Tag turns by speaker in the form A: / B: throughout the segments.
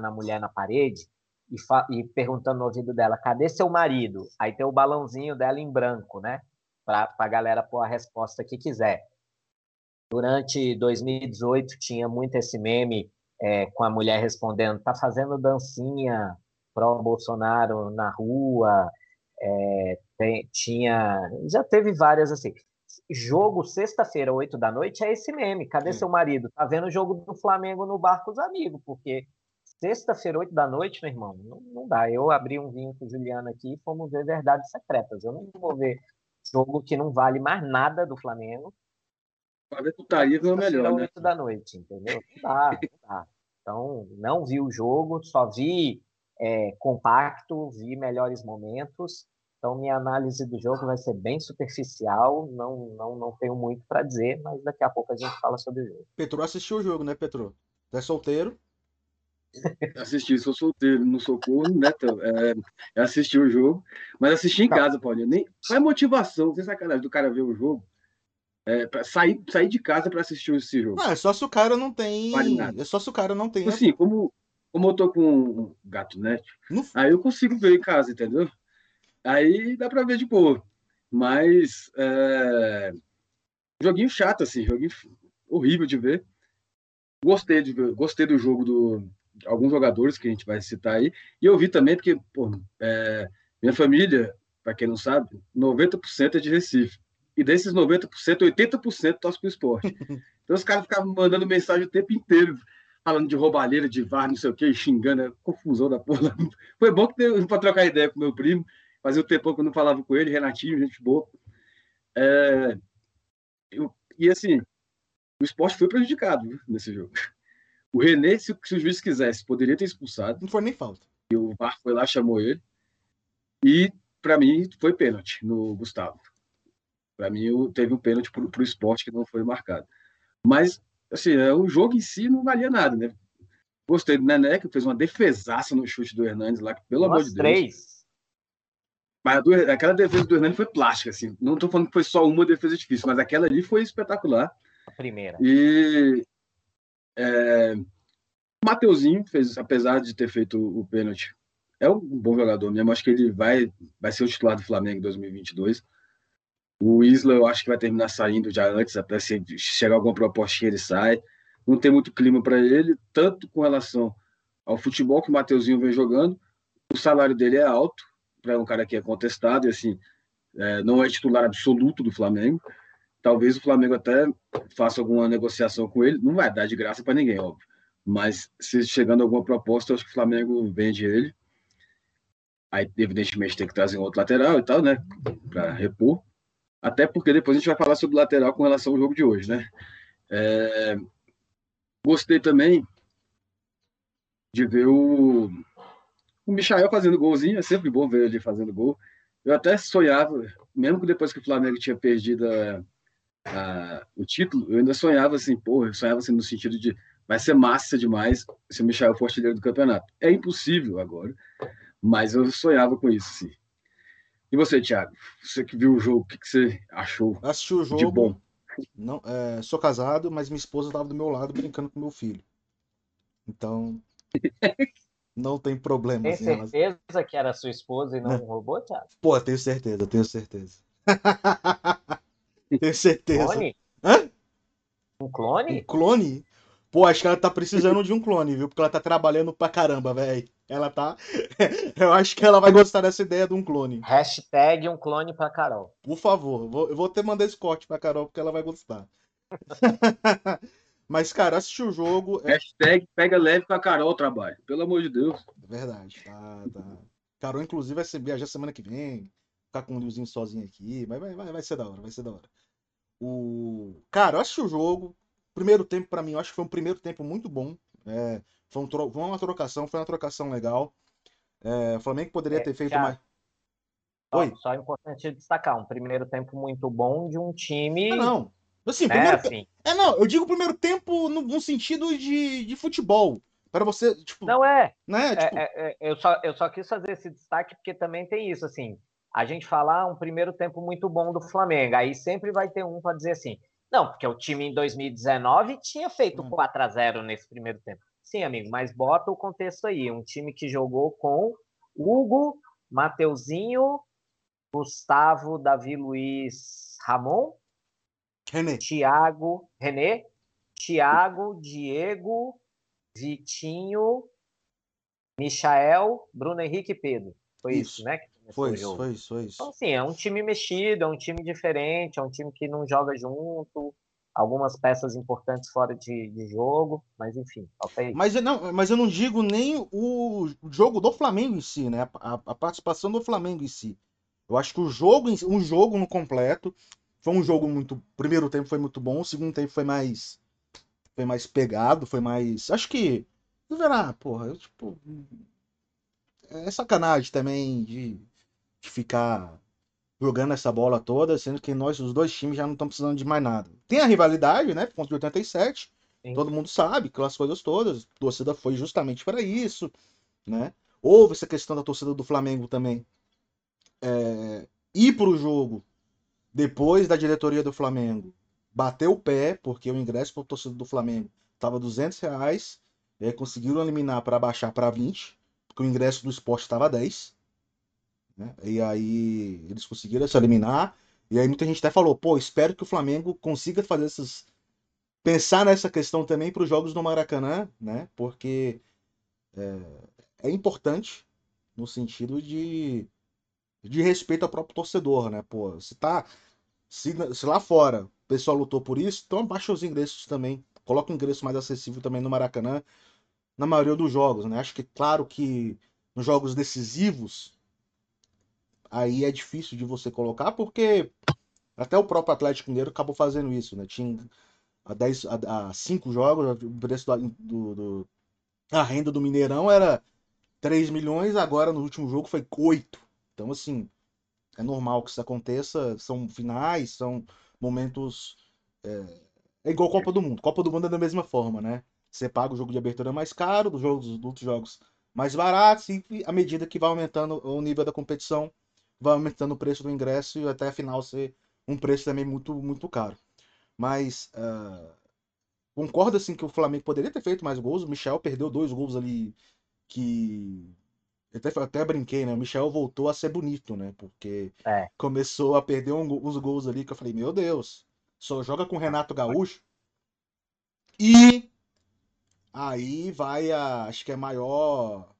A: na mulher na parede e, e, perguntando no ouvido dela: cadê seu marido? Aí tem o balãozinho dela em branco, né? Para a galera pôr a resposta que quiser. Durante 2018 tinha muito esse meme é, com a mulher respondendo: tá fazendo dancinha pró Bolsonaro na rua. É, tem, tinha, já teve várias assim. Jogo sexta-feira, 8 da noite, é esse meme. Cadê seu marido? Tá vendo o jogo do Flamengo no bar com os amigos, porque sexta-feira, 8 da noite, meu irmão, não, não, dá. Eu abri um vinho com o Juliano aqui e fomos ver verdades secretas. Eu não vou ver jogo que não vale mais nada do Flamengo.
B: Para ver putaria é o melhor, né?
A: 8 da noite, entendeu? Não dá, não dá. Então, não vi o jogo, só vi é, compacto, vi melhores momentos. Então, minha análise do jogo vai ser bem superficial, não, não, não tenho muito para dizer, mas daqui a pouco a gente fala sobre o jogo.
C: Petro assistiu o jogo, né, Petro? Tu é solteiro?
B: Assisti, sou solteiro, não sou corno, né? É, assisti o jogo, mas assisti em casa, Paulinho. Nem, qual é a motivação, sem sacanagem, do cara ver o jogo? É, pra sair, sair de casa para assistir esse jogo.
C: Não, é só se o cara não tem. Vale é só se o cara não tem.
B: Assim, como, como eu tô com um gato net, no... aí eu consigo ver em casa, entendeu? Aí dá para ver de boa. Mas é... joguinho chato, assim, joguinho horrível de ver. Gostei de ver, gostei do jogo do alguns jogadores que a gente vai citar aí. E eu vi também, porque, pô, é... minha família, para quem não sabe, 90% é de Recife. E desses 90%, 80% torce pro esporte. Então os caras ficavam mandando mensagem o tempo inteiro falando de roubalheira, de VAR, não sei o quê, xingando, é confusão da porra. Foi bom que deu para trocar ideia com meu primo, fazia um tempo que eu não falava com ele, Renatinho, gente boa. É, eu, e assim, o esporte foi prejudicado viu, nesse jogo. O René, se, se, o juiz quisesse, poderia ter expulsado.
C: Não foi nem falta.
B: E o VAR foi lá, chamou ele. E, para mim, foi pênalti no Gustavo. Para mim, teve um pênalti para o esporte que não foi marcado. Mas assim, é, o jogo em si não valia nada, né? Gostei do Nené, que fez uma defesaça no chute do Hernandes lá, pelo Umas amor de Deus. três. Mas do, aquela defesa do Hernandes foi plástica, assim. Não estou falando que foi só uma defesa difícil, mas aquela ali foi espetacular.
A: A primeira.
B: E é, Mateuzinho fez, apesar de ter feito o pênalti, é um bom jogador mesmo. Acho que ele vai, vai ser o titular do Flamengo em 2022. O Isla, eu acho que vai terminar saindo já antes, até se chegar alguma proposta ele sai. Não tem muito clima para ele, tanto com relação ao futebol que o Mateuzinho vem jogando. O salário dele é alto, para um cara que é contestado, e assim, é, não é titular absoluto do Flamengo. Talvez o Flamengo até faça alguma negociação com ele. Não vai dar de graça para ninguém, óbvio. Mas se chegando alguma proposta, eu acho que o Flamengo vende ele. Aí, evidentemente, tem que trazer um outro lateral e tal, né? Para repor. Até porque depois a gente vai falar sobre o lateral com relação ao jogo de hoje, né? É... Gostei também de ver o, o Michael fazendo golzinho, é sempre bom ver ele fazendo gol. Eu até sonhava, mesmo que depois que o Flamengo tinha perdido a, a, o título, eu ainda sonhava assim, porra, eu sonhava assim no sentido de vai ser massa demais se o Michael for artilheiro do campeonato. É impossível agora, mas eu sonhava com isso, sim. E você, Thiago? Você que viu o jogo, o que, que você achou
C: Assisti o jogo, de bom? Não, é, sou casado, mas minha esposa estava do meu lado brincando com meu filho. Então, não tem problema.
A: Tem assim, certeza ela... que era sua esposa e não um robô, Thiago?
C: Pô, tenho certeza, tenho certeza. tenho certeza.
A: Clone?
C: Hã?
A: Um clone?
C: Um clone? Pô, acho que ela tá precisando de um clone, viu? Porque ela tá trabalhando pra caramba, velho. Ela tá. Eu acho que ela vai gostar dessa ideia de um clone.
A: Hashtag um clone pra Carol.
C: Por favor, eu vou ter mandar esse corte pra Carol porque ela vai gostar. Mas, cara, assistir o jogo.
B: É Hashtag pega leve com a Carol trabalho. Pelo amor de Deus.
C: Verdade, tá, tá. Carol, inclusive, vai viajar semana que vem. Ficar com o Liozinho sozinho aqui. Mas vai, vai, vai ser da hora, vai ser da hora. O... Cara, eu assisti o jogo. Primeiro tempo, para mim, eu acho que foi um primeiro tempo muito bom. É, foi, um tro... foi uma trocação, foi uma trocação legal. É, o Flamengo poderia é, ter feito mais.
A: Oi? Só é importante destacar, um primeiro tempo muito bom de um time.
C: Ah, não. Assim, né, primeiro... assim. É, não, eu digo primeiro tempo no, no sentido de, de futebol. Para você, tipo.
A: Não é.
C: Né?
A: É, tipo... É, é, eu, só, eu só quis fazer esse destaque porque também tem isso, assim. A gente falar um primeiro tempo muito bom do Flamengo. Aí sempre vai ter um para dizer assim: não, porque o time em 2019 tinha feito hum. 4 a 0 nesse primeiro tempo. Sim, amigo, mas bota o contexto aí. Um time que jogou com Hugo, Mateuzinho, Gustavo, Davi Luiz, Ramon,
C: René.
A: Thiago, René, Thiago, Diego, Vitinho, Michael, Bruno Henrique e Pedro. Foi isso,
C: Isso.
A: né? Começou
C: Foi isso, foi isso, foi isso.
A: Então, assim, é um time mexido, é um time diferente, é um time que não joga junto, algumas peças importantes fora de, de jogo, mas enfim, aí.
C: Mas eu, não, mas eu não digo nem o jogo do Flamengo em si, né? A, a participação do Flamengo em si. Eu acho que o jogo, um jogo no completo, foi um jogo muito. O primeiro tempo foi muito bom, o segundo tempo foi mais. Foi mais pegado, foi mais. Acho que. Verá, porra, eu, tipo. É sacanagem também de, de ficar jogando essa bola toda, sendo que nós, os dois times, já não estão precisando de mais nada. Tem a rivalidade, né? Ponto de 87.
A: Sim.
C: Todo mundo sabe, aquelas coisas todas. A torcida foi justamente para isso, né? Houve essa questão da torcida do Flamengo também. É, ir para o jogo depois da diretoria do Flamengo bater o pé, porque o ingresso para a torcida do Flamengo estava 200 reais, e aí conseguiram eliminar para baixar para 20, porque o ingresso do esporte estava 10. Né? E aí eles conseguiram se eliminar. E aí muita gente até falou, pô, espero que o Flamengo consiga fazer essas. Pensar nessa questão também para os jogos do Maracanã, né? Porque é, é importante no sentido de, de respeito ao próprio torcedor, né? Pô, se tá. Se, se lá fora o pessoal lutou por isso, então baixa os ingressos também. Coloca o ingresso mais acessível também no Maracanã, na maioria dos jogos, né? Acho que, claro que nos jogos decisivos, aí é difícil de você colocar, porque até o próprio Atlético Mineiro acabou fazendo isso, né? Tinha a 10, a, a 5 jogos, o preço do, do, do- a renda do Mineirão era 3 milhões, agora no último jogo foi 8. Então, assim, é normal que isso aconteça, são finais, são momentos. É, é igual Copa do Mundo. Copa do Mundo é da mesma forma, né? Você paga o jogo de abertura mais caro, dos jogos, dos outros jogos mais baratos, e à medida que vai aumentando o nível da competição, vai aumentando o preço do ingresso e até a final ser um preço também muito, muito caro. Mas ah, concordo assim que o Flamengo poderia ter feito mais gols. O Michel perdeu dois gols ali que. eu Até, até brinquei, né? O Michel voltou a ser bonito, né? Porque
A: É.
C: começou a perder um uns gols ali que eu falei, meu Deus, só joga com o Renato Gaúcho. E aí vai a. Acho que é a maior.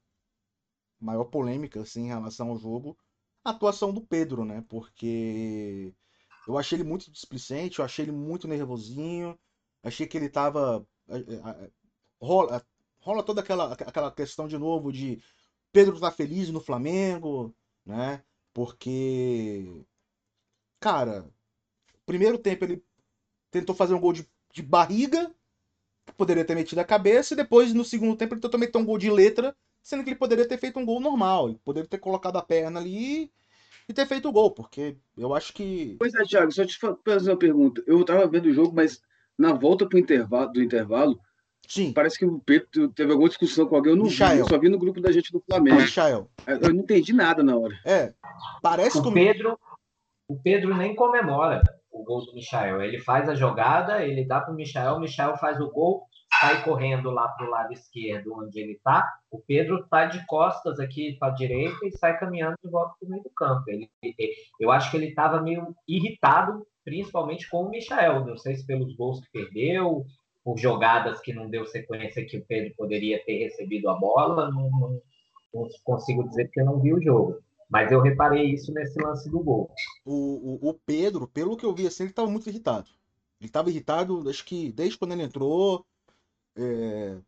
C: Maior polêmica, assim, em relação ao jogo. A atuação do Pedro, né? Porque eu achei ele muito displicente, eu achei ele muito nervosinho, achei que ele tava. eh, eh, Rola, rola toda aquela, aquela questão de novo de Pedro tá feliz no Flamengo, né? Porque. Cara, primeiro tempo ele tentou fazer um gol de, de barriga, poderia ter metido a cabeça, e depois no segundo tempo ele tentou meter um gol de letra, sendo que ele poderia ter feito um gol normal, ele poderia ter colocado a perna ali e ter feito o gol, porque eu acho que.
B: Pois é, Thiago, só te fa- fazer uma pergunta. Eu tava vendo o jogo, mas na volta pro intervalo, do intervalo,
C: Sim,
B: parece que o Pedro teve alguma discussão com alguém. Eu não vi,
C: Michael.
B: eu só vi no grupo da gente do Flamengo.
C: Michael.
B: Eu não entendi nada na hora.
C: É, parece
A: O
C: como.
A: Pedro, o Pedro nem comemora o gol do Michael. Ele faz a jogada, ele dá para o Michael, o Michael faz o gol, sai correndo lá para o lado esquerdo, onde ele está. O Pedro tá de costas aqui para a direita e sai caminhando de volta para o meio do campo. Ele, eu acho que ele estava meio irritado, principalmente com o Michael. Não sei se pelos gols que perdeu, por jogadas que não deu sequência que o Pedro poderia ter recebido a bola. Não, não- não consigo dizer porque não vi o jogo. Mas eu reparei isso nesse lance do gol.
C: O, o, o Pedro, pelo que eu vi assim, ele tava muito irritado. Ele tava irritado, acho que desde quando ele entrou. É,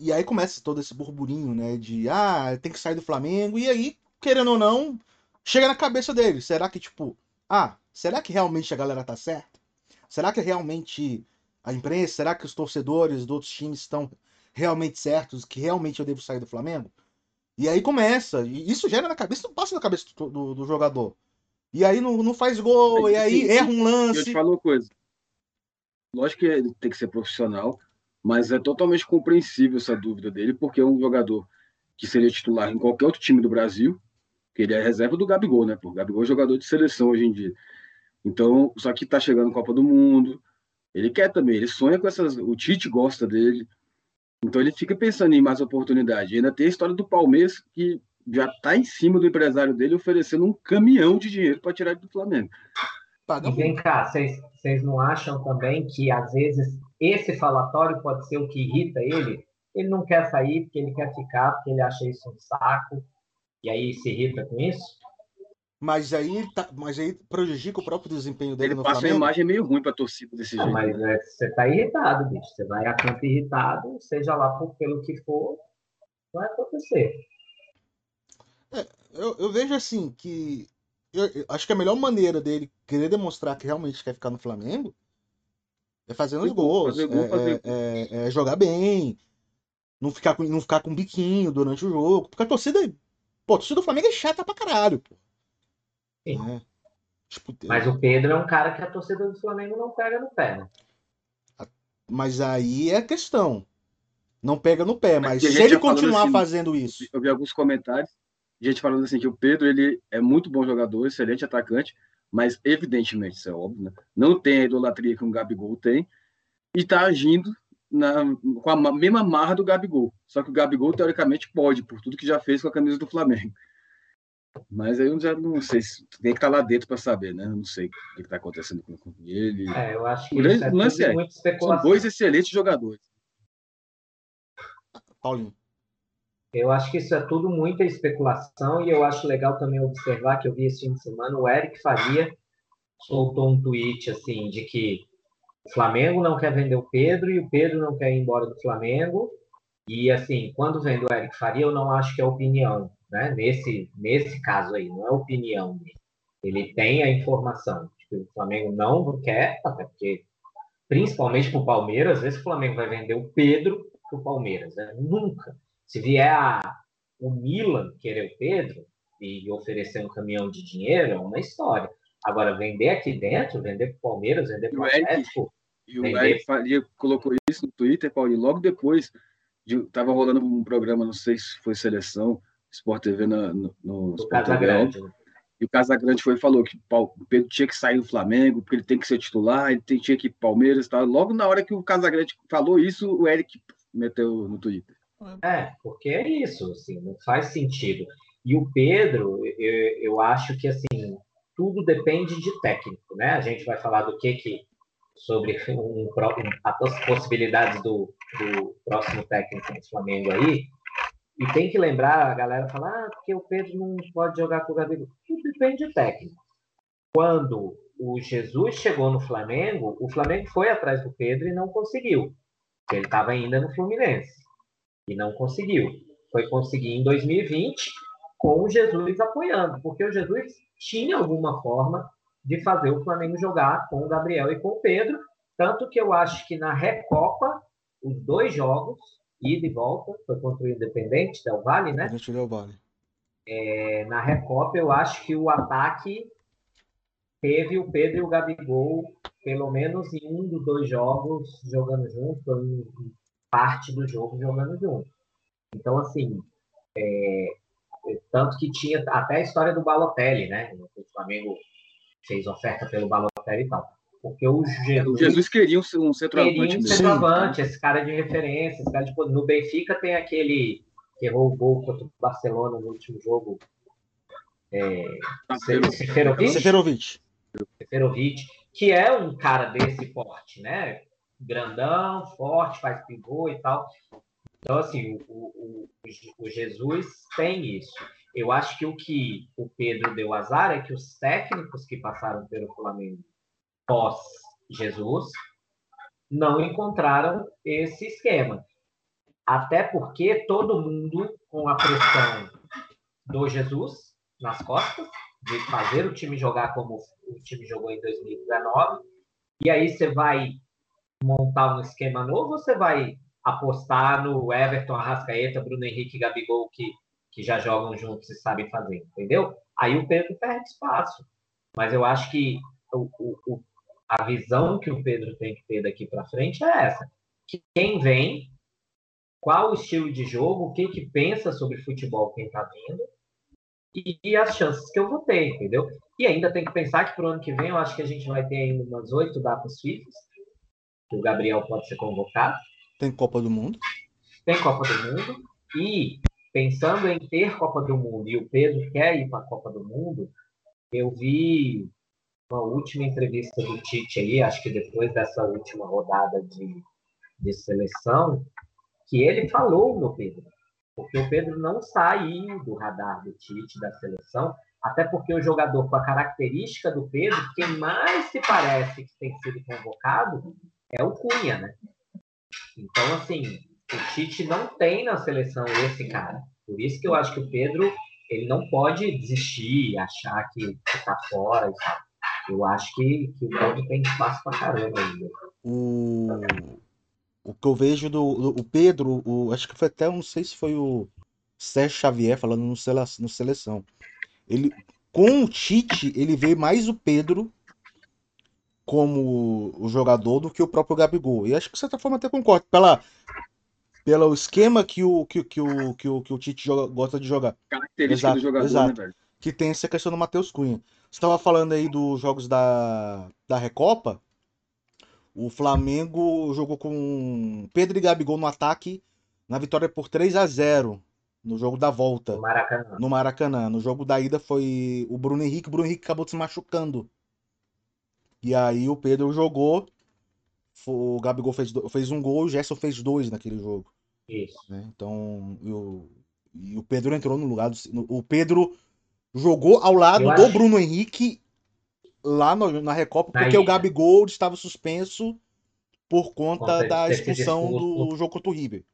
C: E aí começa todo esse burburinho, né? De ah, tem que sair do Flamengo. E aí, querendo ou não, chega na cabeça dele. Será que, tipo, ah, será que realmente a galera tá certa? Será que realmente a imprensa, será que os torcedores de outros times estão realmente certos? Que realmente eu devo sair do Flamengo? E aí começa, e isso gera na cabeça, não passa na cabeça do, do- do jogador. E aí não, não faz gol, e aí
B: Sim,
C: erra um
B: E eu
C: lance.
B: te falo uma coisa. Lógico que ele tem que ser profissional, mas é totalmente compreensível essa dúvida dele, porque é um jogador que seria titular em qualquer outro time do Brasil, que ele é reserva do Gabigol, né? Pô? O Gabigol é jogador de seleção hoje em dia. Então, só que tá chegando Copa do Mundo, ele quer também, ele sonha com essas. O Tite gosta dele. Então ele fica pensando em mais oportunidade. E ainda tem a história do Palmeiras que já está em cima do empresário dele oferecendo um caminhão de dinheiro para tirar ele do Flamengo.
A: E vem cá, vocês não acham também que às vezes esse falatório pode ser o que irrita ele? Ele não quer sair porque ele quer ficar, porque ele acha isso um saco, e aí se irrita com isso?
C: Mas aí, tá, mas aí prejudica o próprio desempenho dele
B: ele
C: no
B: passa
C: Flamengo.
B: uma imagem meio ruim para a torcida desse
A: não,
B: jeito.
A: Mas é, você tá irritado, bicho. Você vai a campo irritado, seja lá por, pelo que for, vai acontecer.
C: É, eu, eu vejo assim que eu, eu acho que a melhor maneira dele querer demonstrar que realmente quer ficar no Flamengo é fazendo os gols,
B: fazer gol,
C: é,
B: fazer
C: é- é- é jogar bem, não ficar, com, não ficar com biquinho durante o jogo. Porque a torcida, pô, a torcida do Flamengo é chata pra caralho, pô.
A: Sim.
C: Né? Tipo,
A: Mas o Pedro é um cara que a torcida do Flamengo não pega no pé, né?
C: mas aí é a questão. Não pega no pé, mas
B: tem
C: se ele continuar
B: assim,
C: fazendo isso,
B: Eu vi alguns comentários, gente falando assim que o Pedro ele é muito bom jogador, excelente atacante, mas evidentemente, isso é óbvio, né? não tem a idolatria que um Gabigol tem e está agindo na, com a ma- mesma marra do Gabigol. Só que o Gabigol, teoricamente, pode, por tudo que já fez com a camisa do Flamengo. Mas aí eu já não sei, se tem que estar lá dentro para saber, né? Eu não sei o que está acontecendo com, com ele.
A: É, eu acho que
B: O
A: é
B: lance é, São dois excelentes jogadores.
C: Paulinho.
A: Eu acho que isso é tudo muita especulação e eu acho legal também observar que eu vi esse fim de semana o Eric Faria soltou um tweet assim de que o Flamengo não quer vender o Pedro e o Pedro não quer ir embora do Flamengo. E assim, quando vende o Eric Faria, eu não acho que é opinião, né? Nesse nesse caso aí, não é opinião. Ele tem a informação de que o Flamengo não quer, até porque principalmente para o Palmeiras, às vezes o Flamengo vai vender o Pedro para o Palmeiras, né? Nunca. Se vier a, o Milan querer o Pedro e oferecer um caminhão de dinheiro, é uma história. Agora, vender aqui dentro, vender para o Palmeiras, vender para
B: o
A: Atlético,
B: E o. Eric Faria colocou isso no Twitter, Paulinho, logo depois de, tava rolando um programa, não sei se foi seleção, Sport TV na, no, no Sport
A: Casa
B: TV,
A: Grande. né?
B: e o Casagrande foi e falou que o Pedro tinha que sair do Flamengo, porque ele tem que ser titular, ele tem- tinha que ir pro Palmeiras e tal. Logo na hora que o Casagrande falou isso, o Eric meteu no Twitter.
A: É, porque é isso, assim, não faz sentido. E o Pedro, eu, eu acho que assim, tudo depende de técnico, né? A gente vai falar do que que sobre um, um- as possibilidades do, do próximo técnico do Flamengo aí. E tem que lembrar, a galera fala, ah, porque o Pedro não pode jogar com o Gabigol. Tudo depende de técnico. Quando o Jesus chegou no Flamengo, o Flamengo foi atrás do Pedro e não conseguiu. Ele estava ainda no Fluminense e não conseguiu. Foi conseguir em 2020 com o Jesus apoiando, porque o Jesus tinha alguma forma de fazer o Flamengo jogar com o Gabriel e com o Pedro, tanto que eu acho que na Recopa, os dois jogos, ida e volta, foi contra o Independente Del Valle,
C: A
A: né?
C: deu vale.
A: É, na Recopa, eu acho que o ataque teve o Pedro e o Gabigol, pelo menos em um dos dois jogos, jogando junto, parte do jogo jogando junto. Então, assim, é, tanto que tinha até a história do Balotelli, né? O Flamengo fez oferta pelo Balotelli e tal. Porque o
B: O
A: Jesus,
B: Jesus queria um, um
A: queria
B: centroavante
A: um centroavante, esse cara de referência. Esse cara de, no Benfica tem aquele que errou o gol contra o Barcelona no último jogo.
B: Tá
A: Seferovic?
C: Seferovic.
A: Seferovic, que é um cara desse porte, né? Grandão, forte, faz pivô e tal. Então, assim, o, o, o, Jesus tem isso. Eu acho que o que o Pedro deu azar é que os técnicos que passaram pelo Flamengo pós-Jesus não encontraram esse esquema. Até porque todo mundo com a pressão do Jesus nas costas, de fazer o time jogar como o time jogou em 2019. E aí você vai montar um esquema novo ou você vai apostar no Everton, Arrascaeta, Bruno Henrique e Gabigol que, que já jogam juntos e sabem fazer, entendeu? Aí o Pedro perde espaço. Mas eu acho que o, o, a visão que o Pedro tem que ter daqui para frente é essa. Que quem vem, qual o estilo de jogo, o que, que pensa sobre futebol quem está vindo, e, e as chances que eu vou ter, entendeu? E ainda tem que pensar que para o ano que vem eu acho que a gente vai ter ainda umas oito datas que o Gabriel pode ser convocado.
C: Tem Copa do Mundo.
A: tem Copa do Mundo e pensando em ter Copa do Mundo e o Pedro quer ir para a Copa do Mundo, eu vi uma última entrevista do Tite aí, acho que depois dessa última rodada de, de seleção, que ele falou no Pedro. Porque o Pedro não sai do radar do Tite, da seleção, até porque o jogador com a característica do Pedro, que mais se parece que tem sido convocado, é o Cunha, né? Então, assim, o Tite não tem na seleção esse cara. Por isso que eu acho que o Pedro ele não pode desistir, achar que, está fora. Eu acho que, que o Pedro tem espaço pra caramba ainda.
C: O, o que eu vejo do, do o Pedro, o, acho que foi até, não sei se foi o Sérgio Xavier falando no, no Seleção. Ele, com o Tite, ele vê mais o Pedro como o jogador do que o próprio Gabigol. E acho que de certa forma até concordo. Pela, pelo esquema que o, que, que o, que o, que o Tite joga, gosta de jogar.
B: Característica exato, do jogador, né, exato. né, velho?
C: Que tem essa questão do Matheus Cunha. Você estava falando aí dos jogos da, da Recopa. O Flamengo jogou com Pedro e Gabigol no ataque na vitória por 3 a 0 no jogo da volta.
A: No Maracanã.
C: No Maracanã. No jogo da ida foi o Bruno Henrique. O Bruno Henrique acabou se machucando. E aí o Pedro jogou. O Gabigol fez, fez um gol, o Gerson fez dois naquele jogo.
A: Isso.
C: Né? Então, o, e o Pedro entrou no lugar do. O Pedro jogou ao lado Eu do acho... Bruno Henrique lá no, na Recopa, porque o Gabigol estava suspenso por conta da expulsão do jogo contra o River.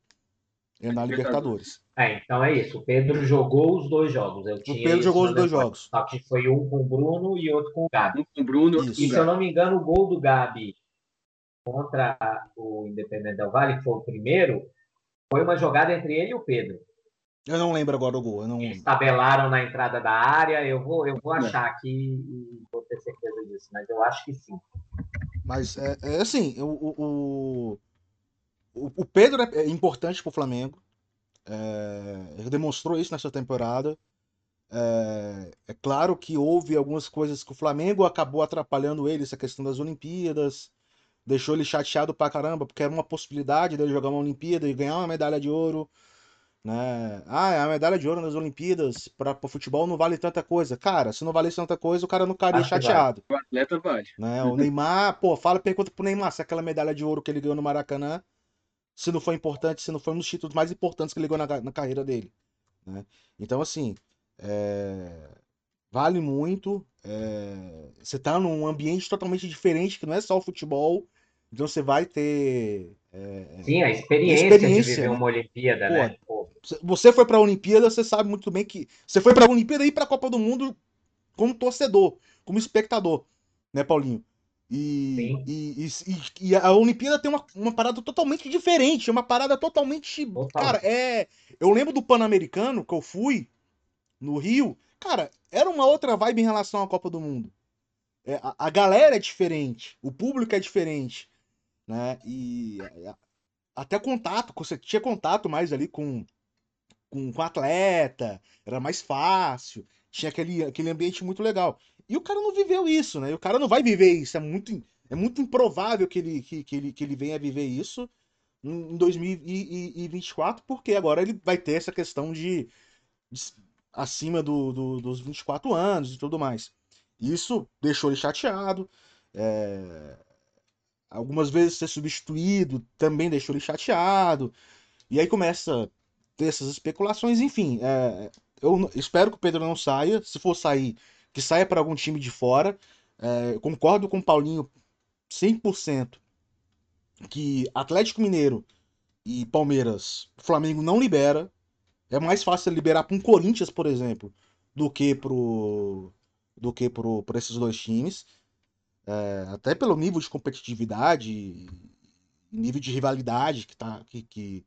C: É na Libertadores.
A: É, então é isso. O Pedro jogou os dois jogos. Eu o
C: Pedro jogou os dois jogos.
A: Só que foi um com o Bruno e outro com o Gabi. Um
B: com o Bruno e
A: se eu não me engano, o gol do Gabi contra o Independente Del Vale, que foi o primeiro, foi uma jogada entre ele e o Pedro.
C: Eu não lembro agora o gol. Eu não...
A: Eles tabelaram na entrada da área. Eu vou, eu vou achar aqui e vou ter certeza disso, mas eu acho que sim.
C: Mas é, é assim, o, o, o Pedro é, é importante para o Flamengo. É, ele demonstrou isso nessa temporada. É, é, claro que houve algumas coisas que o Flamengo acabou atrapalhando ele, essa questão das Olimpíadas, deixou ele chateado pra caramba, porque era uma possibilidade dele jogar uma Olimpíada e ganhar uma medalha de ouro. Né? Ah, a medalha de ouro nas Olimpíadas para o futebol não vale tanta coisa. Cara, se não valesse tanta coisa, o cara não ficaria chateado.
B: Vale. O atleta vale.
C: Né? O Neymar, pô, fala, pergunta pro Neymar se aquela medalha de ouro que ele ganhou no Maracanã se não foi importante, se não foi um dos títulos mais importantes que ele ganhou na, na carreira dele. Né? Então, assim, é... vale muito. É... Você tá num ambiente totalmente diferente, que não é só o futebol. Então você vai ter. É...
A: Sim, a experiência, experiência, de viver né? uma Olimpíada, Pô, né? Pô.
C: Você foi para a Olimpíada, você sabe muito bem que. Você foi para a Olimpíada e para a Copa do Mundo como torcedor, como espectador, né, Paulinho? E, e, e, e, a Olimpíada tem uma, uma parada totalmente diferente, uma parada totalmente. Total. Cara, é. Eu lembro do Pan-Americano que eu fui no Rio. Cara, era uma outra vibe em relação à Copa do Mundo. É, a, a, galera é diferente, o público é diferente, né? E até contato, você tinha contato mais ali com, com, com atleta, era mais fácil, tinha aquele, aquele ambiente muito legal. E o cara não viveu isso, né? E o cara não vai viver isso. É muito, é muito improvável que ele, que, que ele, que ele venha viver isso em 2024, porque agora ele vai ter essa questão de, de acima do, do, dos 24 anos e tudo mais. Isso deixou ele chateado. É... Algumas vezes ser substituído também deixou ele chateado. E aí começa a ter essas especulações. Enfim, é... eu espero que o Pedro não saia. Se for sair, que saia para algum time de fora. É, concordo com o Paulinho 100% que Atlético Mineiro e Palmeiras, Flamengo não libera. É mais fácil liberar para um Corinthians, por exemplo, do que pro do que pro, esses dois times. É, até pelo nível de competitividade, nível de rivalidade que, tá, que, que,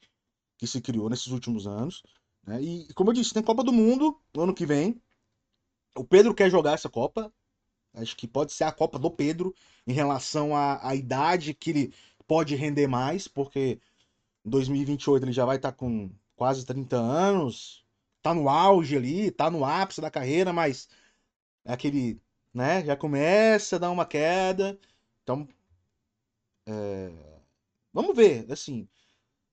C: que se criou nesses últimos anos. Né? E, como eu disse, tem Copa do Mundo no ano que vem. O Pedro quer jogar essa Copa. Acho que pode ser a Copa do Pedro em relação à, à idade que ele pode render mais, porque em 2028 ele já vai estar tá com quase 30 anos, tá no auge ali, tá no ápice da carreira, mas é aquele, né, já começa a dar uma queda. Então, é... vamos ver, assim,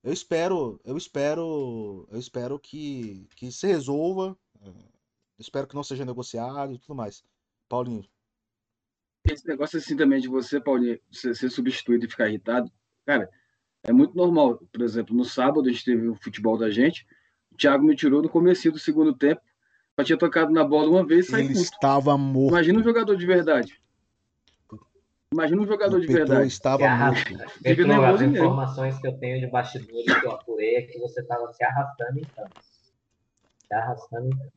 C: Eu espero, eu espero, eu espero que, que se resolva. Espero que não seja negociado e tudo mais. Paulinho.
B: Esse negócio assim também de você, Paulinho, ser, ser substituído e ficar irritado, cara, é muito normal. Por exemplo, no sábado a gente teve o futebol da gente, o Thiago me tirou no começo do segundo tempo, só tinha tocado na bola uma vez e saí
C: Ele
B: puto.
C: estava morto.
B: Imagina um jogador de verdade. Imagina um jogador
C: O
B: de
C: Petrô
B: verdade.
C: estava morto.
A: Petro, as informações que eu tenho de bastidores que eu apurei é que você estava se arrastando em campos. Campos.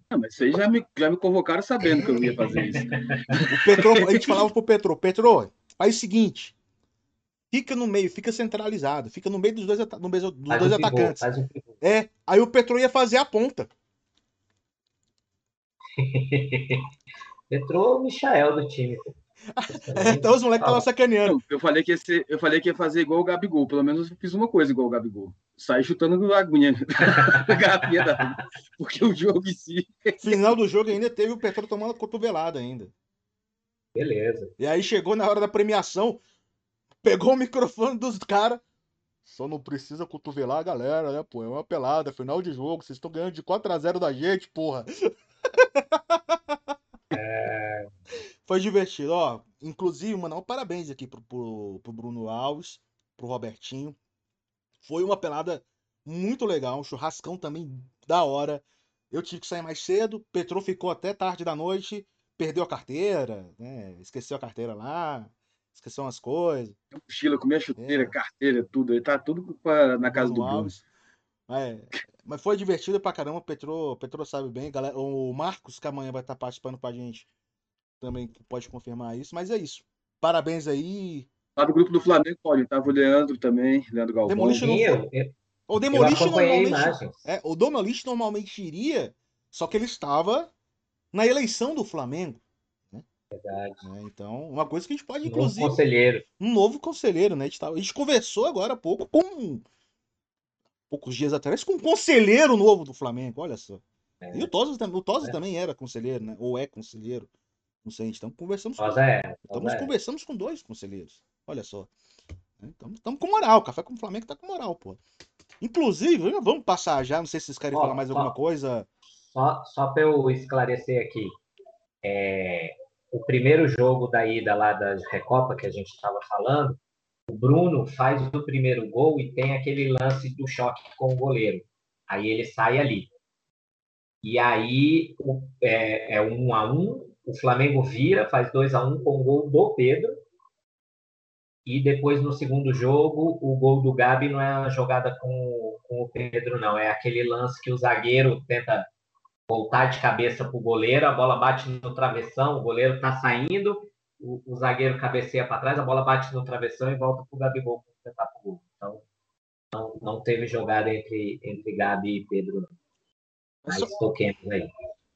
B: Ah, mas aí já me, já me convocaram sabendo que eu ia fazer isso.
C: O Petrô, a gente falava pro Petrô, Petrô, faz o seguinte. Fica no meio, fica centralizado, fica no meio dos dois, no meio dos
A: Faz
C: dois
A: um
C: atacantes.
A: um pivô.
C: É, aí o Petrô ia fazer a ponta.
A: Entrou o Michael do time. pô.
C: É, então os moleques estavam
A: Ah,
C: sacaneando.
B: Eu falei que ia ser- eu falei que ia fazer igual o Gabigol. Pelo menos eu fiz uma coisa igual o Gabigol. Saí chutando a aguinha, a garrafinha da. Porque o jogo em si.
C: Final do jogo ainda teve o Petrô tomando cotovelada ainda.
A: Beleza.
C: E aí chegou na hora da premiação, pegou o microfone dos caras. Só não precisa cotovelar a galera, né, pô? É uma pelada, final de jogo. Vocês estão ganhando de 4x0 da gente, porra. Foi divertido, ó. Inclusive, mandar um parabéns aqui pro, pro, pro Bruno Alves, pro Robertinho. Foi uma pelada muito legal, um churrascão também da hora. Eu tive que sair mais cedo, Petrô ficou até tarde da noite, perdeu a carteira, né? Esqueceu a carteira lá, esqueceu umas coisas.
B: Mochila, comia chuteira,
C: É.
B: carteira, tudo. Aí tá tudo pra- na casa do
C: Bruno
B: Bruno.
C: Alves. É, mas foi divertido pra caramba, Petrô, Petrô sabe bem, galera. O Marcos, que amanhã vai estar participando com a gente, também pode confirmar isso, mas é isso. Parabéns aí.
B: Lá do grupo do Flamengo, Paulinho, tava o Leandro também, Leandro Galvão.
C: Demolition não
A: eu, eu,
C: O Demolition normalmente. É, o Demolition normalmente iria, só que ele estava na eleição do Flamengo.
A: Verdade.
C: né? Então, uma coisa que a gente pode,
A: Novo
C: inclusive,
A: conselheiro.
C: um novo conselheiro, né? A gente, tava- a gente conversou agora há pouco com. Poucos dias atrás, com um conselheiro novo do Flamengo, olha só.
A: É.
C: E o Tosa, o Tosa
A: É.
C: também era conselheiro, né? Ou é conselheiro. Não sei, estamos conversando com,
A: é.
C: estamos
A: é.
C: conversamos com dois conselheiros. Olha só. Estamos com moral. O Café com o Flamengo tá com moral, pô. Inclusive, vamos passar já. Não sei se vocês querem
A: Ó,
C: falar mais
A: ó.
C: alguma coisa.
A: Só, só para eu esclarecer aqui, é, o primeiro jogo da ida lá da Recopa que a gente estava falando, o Bruno faz o primeiro gol e tem aquele lance do choque com o goleiro. Aí ele sai ali. E aí é, é um a um, o Flamengo vira, faz 2 a 1 com o gol do Pedro. E depois no segundo jogo, o gol do Gabi não é uma jogada com, com o Pedro, não. É aquele lance que o zagueiro tenta voltar de cabeça para o goleiro, a bola bate no travessão, o goleiro está saindo, o, o zagueiro cabeceia para trás, a bola bate no travessão e volta para o Gabigol tentar para o gol. Então, não, não teve jogada entre, entre Gabi e Pedro, não. Mas
C: Só,
A: toquemos aí.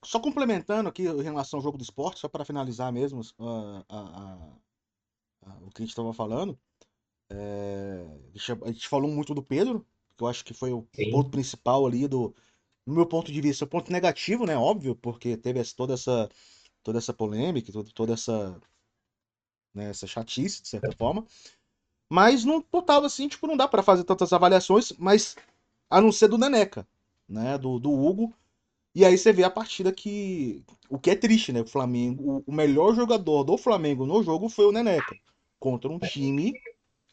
C: Só complementando aqui em relação ao jogo do esporte, só para finalizar mesmo a- a- a- o que a gente estava falando. é, a gente- falou muito do Pedro, que eu acho que foi o
A: Sim.
C: ponto principal ali do, no meu ponto de vista, o ponto negativo, né? Óbvio, porque teve toda essa toda essa polêmica, toda, essa né, essa chatice, de certa forma. Mas no total, assim, tipo, não dá para fazer tantas avaliações, mas a não ser do Neneca, né? Do, do Hugo. E aí você vê a partida que. O que é triste, né? O Flamengo. O, melhor jogador do Flamengo no jogo foi o Neneca. Contra um time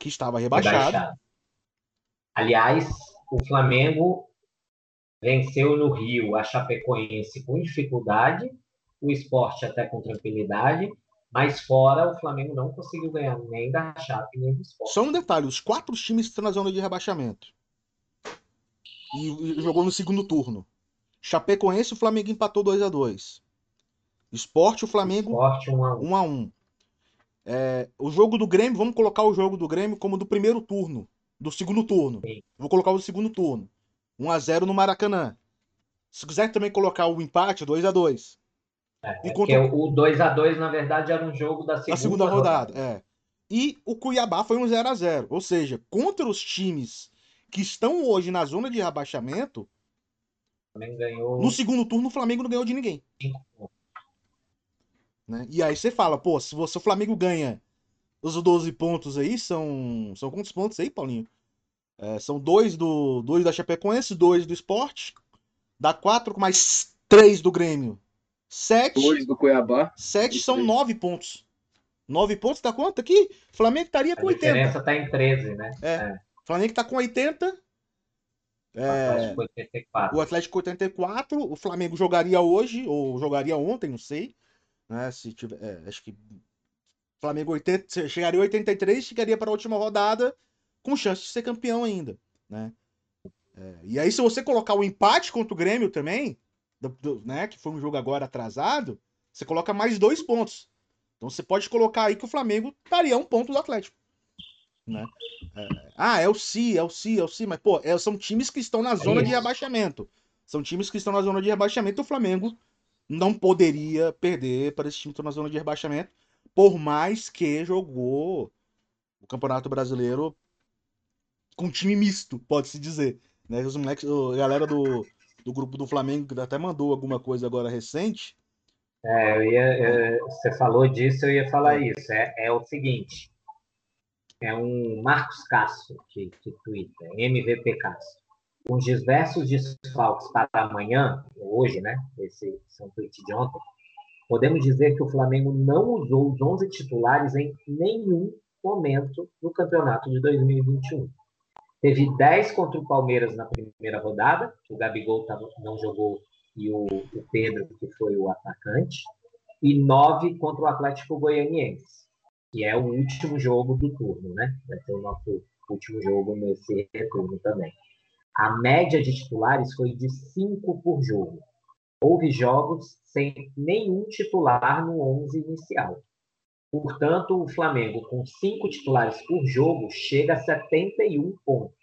C: que estava rebaixado.
A: Rebaixado. Aliás, o Flamengo venceu no Rio a Chapecoense com dificuldade, o esporte até com tranquilidade, mas fora o Flamengo não conseguiu ganhar nem da Chape nem do esporte.
C: Só um detalhe: os quatro times estão na zona de rebaixamento. E jogou no segundo turno. Chapecoense, o Flamengo empatou 2 a 2 Esporte, o Flamengo
A: Esporte 1 a 1.
C: 1 a 1 É, o jogo do Grêmio, vamos colocar o jogo do Grêmio como do primeiro turno, do segundo turno.
A: Sim.
C: Vou colocar o do segundo turno. 1 a 0 no Maracanã. Se quiser também colocar o empate, 2 a 2
A: É,
C: Enquanto-
A: porque o 2 a 2 na verdade era um jogo da segunda,
C: segunda rodada. É. E o Cuiabá foi um 0 a 0 Ou seja, contra os times que estão hoje na zona de rebaixamento,
A: Flamengo ganhou
C: no segundo turno o Flamengo não ganhou de ninguém. né? E aí você fala, pô, se você, o Flamengo ganha os 12 pontos aí, são. São quantos pontos aí, Paulinho? É, são dois do dois da Chapecoense, dois do Esporte, dá quatro mais três do Grêmio. Sete.
B: Dois do Cuiabá.
C: Sete são
B: três.
C: nove pontos. Nove pontos dá quanto aqui? Flamengo estaria
A: A
C: com 80.
A: diferença está em 13, né?
C: É. Flamengo tá com 80. É,
A: Atlético 84.
C: o Atlético 84, o Flamengo jogaria hoje, ou jogaria ontem, não sei. Né, se tiver, é, acho que Flamengo 80, chegaria a 83, chegaria para a última rodada com chance de ser campeão ainda. Né? É, e aí, se você colocar o empate contra o Grêmio também, do- do- né, que foi um jogo agora atrasado, você coloca mais dois pontos. Então você pode colocar aí que o Flamengo estaria um ponto do Atlético. Né? É, ah, é o Si, é o Si, é o Si, mas pô, é- são times que estão na zona de rebaixamento. São times que estão na zona de rebaixamento. O Flamengo não poderia perder para esse time que está na zona de rebaixamento, por mais que jogou o Campeonato Brasileiro com time misto, pode-se dizer. Né? Os moleques, a galera do, do grupo do Flamengo que até mandou alguma coisa agora recente.
A: É, eu ia, eu- você falou disso, eu ia falar isso. É, é o seguinte: é um Marcos Castro que, que twitta, MVP Castro. Com os diversos desfalques para amanhã, hoje, né? Esse, esse é um tweet de ontem. Podemos dizer que o Flamengo não usou os 11 titulares em nenhum momento no campeonato de 2021. Teve 10 contra o Palmeiras na primeira rodada, o Gabigol não jogou e o Pedro, que foi o atacante, e 9 contra o Atlético Goianiense, que é o último jogo do turno, né? Vai ser o nosso último jogo nesse retorno também. A média de titulares foi de 5 por jogo. Houve jogos sem nenhum titular no 11 inicial. Portanto, o Flamengo, com cinco titulares por jogo, chega a 71 pontos.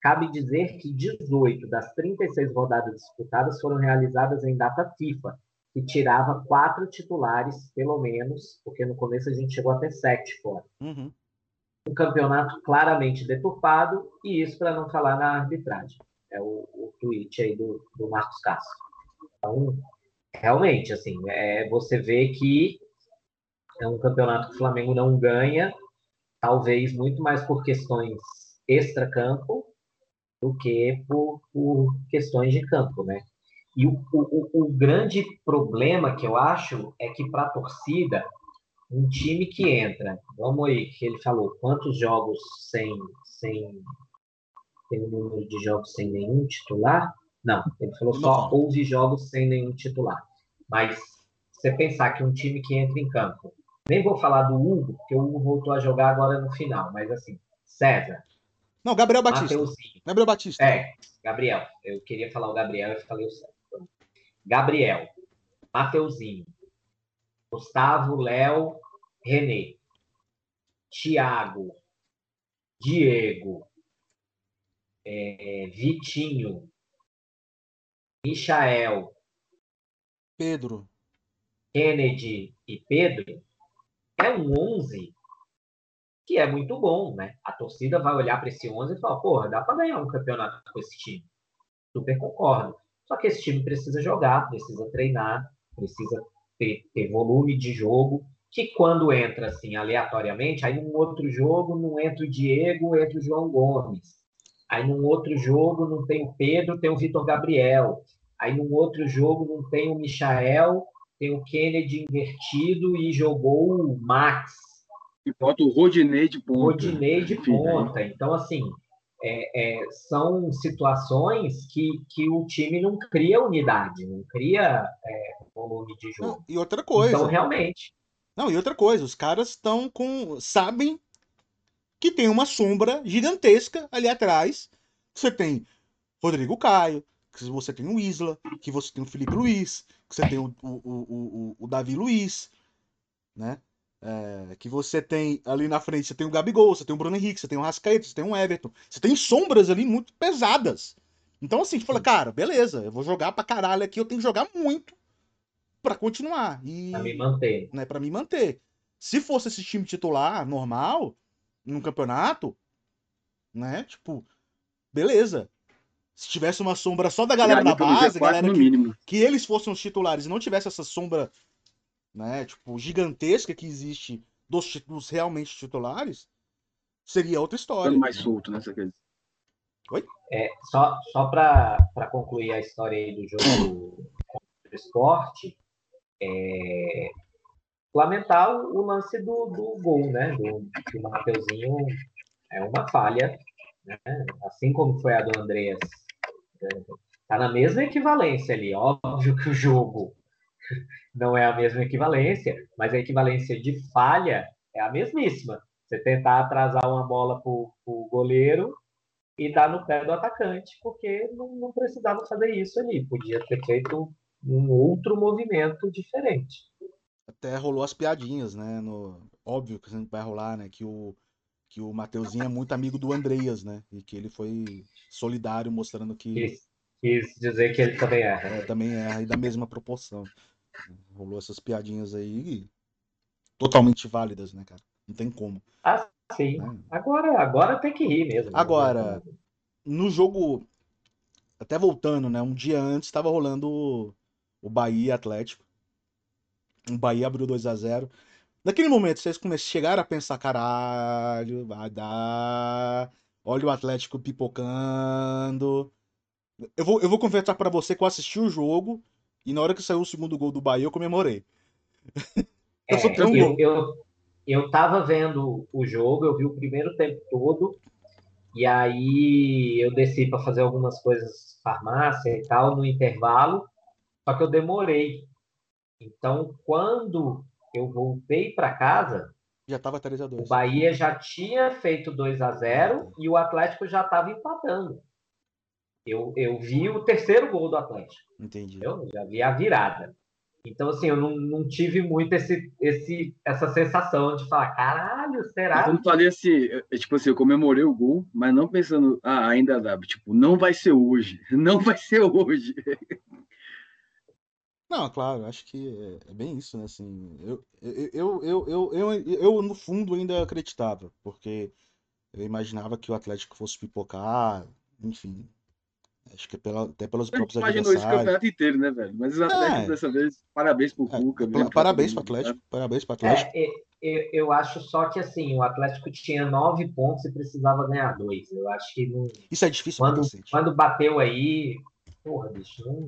A: Cabe dizer que 18 das 36 rodadas disputadas foram realizadas em data FIFA, que tirava quatro titulares, pelo menos, porque no começo a gente chegou até sete fora.
C: Uhum.
A: Um campeonato claramente deturpado, e isso para não falar na arbitragem. É o, o tweet aí do, do Marcos Castro. Então, realmente, assim, é, você vê que é um campeonato que o Flamengo não ganha, talvez muito mais por questões extra-campo do que por, por questões de campo, né? E o, o, o grande problema que eu acho é que para a torcida, um time que entra, vamos aí, que ele falou, quantos jogos sem, sem tem um número de jogos sem nenhum titular? Não, ele falou
C: Não
A: só
C: fala.
A: houve jogos sem nenhum titular. Mas você pensar que um time que entra em campo, nem vou falar do Hugo, porque o Hugo voltou a jogar agora no final, mas assim, César,
C: Não, Gabriel Batista.
A: Mateuzinho,
C: Gabriel Batista.
A: é, Gabriel. Eu queria falar o Gabriel e falei o certo. Gabriel, Mateuzinho, Gustavo, Léo, René, Thiago, Diego, é, Vitinho, Michael,
C: Pedro.
A: Kennedy e Pedro, é um 11 que é muito bom, né? A torcida vai olhar para esse 11 e falar, porra, dá para ganhar um campeonato com esse time. Super concordo. Só que esse time precisa jogar, precisa treinar, precisa ter, ter volume de jogo, que quando entra assim aleatoriamente, aí num outro jogo não entra o Diego, entra o João Gomes. Aí num outro jogo não tem o Pedro, tem o Vitor Gabriel. Aí num outro jogo não tem o Michael, tem o Kennedy invertido e jogou o Max,
B: E bota o Rodinei de ponta.
A: Rodinei de
B: aí-
A: ponta. Então, assim, é- é, são situações que, que o time não cria unidade, não cria é, volume de jogo.
C: Não, e outra coisa.
A: Então, realmente,
C: Não, e outra coisa, os caras estão com. sabem que tem uma sombra gigantesca ali atrás. Você tem Rodrigo Caio, que você tem o Isla, que você tem o Felipe Luiz, que você tem o, o, o, o, o Davi Luiz, né? É, que você tem ali na frente, você tem o Gabigol, você tem o Bruno Henrique, você tem o Rascaeta, você tem o Everton. Você tem sombras ali muito pesadas. Então, assim, fala, cara, beleza, eu vou jogar pra caralho aqui, eu tenho que jogar muito pra continuar. E
A: para me manter.
C: né, para me manter. Se fosse esse time titular normal num campeonato, né, tipo, beleza. Se tivesse uma sombra só da galera da base,
B: G4
C: galera que, que eles fossem os titulares e não tivesse essa sombra, né, tipo, gigantesca que existe dos títulos realmente titulares, seria outra história.
B: Ficando mais solto, né?
A: Oi? É, só só para concluir a história aí do jogo do esporte, é, lamentar o lance do, do gol, né? Do, do Mateuzinho é uma falha, né? assim como foi a do Andreas. Está na mesma equivalência ali. Óbvio que o jogo não é a mesma equivalência, mas a equivalência de falha é a mesmíssima. Você tentar atrasar uma bola para o goleiro e dar no pé do atacante, porque não, não precisava fazer isso ali. Podia ter feito um outro movimento diferente.
C: Até rolou as piadinhas, né? No... Óbvio que vai rolar, né? Que o, que o Mateuzinho é muito amigo do Andreas, né? E que ele foi solidário, mostrando que.
A: Quis, quis dizer que ele também erra.
C: É, também erra, e da mesma proporção. Rolou essas piadinhas aí totalmente válidas, né, cara? Não tem como.
A: Ah, sim. Né? Agora, agora tem que rir mesmo.
C: Agora, no jogo. Até voltando, né? Um dia antes estava rolando o, Bahia Atlético. O Bahia abriu 2 a 0 Naquele momento, vocês chegaram a pensar, caralho, vai dar. Olha o Atlético pipocando. Eu vou, eu vou confessar para você que eu assisti o jogo e na hora que saiu o segundo gol do Bahia, eu comemorei.
A: É, eu, eu, eu, eu tava vendo o jogo, eu vi o primeiro tempo todo, e aí eu desci para fazer algumas coisas, farmácia e tal, no intervalo, só que eu demorei. Então, quando eu voltei para casa,
C: já estava 3 a 2.
A: O Bahia já tinha feito 2 a 0 e o Atlético já estava empatando. Eu, eu vi o terceiro gol do Atlético.
C: Entendi.
A: Eu já vi a virada. Então, assim, eu não, não tive muito esse, esse, essa sensação de falar, caralho, será?
B: Eu falei assim, tipo assim, eu comemorei o gol, mas não pensando, ah, ainda dá. Tipo, não vai ser hoje. Não vai ser hoje.
C: Não, claro, acho que é, é bem isso, né? Assim, eu, eu, eu, eu, eu, eu, no fundo ainda acreditava, porque eu imaginava que o Atlético fosse pipocar, enfim. Acho que é pela, até pelos próprios imaginou adversários.
B: isso o campeonato inteiro, né, velho? Mas o Atlético é. dessa vez, parabéns pro é, Cuca.
C: É, parabéns pro Atlético, parabéns pro Atlético.
A: É, eu, eu acho só que, assim, o Atlético tinha nove pontos e precisava ganhar dois. Eu acho que não...
C: Isso é difícil
A: quando, quando bateu aí, porra, bicho, não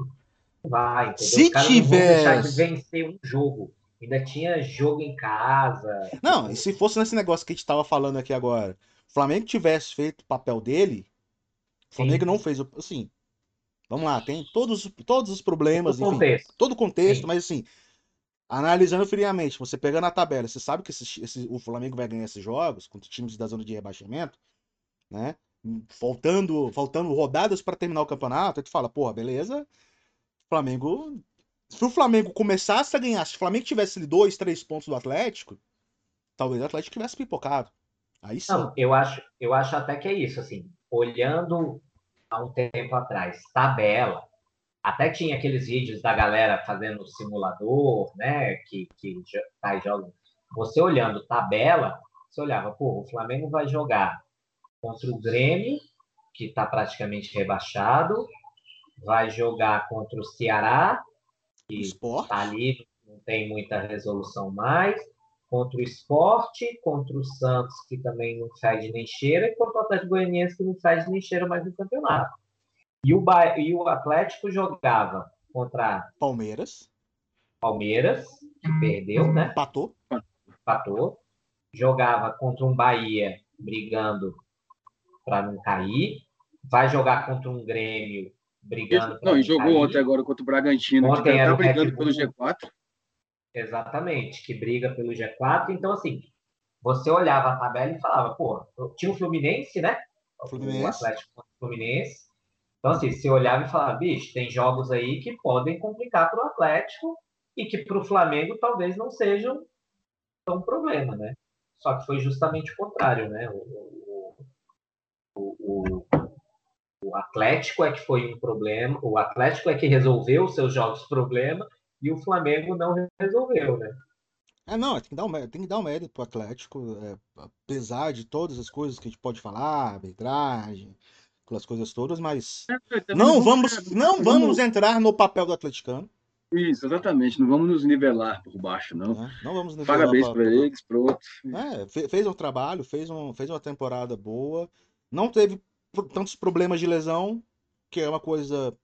A: vai, entendeu?
C: Se tiver.
A: deixar de vencer um jogo. Ainda tinha jogo em casa.
C: Não, e se fosse nesse negócio que a gente tava falando aqui agora, o Flamengo tivesse feito o papel dele, o Flamengo não fez o. Assim, vamos lá, tem todos, todos os problemas, todo enfim, contexto. todo o contexto, Sim. mas assim, analisando friamente, você pegando a tabela, você sabe que esse, esse, o Flamengo vai ganhar esses jogos contra times da zona de rebaixamento, né? Faltando, faltando rodadas para terminar o campeonato, aí tu fala, porra, beleza, Flamengo. Se o Flamengo começasse a ganhar, se o Flamengo tivesse dois, três pontos do Atlético, talvez o Atlético tivesse pipocado. Aí sim. Não,
A: eu acho, eu acho até que é isso, assim, olhando há um tempo atrás, tabela, até tinha aqueles vídeos da galera fazendo simulador, né, que, que faz jogos. Você olhando tabela, você olhava, pô, o Flamengo vai jogar contra o Grêmio, que está praticamente rebaixado, vai jogar contra o Ceará, que está ali, não tem muita resolução mais, contra o Esporte, contra o Santos, que também não faz nem cheira, e contra o Atlético Goianiense, que não faz nem cheira mais no campeonato. E o, ba... e o Atlético jogava contra
C: Palmeiras.
A: Palmeiras, que perdeu, né?
C: Empatou.
A: Empatou. Jogava contra um Bahia brigando para não cair. Vai jogar contra um Grêmio brigando.
B: Não, e jogou ontem agora contra o Bragantino, ontem que tá brigando pelo G4.
A: Exatamente, que briga pelo G4. Então, assim, você olhava a tabela e falava, pô, tinha o Fluminense, né?
C: Fluminense.
A: O Atlético Fluminense. Então, assim, você olhava e falava, bicho, tem jogos aí que podem complicar para o Atlético e que para o Flamengo talvez não sejam tão problema, né? Só que foi justamente o contrário, né? O, o, o, o Atlético é que foi um problema, o Atlético é que resolveu os seus jogos problema e o Flamengo não resolveu, né?
C: É, não, tem que dar um, tem que dar um mérito pro Atlético, é, apesar de todas as coisas que a gente pode falar, arbitragem, aquelas coisas todas, mas é, não vamos, não vamos entrar no papel do atleticano.
B: Isso, exatamente. Não vamos nos nivelar por baixo, não.
C: É, não vamos nivelar.
B: Parabéns para eles, pronto.
C: É, fez um trabalho, fez, um, fez uma temporada boa. Não teve tantos problemas de lesão, que é uma coisa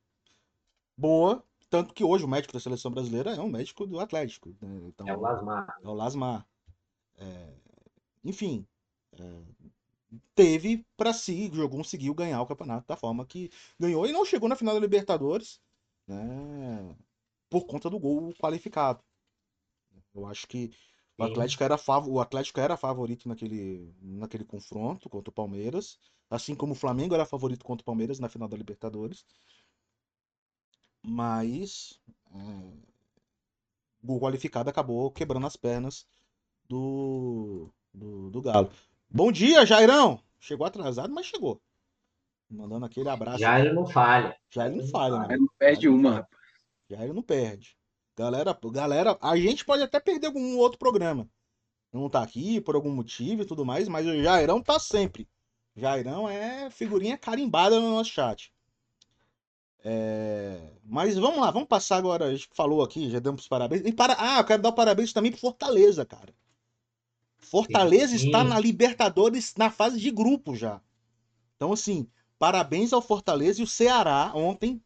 C: boa, tanto que hoje o médico da seleção brasileira é um médico do Atlético. Né? Então,
A: é o Lasmar.
C: É o Lasmar. É, enfim, é, teve para si, jogou, conseguiu ganhar o campeonato da forma que ganhou e não chegou na final da Libertadores, né, por conta do gol qualificado. Eu acho que o Atlético, era o Atlético era favorito naquele, naquele confronto contra o Palmeiras, assim como o Flamengo era favorito contra o Palmeiras na final da Libertadores. Mas é, o qualificado acabou quebrando as pernas do, do, do Galo. Bom dia, Jairão! Chegou atrasado, mas chegou. Mandando aquele abraço.
A: Ele não falha.
C: Ele não falha, né?
B: Ele não perde uma, rapaz.
C: Já ele não perde. Galera, galera, a gente pode até perder algum outro programa. Não tá aqui por algum motivo e tudo mais, mas o Jairão tá sempre. Jairão é figurinha carimbada no nosso chat. É... Mas vamos lá, vamos passar agora. A gente falou aqui, já damos os parabéns. E para... Ah, eu quero dar parabéns também pro Fortaleza, cara. Fortaleza Sim. está na Libertadores na fase de grupo já. Então, assim, parabéns ao Fortaleza e o Ceará ontem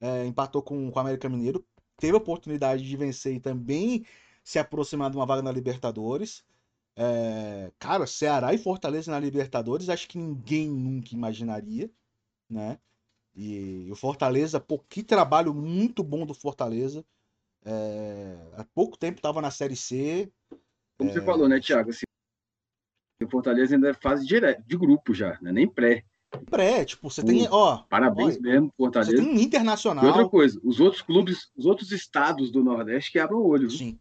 C: é, empatou com, com o América Mineiro, teve a oportunidade de vencer e também se aproximar de uma vaga na Libertadores. É, cara, Ceará e Fortaleza na Libertadores, acho que ninguém nunca imaginaria, né? E, o Fortaleza, pô, que trabalho muito bom do Fortaleza. É, há pouco tempo estava na Série C,
B: como é... você falou, né, Thiago? Assim, o Fortaleza ainda é fase direto, de grupo já, né? nem pré.
C: Pré, tipo, você tem, ó.
B: Parabéns ó, mesmo, Fortaleza. Você
C: tem internacional.
B: E outra coisa, os outros clubes, os outros estados do Nordeste que abrem o olho, viu? Sim.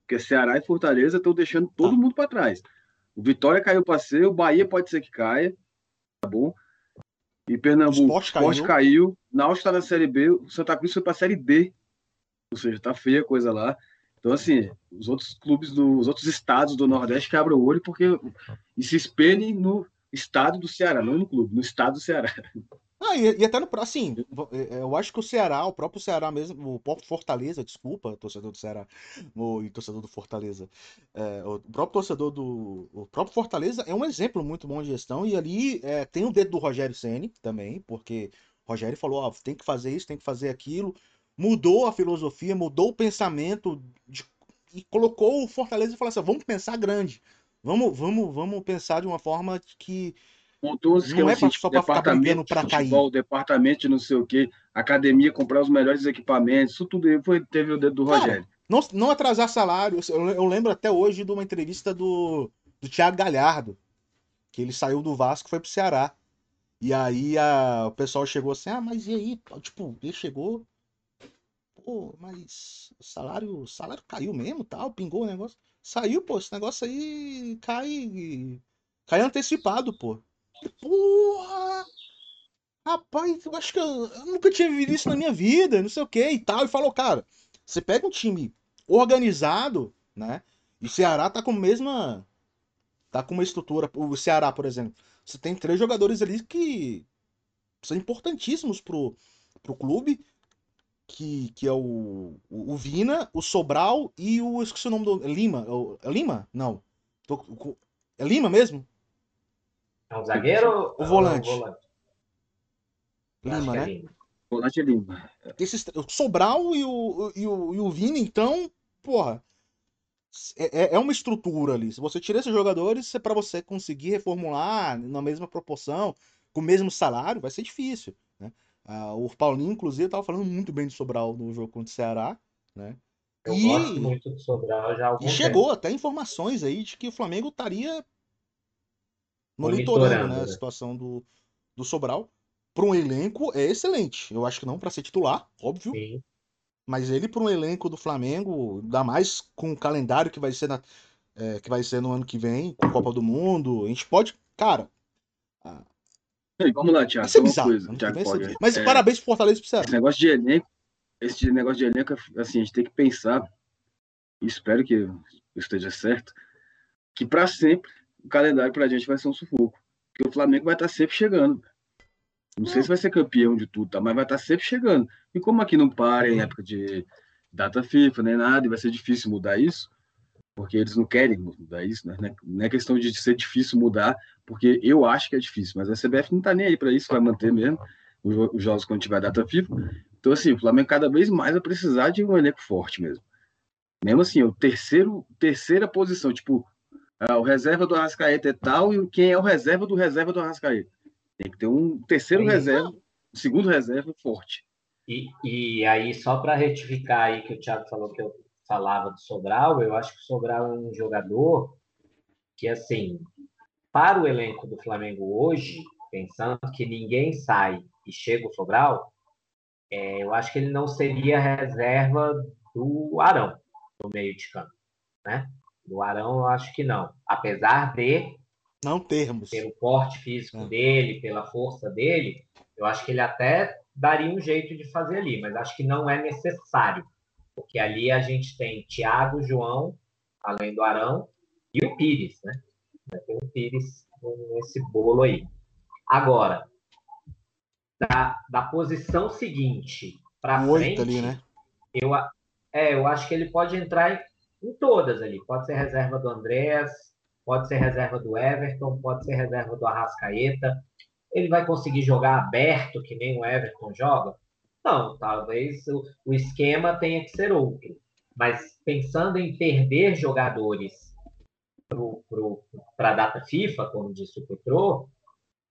B: Porque Ceará e Fortaleza estão deixando todo tá. mundo para trás. O Vitória caiu para ser, o Bahia pode ser que caia, tá bom? E Pernambuco, o Sport caiu. caiu. Náutico está na Série B, o Santa Cruz foi para a Série D. Ou seja, tá feia a coisa lá. Então, assim, os outros clubes, dos os outros estados do Nordeste que abram o olho porque e se espelhem no estado do Ceará, não no clube, no estado do Ceará.
C: Ah, e, e até no assim, é, eu acho que o Ceará, o próprio Ceará mesmo, o próprio Fortaleza, desculpa, torcedor do Ceará o, e torcedor do Fortaleza, é, o próprio torcedor do, o próprio Fortaleza é um exemplo muito bom de gestão e ali é, tem o dedo do Rogério Ceni também, porque o Rogério falou, ó, tem que fazer isso, tem que fazer aquilo, mudou a filosofia, mudou o pensamento de, e colocou o Fortaleza e falou assim: vamos pensar grande. Vamos, vamos, vamos pensar de uma forma que
B: Montou não é só para ficar brigando para cair. Departamento de não sei o quê, academia, comprar os melhores equipamentos, isso tudo foi, teve o dedo do Cara, Rogério.
C: Não, não atrasar salário. Eu, eu, lembro até hoje de uma entrevista do, do Thiago Galhardo, que ele saiu do Vasco e foi pro Ceará. E aí a, o pessoal chegou assim: ah, mas e aí? Tipo, ele chegou, pô, mas o salário, o salário caiu mesmo, tal, pingou o negócio. Saiu, pô, esse negócio aí cai. Cai antecipado, pô. Porra! Rapaz, eu acho que eu, eu nunca tinha vivido isso na minha vida, não sei o que e tal. E falou, cara, você pega um time organizado, né? E o Ceará tá com a mesma. Tá com uma estrutura. O Ceará, por exemplo. Você tem três jogadores ali que são importantíssimos pro, pro clube que, que é o, o, o, Vina, o Sobral e o. Esqueci o nome do. É Lima? É Lima? Não. Tô, é Lima mesmo?
A: É o zagueiro?
C: O volante. É o volante. Lima,
B: é né? Lima. Volante é Lima.
C: Esses, o Sobral e o, e, o, e o Vina, então, porra. É, é, é uma estrutura ali. Se você tirar esses jogadores, é para você conseguir reformular na mesma proporção, com o mesmo salário, vai ser difícil. Né? Ah, o Paulinho, inclusive, estava falando muito bem do Sobral no jogo contra o Ceará, né?
A: Eu e... gosto muito do Sobral já há
C: E chegou tempo. até informações aí de que o Flamengo estaria monitorando, né, a né? situação do, do Sobral. Para um elenco é excelente. Eu acho que não para ser titular, óbvio. Sim. Mas ele para um elenco do Flamengo, ainda mais com o calendário que vai ser na, é, que vai ser no ano que vem, com a Copa do Mundo, a gente pode, cara,
B: Vamos lá, Thiago. Isso é bizarro. Coisa, Thiago
C: pode, Mas é, parabéns pro Fortaleza pro
B: Esse negócio de elenco, esse negócio de elenco, assim, a gente tem que pensar, e espero que eu esteja certo, que para sempre o calendário pra gente vai ser um sufoco. Porque o Flamengo vai estar tá sempre chegando. Não sei se vai ser campeão de tudo, tá? mas vai estar tá sempre chegando. E como aqui não para em época de data FIFA nem nada, e vai ser difícil mudar isso, porque eles não querem mudar isso, né? Não é questão de ser difícil mudar, porque eu acho que é difícil, mas a CBF não está nem aí para isso, vai manter mesmo os jogos quando tiver data FIFA. Então, assim, o Flamengo cada vez mais vai precisar de um elenco forte mesmo. Mesmo assim, o terceiro, terceira posição, tipo, ah, o reserva do Arrascaeta é tal e quem é o reserva do reserva do Arrascaeta. Tem que ter um terceiro Sim. reserva, um segundo reserva forte.
A: E, e aí, só para retificar aí que o Thiago falou que eu falava do Sobral, eu acho que o Sobral é um jogador que, assim, para o elenco do Flamengo hoje, pensando que ninguém sai e chega o Sobral, é, eu acho que ele não seria reserva do Arão no meio de campo, né? Do Arão, eu acho que não. Apesar de
C: não termos
A: pelo porte físico é. dele, pela força dele, eu acho que ele até daria um jeito de fazer ali, mas acho que não é necessário, porque ali a gente tem Thiago, João, além do Arão, e o Pires, né? Tem o Pires nesse bolo aí. Agora, da, da posição seguinte para frente, ali, né? eu, é, eu acho que ele pode entrar em, todas ali. Pode ser reserva do Andréas, pode ser reserva do Everton, pode ser reserva do Arrascaeta. Ele vai conseguir jogar aberto, que nem o Everton joga? Não, talvez o, o esquema tenha que ser outro. Mas pensando em perder jogadores para a data FIFA, como disse o Petro,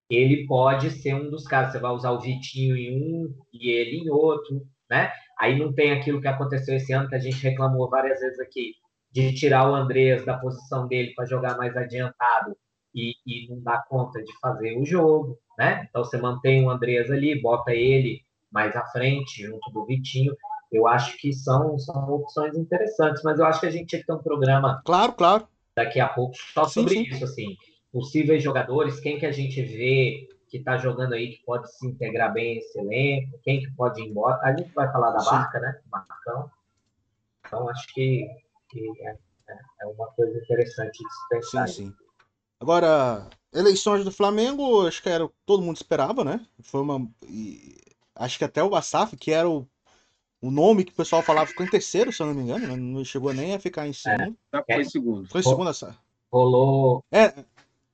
A: ele pode ser um dos casos. Você vai usar o Vitinho em um e ele em outro, né? Aí não tem aquilo que aconteceu esse ano, que a gente reclamou várias vezes aqui, de tirar o Andreas da posição dele para jogar mais adiantado e, e, não dar conta de fazer o jogo, né? Então você mantém o Andreas ali, bota ele mais à frente, junto do Vitinho. Eu acho que são, são opções interessantes, mas eu acho que a gente tinha que ter um programa.
C: Claro, claro.
A: Daqui a pouco só sobre sim. isso, assim possíveis jogadores, quem que a gente vê que está jogando aí que pode se integrar bem esse elenco, quem que pode ir embora. A gente vai falar da Sim. barca, né? Marcão. Então, acho que, que é, é, é, uma coisa interessante de se pensar. Sim, sim.
C: Agora, eleições do Flamengo, acho que era todo mundo esperava, né? Foi uma. E, acho que até o Asaf, que era o, o nome que o pessoal falava, ficou em terceiro, se eu não me engano, né? não chegou nem a ficar em segundo.
B: É, foi segundo.
C: Foi segundo, Asaf.
A: Rolou. É,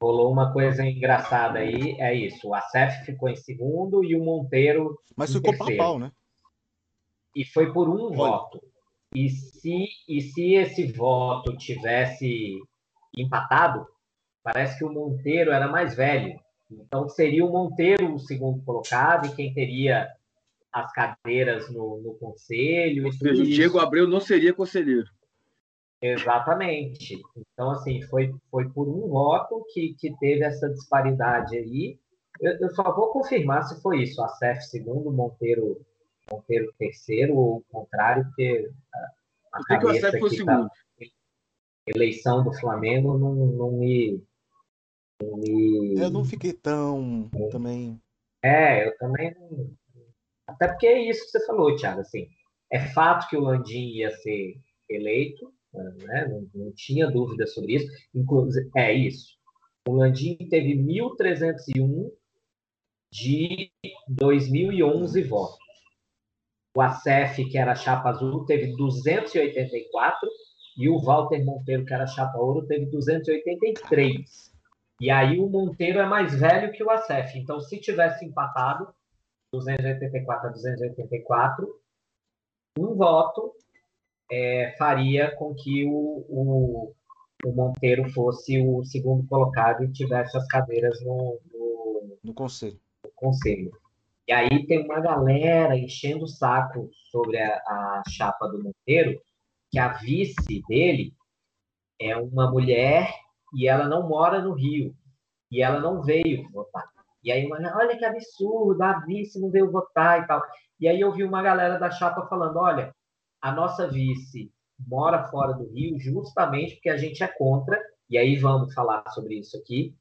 A: rolou uma coisa engraçada aí, é isso. O Acef ficou em segundo e o Monteiro.
C: Mas ficou pau pau, né?
A: E foi por um Olha. voto. E se, e se esse voto tivesse empatado, parece que o Monteiro era mais velho. Então seria o Monteiro o segundo colocado e quem teria as cadeiras no, no conselho.
B: Ou seja, o Diego Abreu não seria conselheiro.
A: Exatamente. Então, assim, foi, foi por um voto que, que teve essa disparidade aí. Eu, eu só vou confirmar se foi isso. A CEF segundo, Monteiro, Monteiro terceiro, ou o contrário, porque
B: a, a cabeça que, que tá,
A: eleição do Flamengo não, não, me,
C: não me... Eu não fiquei tão é. também...
A: É, eu também não... Até porque é isso que você falou, Thiago, assim, é fato que o Landim ia ser eleito, né? não, não, tinha dúvida sobre isso. Inclusive, é isso. O Landim teve 1.301 de 2011 votos. O ACF, que era chapa azul, teve 284 e o Walter Monteiro, que era chapa ouro, teve 283. E aí o Monteiro é mais velho que o ACF. Então, se tivesse empatado, 284 a 284, um voto é, faria com que o, o, o, Monteiro fosse o segundo colocado e tivesse as cadeiras no, no,
C: no conselho.
A: no conselho. E aí tem uma galera enchendo o saco sobre a, a chapa do Monteiro, que a vice dele é uma mulher e ela não mora no Rio. E ela não veio votar. E aí, olha que absurdo, a vice não veio votar e tal. E aí eu vi uma galera da chapa falando, olha, a nossa vice mora fora do Rio justamente porque a gente é contra, e aí vamos falar sobre isso aqui,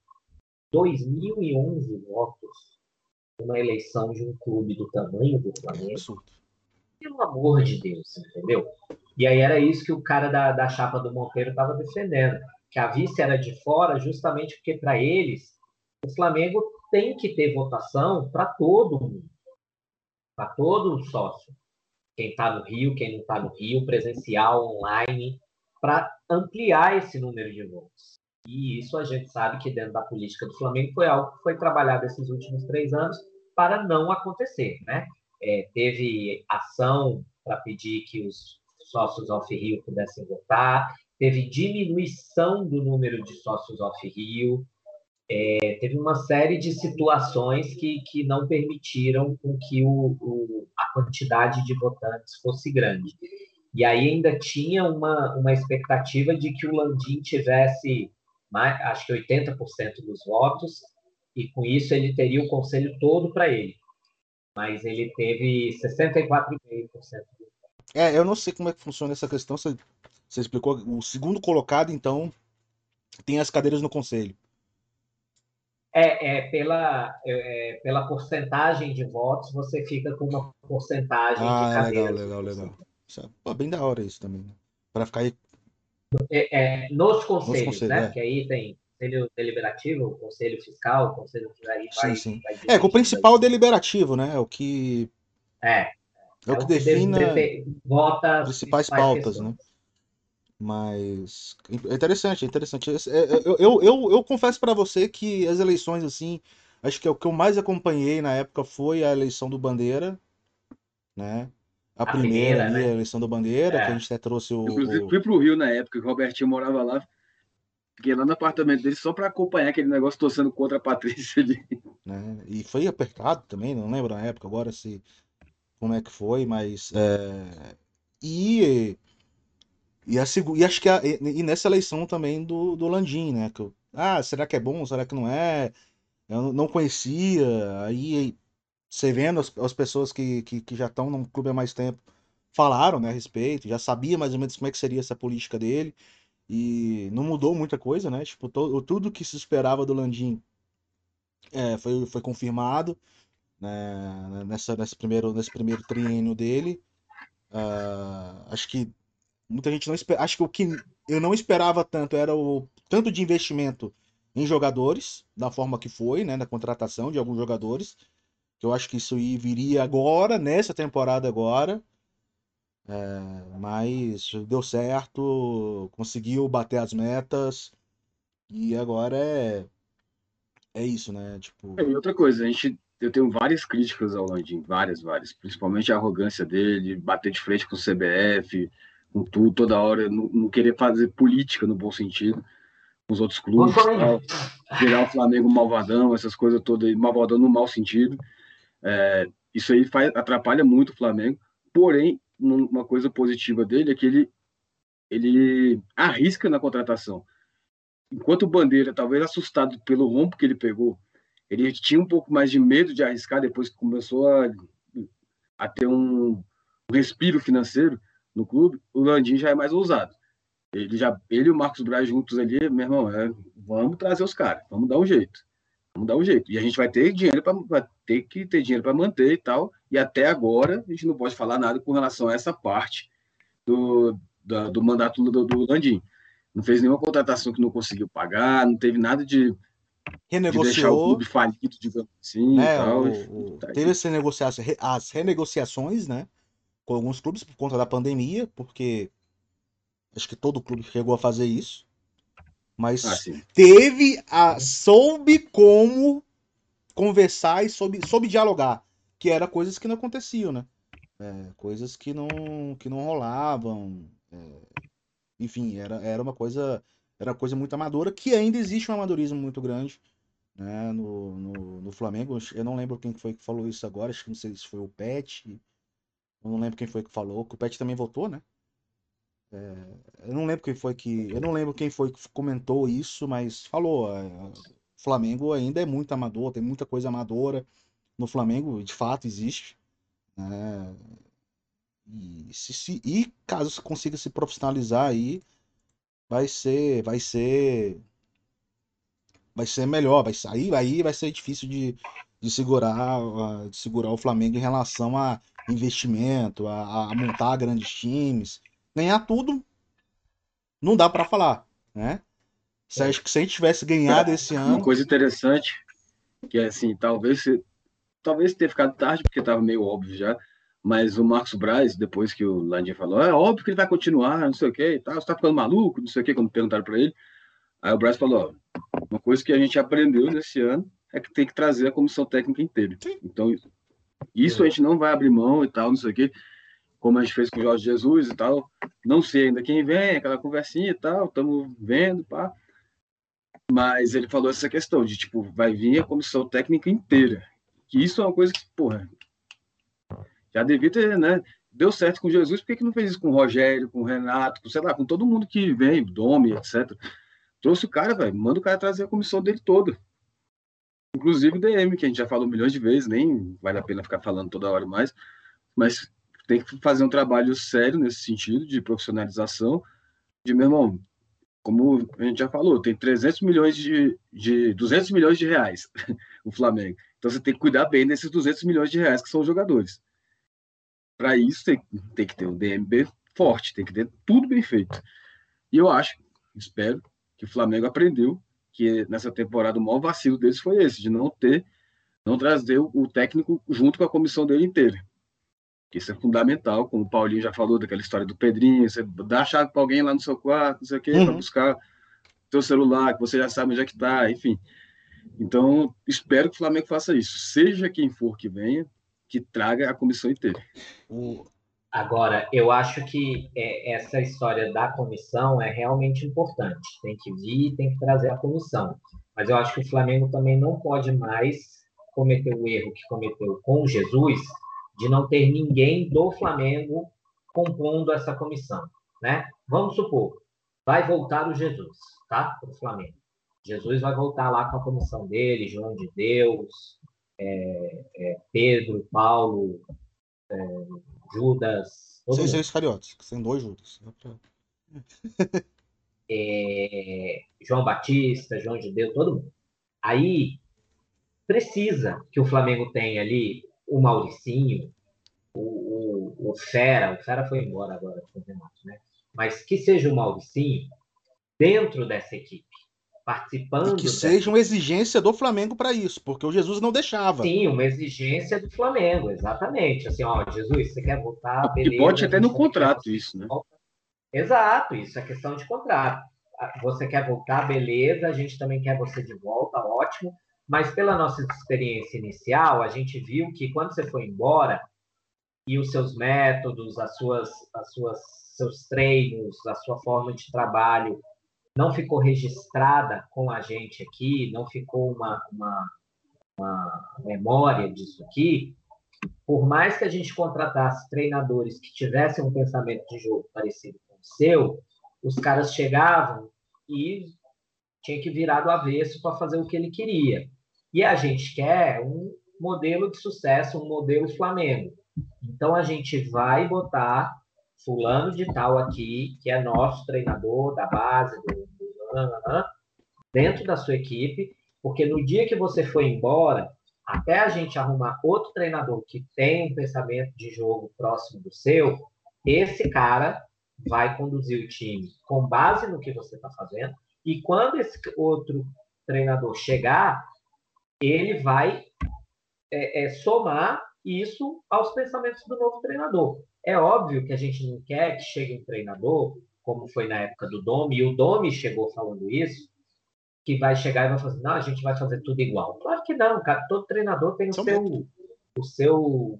A: 2.011 votos numa eleição de um clube do tamanho do Flamengo. Pelo amor de Deus, entendeu? E aí era isso que o cara da, da chapa do Monteiro estava defendendo, que a vice era de fora justamente porque para eles o Flamengo tem que ter votação para todo mundo, para todo sócio quem está no Rio, quem não está no Rio, presencial, online. para ampliar esse número de votos. E isso a gente sabe que dentro da política do Flamengo foi algo que foi trabalhado esses últimos três anos para não acontecer, né? É, teve ação para pedir que os sócios off-Rio pudessem votar, teve diminuição do número de sócios off-Rio, é, teve uma série de situações que, que não permitiram com que o, o, a quantidade de votantes fosse grande. E aí ainda tinha uma, uma expectativa de que o Landim tivesse, mais, acho que 80% dos votos, e com isso ele teria o conselho todo para ele. Mas ele teve 64,5%.
C: É, eu não sei como é que funciona essa questão, você, você explicou. O segundo colocado, então, tem as cadeiras no conselho.
A: É, é, pela, é, é pela porcentagem de votos, você fica com uma porcentagem
C: ah,
A: de
C: cadeiras. Legal, legal, legal. Isso é, pô, bem da hora isso também. Né? Para ficar aí.
A: É, é, nos conselhos, nos conselhos né? É. Que aí tem conselho deliberativo, conselho fiscal, conselho que aí
C: vai, sim, sim. Vai é, o principal é deliberativo, né? O que.
A: É.
C: É, o que define
A: vota
C: principais pautas, questões. né? Mas é interessante, é interessante. Eu, eu, eu, eu confesso para você que as eleições, assim, acho que é o que eu mais acompanhei na época foi a eleição do Bandeira, né? A, a primeira, primeira né? a eleição do Bandeira, é. que a gente até trouxe o.
B: Inclusive, fui pro Rio na época, que o Robertinho morava lá. Fiquei lá no apartamento dele só para acompanhar aquele negócio torcendo contra a Patrícia ali.
C: Né? E foi apertado também, não lembro na época agora se como é que foi, mas. É... E e, a, e acho que a, e nessa eleição também do, do Landim, né? Que eu, ah, será que é bom? Será que não é? Eu não conhecia. Aí você vendo as, as pessoas que, que, que já estão no clube há mais tempo falaram né, a respeito, já sabia mais ou menos como é que seria essa política dele. E não mudou muita coisa, né? Tipo, to, tudo que se esperava do Landim é, foi, foi confirmado né, nessa, nesse, primeiro, nesse primeiro triênio dele. Uh, acho que muita gente não espera. Acho que o que eu não esperava tanto era o tanto de investimento em jogadores, da forma que foi, né, na contratação de alguns jogadores. Que eu acho que isso viria agora, nessa temporada agora. É, mas deu certo, conseguiu bater as metas. E agora é. É isso, né? Tipo...
B: É, e outra coisa, a gente eu tenho várias críticas ao Landim, várias, várias. Principalmente a arrogância dele, bater de frente com o CBF, com tudo, toda hora, não, não, querer fazer política no bom sentido com os outros clubes, tal, virar o Flamengo malvadão, essas coisas todas, malvadão no mau sentido. É, isso aí faz, atrapalha muito o Flamengo. Porém, uma coisa positiva dele é que ele, ele arrisca na contratação. Enquanto o Bandeira, talvez assustado pelo rompo que ele pegou, ele tinha um pouco mais de medo de arriscar depois que começou a, a ter um respiro financeiro no clube, o Landim já é mais ousado. Ele já, ele e o Marcos Braz juntos ali, meu irmão, é, vamos trazer os caras, vamos dar um jeito. Vamos dar um jeito. E a gente vai ter dinheiro para ter que ter dinheiro para manter e tal. E até agora a gente não pode falar nada com relação a essa parte do, do, do mandato do, do Landim. Não fez nenhuma contratação que não conseguiu pagar, não teve nada de,
C: renegociou. De deixar o clube falido, digamos assim. É, tal, o, o, tá teve essa negociação, as renegociações, né? Com alguns clubes por conta da pandemia, porque acho que todo clube chegou a fazer isso. Mas ah, teve a. soube como conversar e soube, soube dialogar. Que era coisas que não aconteciam, né? É, coisas que não, que não rolavam. É, enfim, era, era uma coisa. Era uma coisa muito amadora, que ainda existe um amadorismo muito grande né, no, no, no Flamengo. Eu não lembro quem foi que falou isso agora, acho que não sei se foi o Pet eu não lembro quem foi que falou, que o Pet também votou, né? É, eu não lembro quem foi que. Eu não lembro quem foi que comentou isso, mas falou. É, Flamengo ainda é muito amador, tem muita coisa amadora no Flamengo, de fato existe. Né? E, se, se, e caso você consiga se profissionalizar aí, vai ser. Vai ser. Vai ser melhor. Vai, aí, aí vai ser difícil de, de segurar, de segurar o Flamengo em relação a investimento, a, a montar grandes times, ganhar tudo, não dá para falar, né? Se, acho que se a gente tivesse ganhado esse ano.
B: Uma coisa interessante, que é assim, talvez talvez tenha ficado tarde, porque estava meio óbvio já, Mas o Marcos Braz, depois que o Landim falou, é óbvio que ele vai continuar, não sei o que e tal, você tá ficando maluco, não sei o que, quando perguntaram para ele. Aí o Braz falou, ó, uma coisa que a gente aprendeu nesse ano é que tem que trazer a comissão técnica inteira. Sim. Então, isso a gente não vai abrir mão e tal, não sei o que, como a gente fez com o Jorge Jesus e tal. Não sei ainda quem vem, aquela conversinha e tal, estamos vendo, pá. Mas ele falou essa questão de, tipo, vai vir a comissão técnica inteira. Que isso é uma coisa que, porra, já devia ter, né? Deu certo com Jesus, por que, que não fez isso com o Rogério, com o Renato, com, sei lá, com todo mundo que vem, Domi, etc. Trouxe o cara, velho, manda o cara trazer a comissão dele toda. Inclusive DM, que a gente já falou milhões de vezes, nem vale a pena ficar falando toda hora mais, mas tem que fazer um trabalho sério nesse sentido, de profissionalização, de, meu irmão, como a gente já falou, tem 300 milhões de, de 200 milhões de reais o Flamengo. Então você tem que cuidar bem desses 200 milhões de reais que são os jogadores. Para isso, tem, tem que ter um DMB forte, tem que ter tudo bem feito. E eu acho, espero, que o Flamengo aprendeu que nessa temporada o maior vacilo deles foi esse, de não ter, não trazer o técnico junto com a comissão dele inteira. Isso é fundamental, como o Paulinho já falou daquela história do Pedrinho, você dá a chave para alguém lá no seu quarto, não sei o quê, uhum. para buscar seu celular, que você já sabe onde é que está, enfim. Então, espero que o Flamengo faça isso. Seja quem for que venha, que traga a comissão inteira.
A: Agora, eu acho que é, essa história da comissão é realmente importante. Tem que vir, tem que trazer a comissão. Mas eu acho que o Flamengo também não pode mais cometer o erro que cometeu com Jesus de não ter ninguém do Flamengo compondo essa comissão, né? Vamos supor, vai voltar o Jesus, tá? Para o Flamengo. Jesus vai voltar lá com a comissão dele, João de Deus, é, é, Pedro, Paulo, é, Judas.
C: Seis Iscariotes, são dois Judas.
A: É, João Batista, João de Deus, todo mundo. Aí precisa que o Flamengo tenha ali o Mauricinho, o, o, o Fera, o Fera foi embora agora com o Renato, né? Mas que seja o Mauricinho dentro dessa equipe participando.
C: E que seja uma exigência do Flamengo para isso, porque o Jesus não deixava.
A: Sim, uma exigência do Flamengo, exatamente. Assim, ó, Jesus, você quer voltar? Beleza,
B: e pode até no contrato isso, né?
A: Exato, isso é questão de contrato. Ah, você quer voltar, beleza, a gente também quer você de volta, ótimo. Mas pela nossa experiência inicial, a gente viu que quando você foi embora e os seus métodos, as suas, as suas, seus treinos, a sua forma de trabalho não ficou registrada com a gente aqui, não ficou uma, uma, uma memória disso aqui, por mais que a gente contratasse treinadores que tivessem um pensamento de jogo parecido com o seu, os caras chegavam e tinha que virar do avesso para fazer o que ele queria. E a gente quer um modelo de sucesso, um modelo Flamengo. Então a gente vai botar fulano de tal aqui, que é nosso treinador da base, do, dentro da sua equipe, porque no dia que você for embora, até a gente arrumar outro treinador que tem um pensamento de jogo próximo do seu, esse cara vai conduzir o time com base no que você está fazendo, e quando esse outro treinador chegar, ele vai é, é, somar isso aos pensamentos do novo treinador. É óbvio que a gente não quer que chegue um treinador, como foi na época do Domi, e o Domi chegou falando isso, que vai chegar e vai fazer, não, a gente vai fazer tudo igual. Claro que não, cara. Todo treinador tem o seu, o seu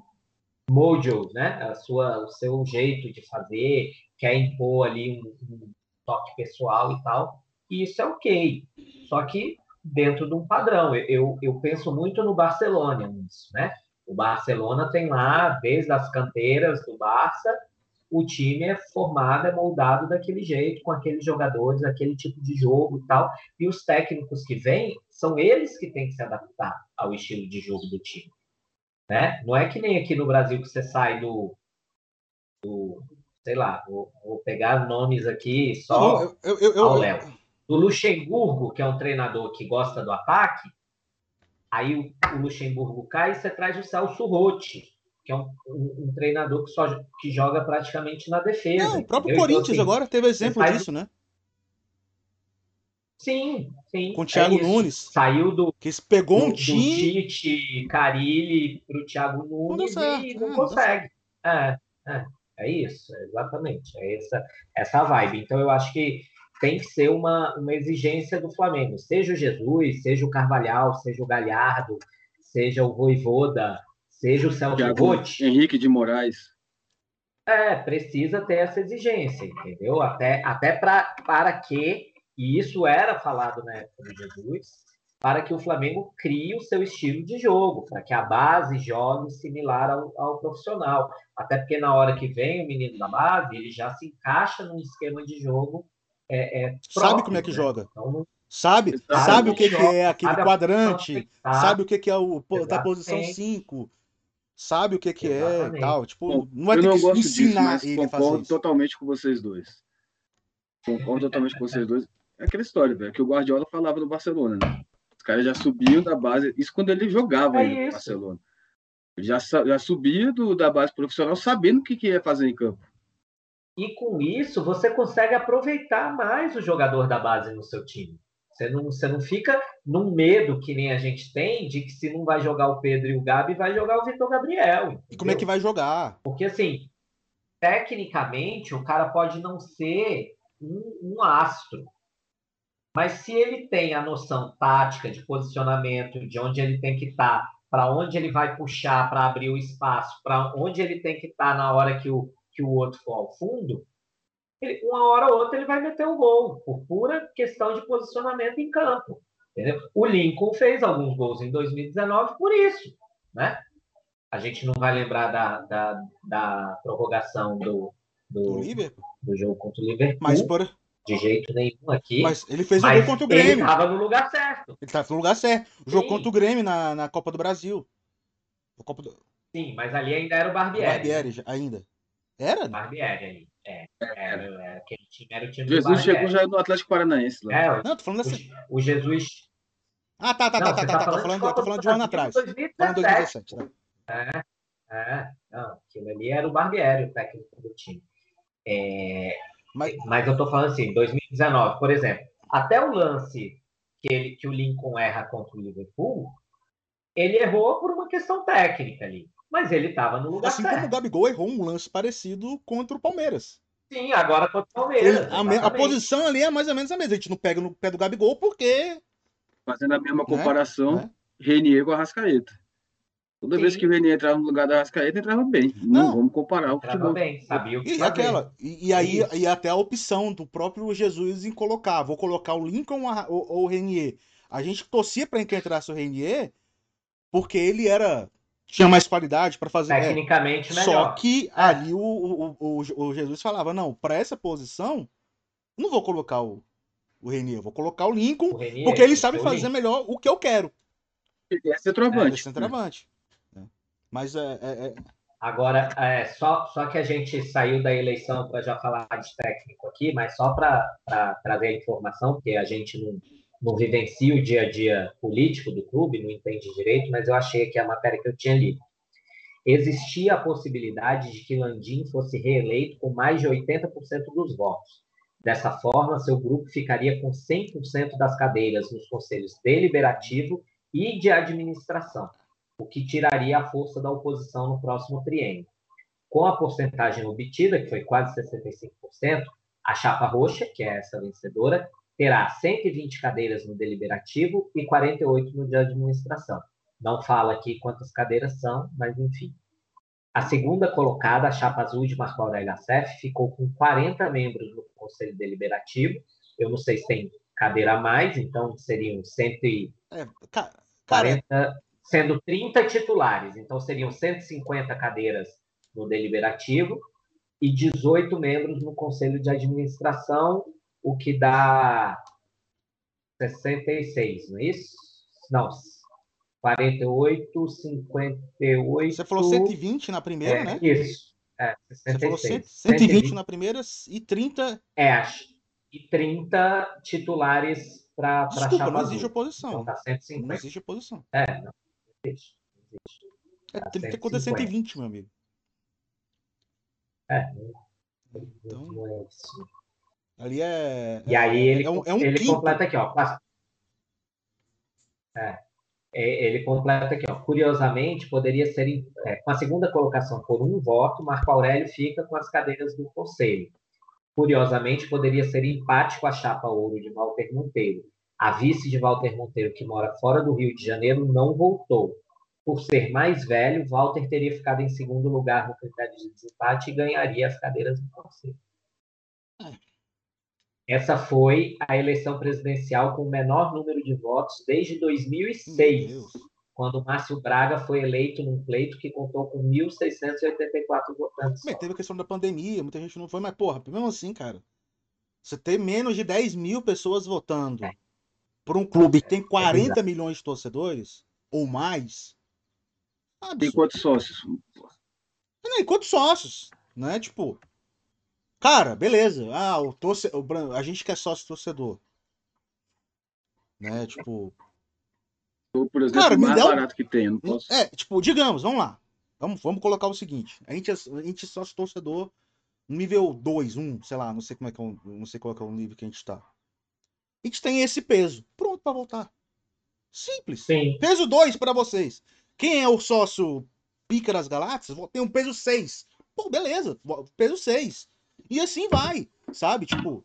A: mojo, né? A sua, o seu jeito de fazer, quer impor ali um, um toque pessoal e tal. E isso é ok. Só que dentro de um padrão. Eu, eu penso muito no Barcelona nisso, né? O Barcelona tem lá, desde as canteiras do Barça, o time é formado, é moldado daquele jeito, com aqueles jogadores, aquele tipo de jogo e tal. E os técnicos que vêm, são eles que têm que se adaptar ao estilo de jogo do time. Né? Não é que nem aqui no Brasil que você sai do. do sei lá, vou, vou pegar nomes aqui só eu, eu, eu, ao Léo. Do Luxemburgo, que é um treinador que gosta do ataque, Aí o, o Luxemburgo cai e você traz o Celso Rotti, que é um, um, um, treinador que, só, que joga praticamente na defesa. Não,
C: o próprio então, Corinthians então, assim, agora teve exemplo faz... disso, né?
A: Sim, sim.
C: Com o Thiago é Nunes.
A: Saiu do.
C: Que pegou
A: do,
C: um time.
A: Do Tite, Carilli pro Thiago Nunes não certo, e não, não consegue. É, é, é isso, exatamente. É essa, essa vibe. Então, eu acho que tem que ser uma, uma exigência do Flamengo. Seja o Jesus, seja o Carvalhal, seja o Galhardo, seja o Voivoda, seja o Celso Rotti.
B: Henrique de Moraes.
A: É, precisa ter essa exigência, entendeu? Até, até pra, para que, e isso era falado na época do Jesus, para que o Flamengo crie o seu estilo de jogo, para que a base jogue similar ao, ao, profissional. Até porque na hora que vem o menino da base, ele já se encaixa num esquema de jogo. É, é
C: próprio, sabe como é que né? joga? Então, sabe, sabe, sabe o que, que, é aquele quadrante, sabe o que, que é o da posição 5, sabe o que, que é e tal. Tipo, Bom,
B: não vai ter não que ensinar disso, ele a fazer isso. totalmente com vocês dois. Concordo totalmente com vocês dois. É aquela história, velho, que o Guardiola falava do Barcelona, né? Os caras já subiam da base. Isso quando ele jogava é no Barcelona. Ele já, já subia do, da base profissional sabendo o que, que ia fazer em campo.
A: E com isso, você consegue aproveitar mais o jogador da base no seu time. Você não, você não fica num medo que nem a gente tem de que se não vai jogar o Pedro e o Gabi, vai jogar o Vitor Gabriel. Entendeu?
C: E como é que vai jogar?
A: Porque, assim, tecnicamente, o cara pode não ser um, um astro. Mas se ele tem a noção tática de posicionamento, de onde ele tem que estar, tá, para onde ele vai puxar para abrir o espaço, para onde ele tem que estar tá na hora que o, que o outro for ao fundo, ele, uma hora ou outra ele vai meter o gol, por pura questão de posicionamento em campo. Entendeu? O Lincoln fez alguns gols em 2019 por isso. Né? A gente não vai lembrar da, da, da prorrogação do, do, do, jogo contra o Liverpool.
C: Mas por,
A: de jeito nenhum aqui.
C: Mas ele fez o gol contra o Grêmio. Ele
A: estava no lugar certo.
C: Ele estava no lugar certo. O jogo contra o Grêmio na, na Copa do Brasil.
A: Copa do... Sim, mas ali ainda era o Barbieri. O
C: Barbieri, ainda. Era?
A: Barbieri ali. É, era, era, aquele time, era o time
B: Jesus chegou já no Atlético Paranaense. Lá.
A: É, não, tô falando assim. O, o Jesus.
C: Ah, tá, tá, não, tá, tá, tá, tá. Tô falando, tô falando de um ano atrás. 2017. Falando 2017 tá.
A: É, é. Não, aquilo ali era o Barbieri, o técnico do time. É, mas, mas eu estou falando assim, 2019, por exemplo, até o lance que, ele, que o Lincoln erra contra o Liverpool, ele errou por uma questão técnica ali. Mas ele estava no lugar
C: assim
A: certo.
C: Assim como o Gabigol errou um lance parecido contra o Palmeiras.
A: Sim, agora contra o Palmeiras.
C: Ele, a, a, posição ali é mais ou menos a mesma. A gente não pega no pé do Gabigol porque.
B: Fazendo a mesma né? comparação, né? Renier com a Rascaeta. Toda Sim. vez que o Vene entrava no lugar da Rascaeta, entrava bem. Não, não vamos comparar o futebol.
A: bem, sabia o que
C: e aquela e, e aí e até a opção do próprio Jesus em colocar, vou colocar o Lincoln ou, ou o Renier. A gente torcia para que entrasse o Renier porque ele era tinha mais qualidade para fazer
A: é. tecnicamente
C: é,
A: melhor.
C: Só que é. ali o, o, o, o, Jesus falava, não, para essa posição não vou colocar o o Renier, vou colocar o Lincoln, o Renier, porque ele sabe fazer Lincoln. melhor o que eu quero.
B: Ele é centroavante. É, é
C: centroavante. Mas é. é, é...
A: Agora, é, só, só que a gente saiu da eleição para já falar de técnico aqui, mas só para trazer a informação, porque a gente não, não vivencia o dia a dia político do clube, não entende direito, mas eu achei aqui a matéria que eu tinha lido. Existia a possibilidade de que Landim fosse reeleito com mais de 80% dos votos. Dessa forma, seu grupo ficaria com 100% das cadeiras nos conselhos deliberativo e de administração o que tiraria a força da oposição no próximo triênio. Com a porcentagem obtida, que foi quase 65%, a chapa roxa, que é essa vencedora, terá 120 cadeiras no deliberativo e 48 no de administração. Não fala aqui quantas cadeiras são, mas enfim. A segunda colocada, a chapa azul de Marco Aurélio Acef, ficou com 40 membros no Conselho Deliberativo. Eu não sei se tem cadeira a mais, então seriam 140, é, sendo 30 titulares, então seriam 150 cadeiras no deliberativo e 18 membros no conselho de administração, o que dá 66, não é isso? Não, 48, 58.
C: Você falou 120 na primeira,
A: é,
C: né?
A: Isso. É, 66. Você falou
C: 120, 120 na primeira e 30.
A: É, e 30 titulares para
C: Desculpa, não existe oposição.
A: Então, tá 150.
C: Não existe oposição.
A: É, não existe.
C: É 30 contra 120, meu amigo.
A: É.
C: Então, ali é.
A: E aí ele,
C: é um, é um
A: ele completa aqui, ó. É. é, ele completa aqui, ó, curiosamente, poderia ser, é, com a segunda colocação por um voto, Marco Aurélio fica com as cadeiras do Conselho. Curiosamente, poderia ser empate com a chapa ouro de Walter Monteiro. A vice de Walter Monteiro, que mora fora do Rio de Janeiro, não voltou. Por ser mais velho, Walter teria ficado em segundo lugar no critério de desempate e ganharia as cadeiras do Conselho. É. Essa foi a eleição presidencial com o menor número de votos desde 2006, quando Márcio Braga foi eleito num pleito que contou com 1.684 votantes.
C: Mas teve a questão da pandemia, muita gente não foi, mas porra, mesmo assim, cara, você ter menos de 10 mil pessoas votando é. por um clube que tem 40 é milhões de torcedores ou mais.
B: Tem quantos sócios?
C: Não, quantos sócios? Né? Tipo, Cara, beleza. Ah, o torce... o... a gente quer sócio torcedor. Né? Tipo.
B: Ou, por exemplo, cara, o mais barato que tem, não posso.
C: É, tipo, digamos, vamos lá. Vamos, vamos colocar o seguinte. A gente, é, a gente é sócio torcedor nível 2, 1, um, sei lá, não sei como é que é, não sei qual é, é o nível que a gente tá. A gente tem esse peso. Pronto para voltar. Simples. Sim. Peso 2 para vocês. Quem é o sócio pica das galáxias? Tem um peso 6. Pô, beleza. Peso 6. E assim vai, sabe? Tipo,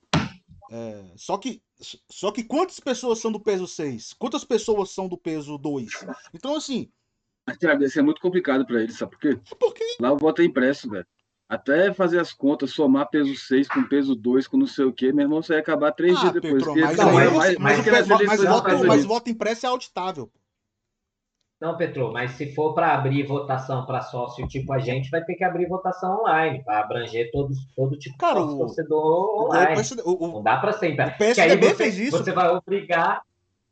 C: é, só que só que quantas pessoas são do peso 6? Quantas pessoas são do peso 2? Então, assim.
B: Mas, isso é muito complicado para eles, sabe por quê?
C: Por quê?
B: Lá o voto é impresso, velho. Até fazer as contas, somar peso 6 com peso 2, com não sei o quê, meu irmão, você vai acabar três ah, dias depois.
C: Petro, mas, mas, mas, mas voto impresso é auditável.
A: Não, Petro, mas se for para abrir votação para sócio tipo a gente, vai ter que abrir votação online, para abranger todos, todo tipo
C: Cara, de torcedor online.
A: O, o, não dá para sempre.
C: O PSDB você, fez isso.
A: Você vai obrigar,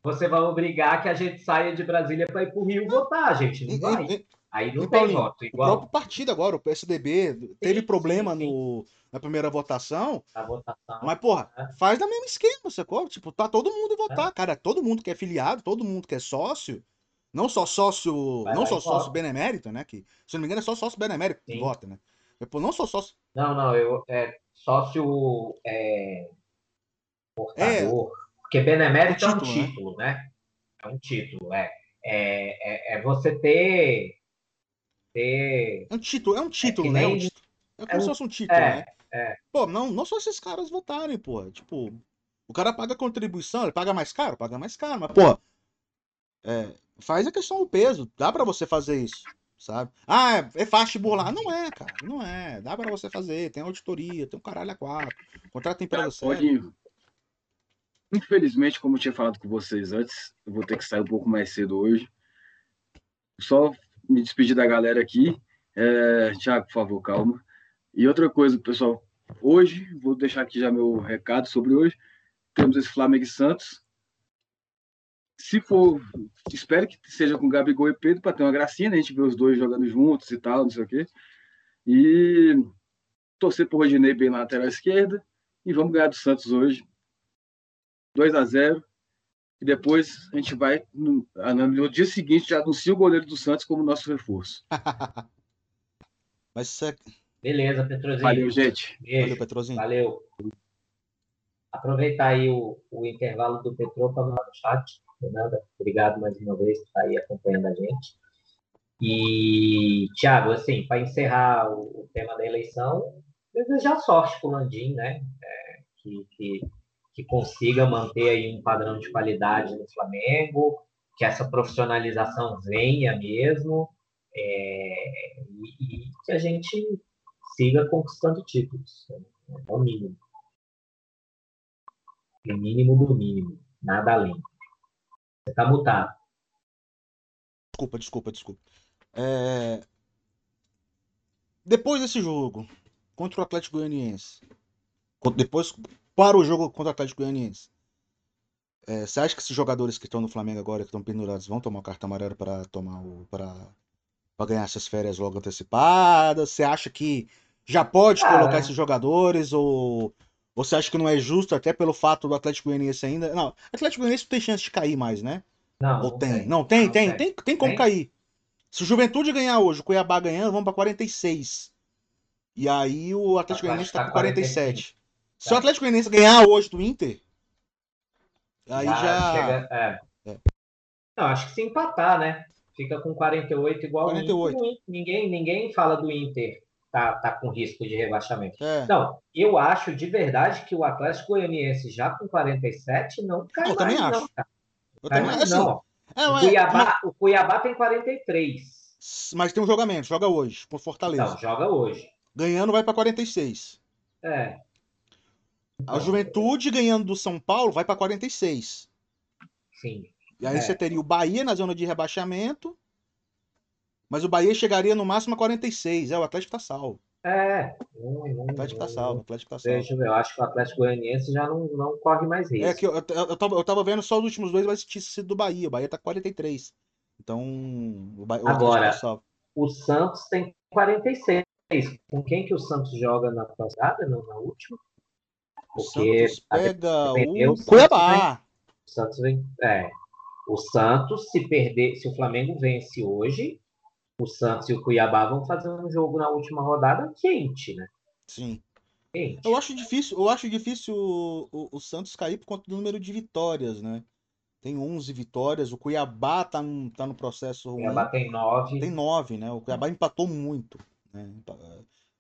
A: você vai obrigar que a gente saia de Brasília para ir para o Rio votar, gente. Não vai. E, Aí não tem voto. Igual.
C: O próprio partido agora, o PSDB, teve sim, problema sim, sim. No, na primeira votação.
A: Votação.
C: Mas, porra, é. faz da mesma esquema, sacou? Tipo, tá todo mundo votar, é. cara. Todo mundo que é filiado, todo mundo que é sócio não só sócio. Vai não só sócio benemérito, né? Que, se não me engano, é só sócio benemérito que vota, né? Depois, não só sócio.
A: Não, não, eu. É, sócio. É, portador. É, porque benemérito é um título, é um título né? né? É um título, é. É, é, é você ter. ter...
C: É um título, é um título, é né? Nem... É como é se fosse um título, é, né? É. Pô, não, não só esses caras votarem, pô. Tipo, o cara paga contribuição, ele paga mais caro, paga mais caro, mas, pô, é, faz a questão do peso. Dá para você fazer isso, sabe? Ah, é, fácil burlar. Não é, cara. Não é. Dá para você fazer. Tem auditoria, tem um caralho a quatro. Contrato empresa séria.
B: Infelizmente, como eu tinha falado com vocês antes, eu vou ter que sair um pouco mais cedo hoje. Só me despedir da galera aqui. É, Tiago, por favor, calma. E outra coisa, pessoal. Hoje, vou deixar aqui já meu recado sobre hoje. Temos esse Flamengo e Santos se for, espero que seja com Gabigol e Pedro para ter uma gracinha, né? A gente ver os dois jogando juntos e tal, não sei o quê. E torcer pro Rodinei bem na lateral esquerda e vamos ganhar do Santos hoje. 2 a 0 e depois a gente vai no, no dia seguinte já anuncia o goleiro do Santos como nosso reforço.
C: Mas ser...
A: Beleza, Petrozinho.
B: Valeu, gente.
C: Beijo. Valeu, Petrozinho.
A: Valeu. Aproveitar aí o, o intervalo do Petro para no chat. Fernanda, obrigado mais uma vez por estar aí acompanhando a gente. E, Tiago, assim, para encerrar o, o, tema da eleição, desejar sorte para o Landim, né? É, que, que, que consiga manter aí um padrão de qualidade no Flamengo, que essa profissionalização venha mesmo, é, e, e, que a gente siga conquistando títulos. É o mínimo. O mínimo do mínimo, nada além. Você tá mutado.
C: Desculpa, desculpa, desculpa. É... Depois desse jogo contra o Atlético Goianiense, depois para o jogo contra o Atlético Goianiense, é, você acha que esses jogadores que estão no Flamengo agora, que estão pendurados, vão tomar o cartão amarelo para tomar o para ganhar essas férias logo antecipadas? Você acha que já pode colocar esses jogadores ou você acha que não é justo, até pelo fato do Atlético Goianiense ainda. Não, Atlético Goianiense tem chance de cair mais, né?
A: Não.
C: Ou tem? tem. Não, tem, não, tem, tem, tem, tem, como tem? cair. Se o Juventude ganhar hoje, o Cuiabá ganhando, vamos para 46. E aí o Atlético Goianiense tá com 47. Se o Atlético Goianiense ganhar hoje do Inter, aí já. já...
A: Chega, é. É. Não, acho que se empatar, né? Fica com 48 igual
C: 48.
A: o Inter. Ninguém, ninguém fala do Inter tá, tá com risco de rebaixamento.
C: É.
A: Não, eu acho de verdade que o Atlético Goianiense já com 47 não cai
C: Eu
A: mais,
C: também
A: não,
C: acho.
A: cara.
C: Eu
A: Cai
C: também,
A: mais,
C: assim,
A: não.
C: é,
A: O
C: é,
A: Cuiabá, o Cuiabá tem 43.
C: mas, mas tem um jogamento, joga hoje, com Fortaleza.
A: Então, joga hoje.
C: Ganhando vai pra 46.
A: É.
C: A Juventude ganhando do São Paulo vai pra 46.
A: Sim.
C: E aí
A: É.
C: você teria o Bahia na zona de rebaixamento. Mas o Bahia chegaria no máximo a 46. É, o Atlético tá salvo.
A: É. Hum, hum,
C: O Atlético tá salvo, o Atlético tá salvo.
A: Deixa eu ver, eu acho que o Atlético Goianiense já não, não corre mais risco.
C: É que eu, eu, eu tava, eu tava vendo só os últimos dois, mas tinha sido do Bahia. O Bahia tá com 43. Então, o, Bahia, o Atlético
A: Agora,
C: tá.
A: O Santos tem 46. Com quem que o Santos joga na passada, na na última?
C: O
A: Porque
C: Santos pega o
A: o Santos
C: Cuiabá.
A: o Santos vem. É. O Santos, se perder, se o Flamengo vence hoje, o Santos e o Cuiabá vão fazer um jogo na última rodada quente, né?
C: Sim.
A: Quente.
C: Eu acho difícil, eu acho difícil o, o, o Santos cair por conta do número de vitórias, né? Tem 11 vitórias, o Cuiabá tá, num- tá no processo
A: O
C: ruim.
A: Cuiabá tem nove.
C: Tem 9, né? O Cuiabá empatou muito. né?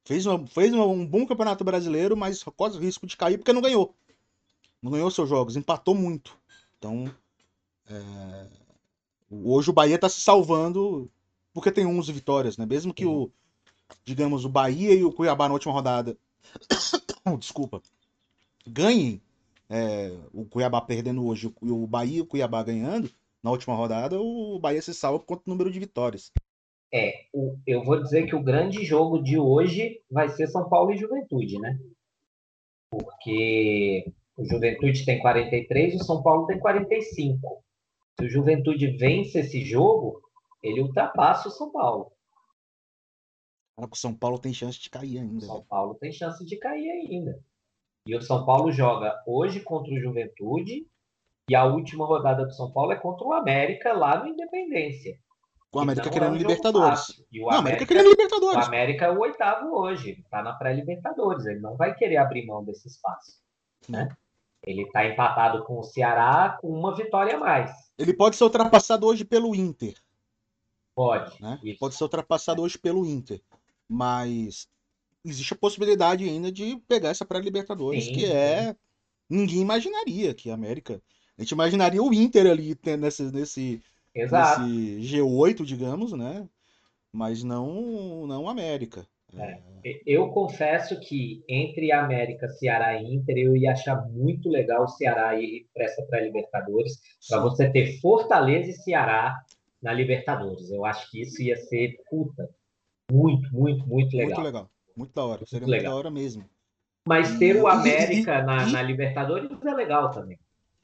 C: Fez, uma- fez um bom campeonato brasileiro, mas corre o risco de cair porque não ganhou. Não ganhou seus jogos, empatou muito. Então, é, hoje o Bahia tá se salvando porque tem 11 vitórias, né? Mesmo que o, digamos, o Bahia e o Cuiabá na última rodada, desculpa, ganhem, é, o Cuiabá perdendo hoje e o Bahia e o Cuiabá ganhando, na última rodada, o Bahia se salva do número de vitórias.
A: É, o- eu vou dizer que o grande jogo de hoje vai ser São Paulo e Juventude, né? Porque o Juventude tem 43 e o São Paulo tem 45. Se o Juventude vence esse jogo, ele ultrapassa o São Paulo.
C: Cara, o São Paulo tem chance de cair
A: O
C: ainda.
A: São
C: velho.
A: Paulo tem chance de cair ainda. E o São Paulo joga hoje contra o Juventude e a última rodada do São Paulo é contra o América lá no Independência. Que
C: América
A: é
C: querendo
A: um jogo
C: Libertadores.
A: E o
C: Não, América
A: América
C: querendo
A: O
C: Libertadores.
A: América é o oitavo hoje, está na pré-Libertadores, ele não vai querer abrir mão desse espaço. Né? Ele está empatado com o Ceará com uma vitória a mais.
C: Ele pode ser ultrapassado hoje pelo Inter,
A: Pode.
C: né? Pode ser ultrapassado hoje pelo Inter. Mas existe a possibilidade ainda de pegar essa pré-Libertadores, que é. Ninguém imaginaria que a América. A gente imaginaria o Inter ali nesse, nesse,
A: Exato.
C: nesse G8, digamos, né? Mas não, não a América.
A: É. Eu confesso que entre América, Ceará e Inter, eu ia achar muito legal o Ceará ir para essa pré-Libertadores, para você ter Fortaleza e Ceará na Libertadores. Eu acho que isso ia ser puta, muito, muito, muito legal.
C: Muito legal. Muito da hora.
A: Muito
C: Seria muito
A: legal.
C: da hora mesmo.
A: Mas ter o
C: E-
A: América
C: e-
A: na,
C: e-
A: na Libertadores é legal também.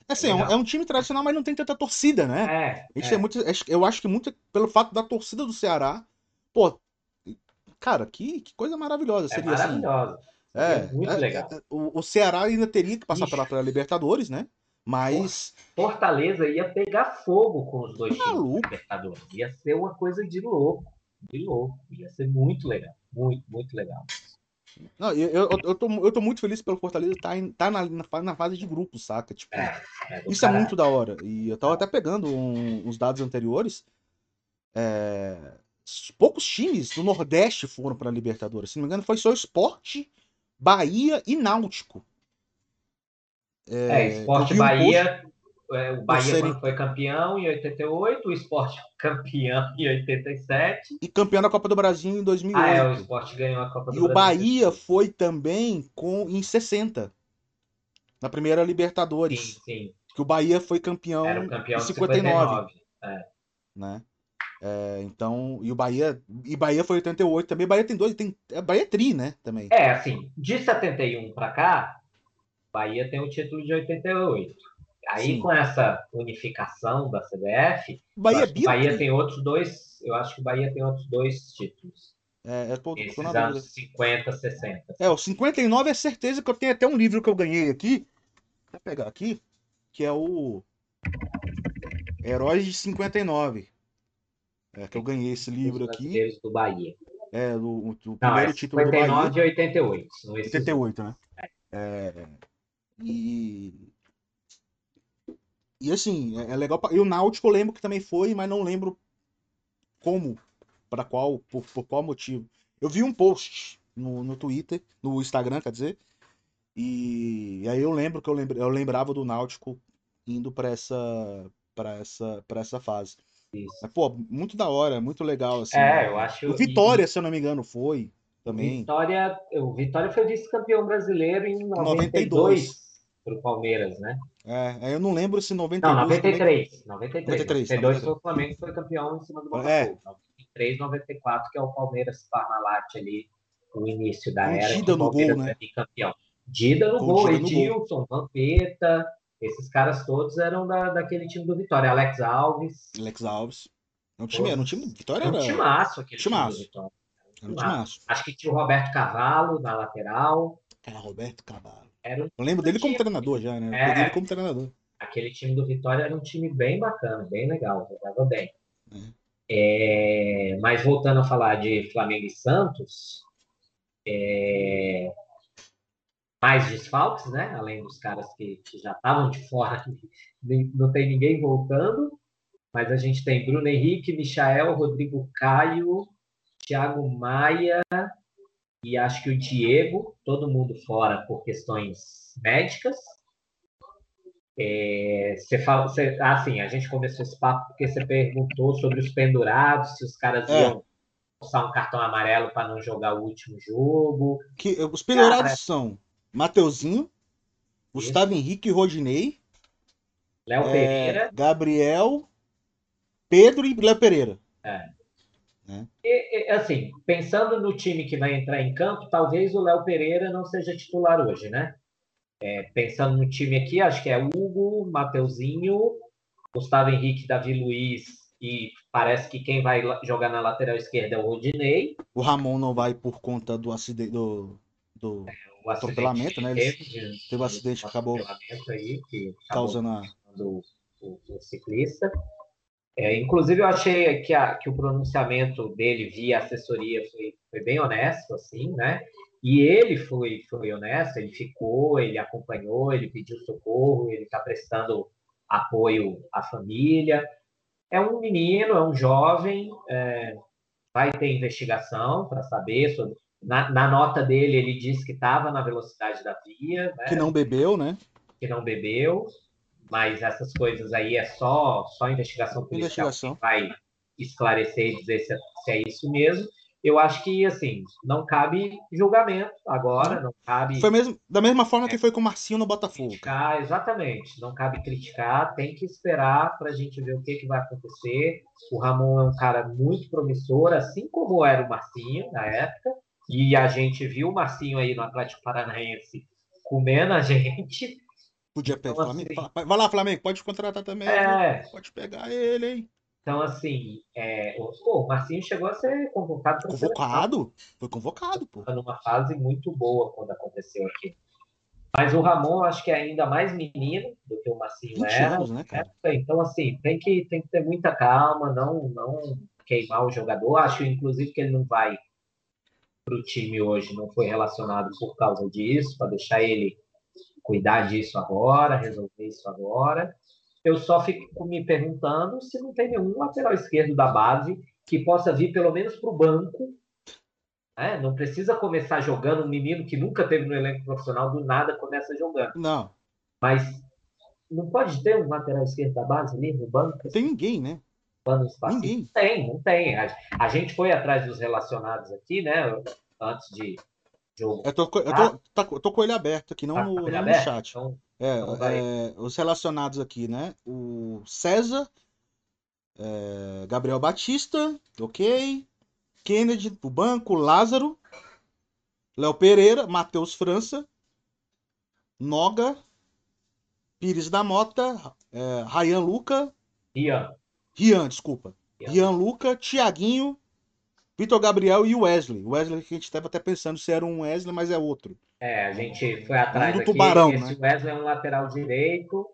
C: Assim, é um, é um time tradicional, mas não tem tanta torcida, né?
A: É, é.
C: tem muito, acho- eu acho que muito pelo fato da torcida do Ceará. Pô, cara, que, que coisa maravilhosa
A: é
C: seria assim.
A: maravilhosa.
C: É,
A: É muito
C: é,
A: legal.
C: é, o, o Ceará ainda teria que passar
A: Ixi.
C: pela, pela Libertadores, né? Mas
A: Fortaleza ia pegar fogo com os dois times da Libertadores. Ia ser uma coisa de louco. De louco. Ia ser muito legal. Muito, muito legal.
C: não, eu, eu, eu, tô, eu tô muito feliz pelo Fortaleza estar tá na, na, fa- na fase de grupo, saca? Tipo,
A: É, é
C: isso é
A: caralho.
C: muito da hora. E eu tava até pegando um- uns dados anteriores. É, poucos times do Nordeste foram pra Libertadores. Se não me engano, foi só Esporte, Bahia e Náutico.
A: É, Esporte
C: um
A: Bahia. é, o Bahia foi campeão em 88, o Esporte campeão em 87.
C: e campeão da Copa do Brasil em 2008.
A: Ah, é, o Esporte ganhou a Copa do
C: E o
A: Brasil.
C: Bahia foi também com em 60. Na primeira Libertadores.
A: Sim, sim.
C: Que o Bahia foi campeão,
A: Era o campeão
C: em
A: de
C: 59,
A: 59.
C: né? É, então, e o Bahia, e Bahia foi 88 também. Bahia tem dois, tem é, Bahia é tri, né, também.
A: É, assim, de 71 para cá, Bahia tem o título de 88. Aí,
C: Sim.
A: com essa unificação da CBF,
C: Bahia
A: eu
C: é
A: acho que
C: bi,
A: o Bahia tem outros dois. Eu acho que o Bahia tem outros dois títulos.
C: é, é, tô, tô
A: Esses
C: na dúvida.
A: anos 50, 60.
C: É, o 59 é certeza que eu tenho até um livro que eu ganhei aqui. Vou pegar aqui, que é o Heróis de 59. É, que eu ganhei esse livro
A: Os
C: aqui.
A: do Bahia.
C: É, o, o- o
A: Não,
C: primeiro
A: é
C: título do Bahia.
A: 59 e 88. São esses
C: 88, né? É, e E assim, é, é legal. pra- E o Náutico eu lembro que também foi, mas não lembro como, para qual, por, por qual motivo. Eu vi um post no, no Twitter, no Instagram, quer dizer, e, aí eu lembro que eu, lembra, eu lembrava do Náutico indo para essa, para essa, para essa fase.
A: Isso.
C: Mas, pô, muito da hora, muito legal, assim.
A: É, eu acho.
C: O Vitória, se eu não me engano, foi também.
A: Vitória, o Vitória foi vice-campeão brasileiro em 92,
C: 92.
A: Para o Palmeiras, né?
C: É, aí eu não lembro se 92
A: Não,
C: também-
A: 93. 93.
C: 93,
A: 92 foi o Flamengo que foi campeão em cima do
C: É.
A: Botafogo. 93, 94, que é o Palmeiras Parmalat ali, o início da
C: Com
A: era.
C: Dida no gol,
A: Palmeiras
C: né?
A: é bicampeão. Dida no
C: Com
A: gol,
C: Dida no gol.
A: Edilson, Vampeta, esses caras todos eram da, daquele time do Vitória. Alex Alves.
C: Alex Alves. Não time, era um time. Vitória
A: Era
C: era.
A: um timaço aquele
C: Timaço.
A: time do Vitória.
C: Era um timaço.
A: Acho que tinha o Roberto Carvalho na lateral.
C: Cara, Roberto Cavalo.
A: Era um
C: Eu lembro dele como treinador já, né?
A: É.
C: peguei ele como treinador.
A: aquele time do Vitória era um time bem bacana, bem legal, jogava bem.
C: Uhum.
A: É, mas voltando a falar de Flamengo e Santos, é, mais desfalques, né? Além dos caras que, que já estavam de fora, não tem ninguém voltando. Mas a gente tem Bruno Henrique, Michael, Rodrigo Caio, Thiago Maia e acho que o Diego, todo mundo fora por questões médicas. É, você fala, você, assim, a gente começou esse papo porque você perguntou sobre os pendurados, se os caras
C: É.
A: iam usar um cartão amarelo para não jogar o último jogo.
C: Que, os pendurados
A: Cara.
C: são Mateuzinho, Gustavo Henrique e Rodinei,
A: Léo
C: é,
A: Pereira.
C: Gabriel, Pedro e Léo Pereira.
A: E, e, assim, pensando no time que vai entrar em campo, talvez o Léo Pereira não seja titular hoje, né? É, pensando no time aqui, acho que é Hugo, Mateuzinho, Gustavo Henrique, Davi Luiz e parece que quem vai jogar na lateral esquerda é o Rodinei.
C: O Ramon não vai por conta do acidente do, do
A: O acidente
C: Atropelamento, né? Ele
A: teve,
C: teve um acidente que acabou
A: atropelamento aí, que acabou
C: causando a.
A: do o, o ciclista. É, inclusive, eu achei que, a- que o pronunciamento dele via assessoria foi, foi bem honesto, assim, né? E ele foi, foi honesto, ele ficou, ele acompanhou, ele pediu socorro, ele está prestando apoio à família. É um menino, é um jovem, é, vai ter investigação para saber sobre. Na, na nota dele, ele disse que estava na velocidade da via, né?
C: Que não bebeu, né?
A: que não bebeu, mas essas coisas aí é só só investigação policial
C: Investigação.
A: que vai esclarecer e dizer se é, se é isso mesmo. Eu acho que assim não cabe julgamento agora, não cabe
C: Foi mesmo, da mesma forma que foi com o Marcinho no Botafogo.
A: criticar, exatamente, não cabe criticar, tem que esperar para a gente ver o que, que vai acontecer. O Ramon é um cara muito promissor, assim como era o Marcinho na época, e a gente viu o Marcinho aí no Atlético Paranaense comendo a gente.
C: Podia pegar.
A: Então,
C: Flamengo,
A: assim-
C: Vai lá, Flamengo, pode contratar também.
A: É,
C: Pode pegar ele, hein?
A: Então, assim, é, o, pô, o Marcinho chegou a ser convocado
C: Convocado? Foi convocado, pô.
A: numa fase muito boa quando aconteceu aqui. Mas o Ramon, acho que é ainda mais menino do que o Marcinho
C: 20
A: era.
C: anos, né, cara?
A: Então, assim, tem que, tem que ter muita calma, não, não queimar o jogador. Acho, inclusive, que ele não vai para o time hoje, não foi relacionado por causa disso, para deixar ele cuidar disso agora, resolver isso agora. Eu só fico me perguntando se não tem nenhum lateral esquerdo da base que possa vir pelo menos para o banco. né? Não precisa começar jogando um menino que nunca teve no elenco profissional, do nada começa jogando.
C: Não,
A: Mas não pode ter um lateral esquerdo da base ali no banco?
C: tem ninguém, né? Ninguém.
A: Não tem, não tem. A gente foi atrás dos relacionados aqui, né? Antes de jogo.
C: Eu tô, eu tô, tá- eu tô com ele aberto aqui, não
A: Tá
C: no, não no chat.
A: Então,
C: É,
A: Então
C: é, os relacionados aqui, né? O César, é, Gabriel Batista, ok. Kennedy pro banco, Lázaro, Léo Pereira, Matheus França, Noga, Pires da Mota, é, Rayan Luca,
A: Ian,
C: Rian, desculpa.
A: Rian.
C: Rian Luca, Tiaguinho, Vitor Gabriel e Wesley. Wesley que a gente estava até pensando se era um Wesley, mas é outro.
A: É, a gente foi atrás
C: do
A: aqui.
C: Tubarão,
A: Esse Wesley é um lateral direito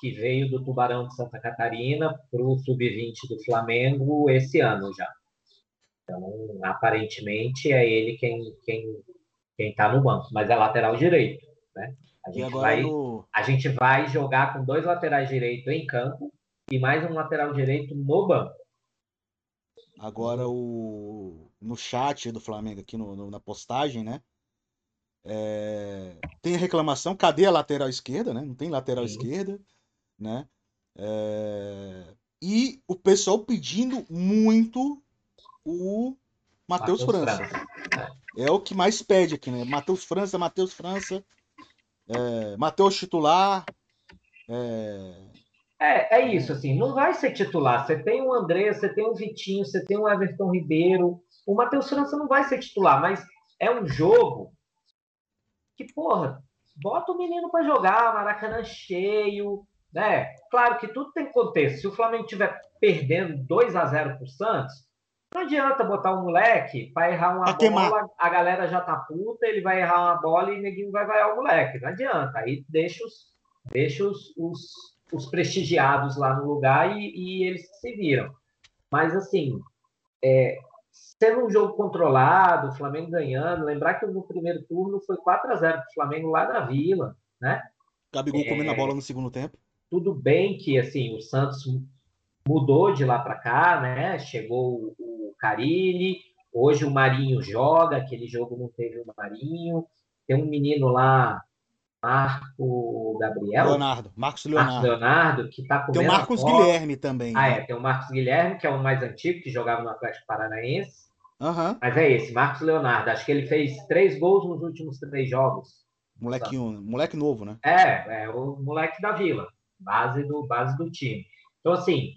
A: que veio do Tubarão de Santa Catarina para o Sub-20 do Flamengo esse ano já. Então, aparentemente, é ele quem quem quem está no banco, mas é lateral direito. A
C: E
A: gente,
C: agora
A: vai,
C: no.
A: a gente vai jogar com dois laterais direitos em campo e mais um lateral direito no banco.
C: Agora o. No chat do Flamengo, aqui no, no- na postagem, né? É, Tem a reclamação, cadê a lateral esquerda, né? Não tem lateral
A: Sim.
C: esquerda, né? É, E o pessoal pedindo muito o Matheus França. É o que mais pede aqui, né? Matheus França, Matheus França, é, Matheus titular. é,
A: É, é isso, assim, não vai ser titular. Você tem o André, você tem o Vitinho, você tem o Everton Ribeiro. O Matheus França não vai ser titular, mas é um jogo que, porra, bota o menino para jogar, Maracanã cheio, né? Claro que tudo tem contexto. Se o Flamengo estiver perdendo 2 a 0 pro Santos, não adianta botar um moleque para errar uma
C: Pra queimar.
A: bola, a galera já tá puta, ele vai errar uma bola e ninguém vai vaiar o moleque. Não adianta. Aí deixa os, deixa os, os, os prestigiados lá no lugar e, e eles se viram. Mas assim, é, sendo um jogo controlado, o Flamengo ganhando, lembrar que no primeiro turno foi 4 a 0 para o Flamengo lá na Vila, né?
C: Gabigol comendo a bola no segundo tempo.
A: tudo bem que assim o Santos mudou de lá para cá, né? Chegou o Carilli, hoje o Marinho joga, aquele jogo não teve o Marinho. Tem um menino lá, Marco Gabriel,
C: Leonardo, Marcos
A: Marcos
C: Leonardo.
A: Leonardo, que tá comendo
C: Tem o Marcos. Guilherme também.
A: Ah,
C: né?
A: é, tem o Marcos Guilherme, que é o mais antigo, que jogava no Atlético Paranaense.
C: Aham.
A: Mas é esse, Marcos Leonardo. Acho que ele fez três gols nos últimos três jogos.
C: Molequinho, moleque novo, né?
A: É, é o moleque da Vila, base do, base do time. Então, assim,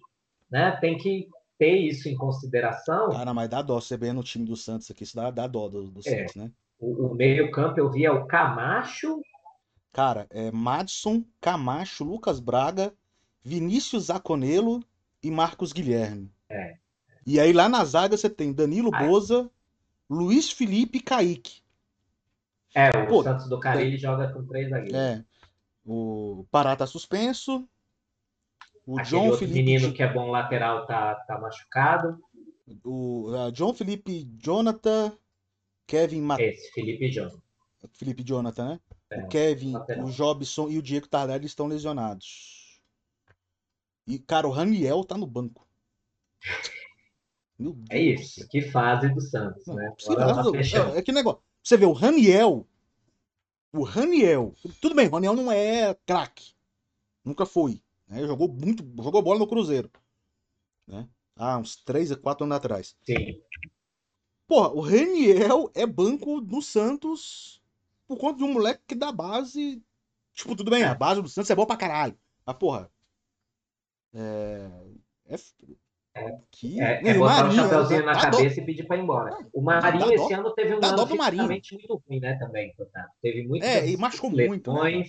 A: né, tem que ter isso em consideração.
C: Cara, mas dá dó você ver no time do Santos aqui, isso dá, dá dó do, do
A: É.
C: Santos, né?
A: O, o meio-campo eu via o Camacho,
C: Cara, é Madison, Camacho, Lucas Braga, Vinícius Zaconelo e Marcos Guilherme.
A: É.
C: E aí lá na zaga você tem Danilo
A: Ah, é.
C: Boza, Luiz Felipe e Kaique.
A: é, o
C: Pô,
A: Santos do Carilli joga com três zagueiros.
C: É. O Pará tá suspenso. O
A: Aquele
C: John Felipe,
A: menino que é bom lateral tá, tá machucado.
C: o ah, John Felipe Jonathan, Kevin Ma...
A: Esse, Felipe João.
C: Felipe Jonathan, né?
A: É,
C: o Kevin,
A: lateral.
C: o Jobson e o Diego Tardelli estão lesionados. E, cara, o Raniel tá no banco. Meu
A: É
C: Deus do
A: isso, que fase do Santos,
C: Não,
A: né? tá
C: é, é que negócio. Você vê, o Raniel. O Raniel. Tudo bem, o Raniel não é craque. Nunca foi. né? Jogou muito. Jogou bola no Cruzeiro. Né? Há uns 3 a 4 anos atrás.
A: Sim,
C: Porra, o Raniel é banco do Santos por conta de um moleque que da base. Tipo, tudo bem, a base do Santos é boa pra caralho. Mas, porra. É. É. f- Que...
A: é, é
C: o
A: botar o
C: Marinho,
A: chapéuzinho
C: dá-
A: na
C: dá dó.
A: cabeça e pedir para ir embora. O
C: Dá
A: Marinho
C: dó.
A: esse ano teve um
C: Dá dó
A: ano fisicamente muito ruim, né, também. Teve muito
C: É, e machucou muito, né,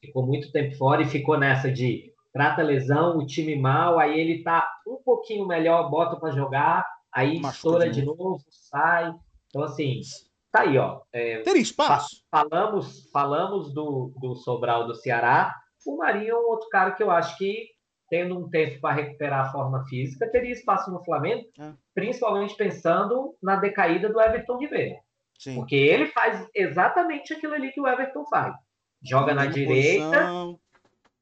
A: ficou muito tempo fora e ficou nessa de trata lesão, o time mal, aí ele tá um pouquinho melhor, bota para jogar, aí
C: Machuca
A: estoura
C: de
A: novo, sai. Então, assim, tá aí, ó. É,
C: Teria espaço?
A: falamos falamos do, do Sobral do Ceará. O Marinho é um outro cara que eu acho que, tendo um tempo para recuperar a forma física, teria espaço no Flamengo,
C: É.
A: principalmente pensando na decaída do Everton Ribeiro.
C: Sim.
A: Porque ele faz exatamente aquilo ali que o Everton faz. Joga na direita,
C: posição,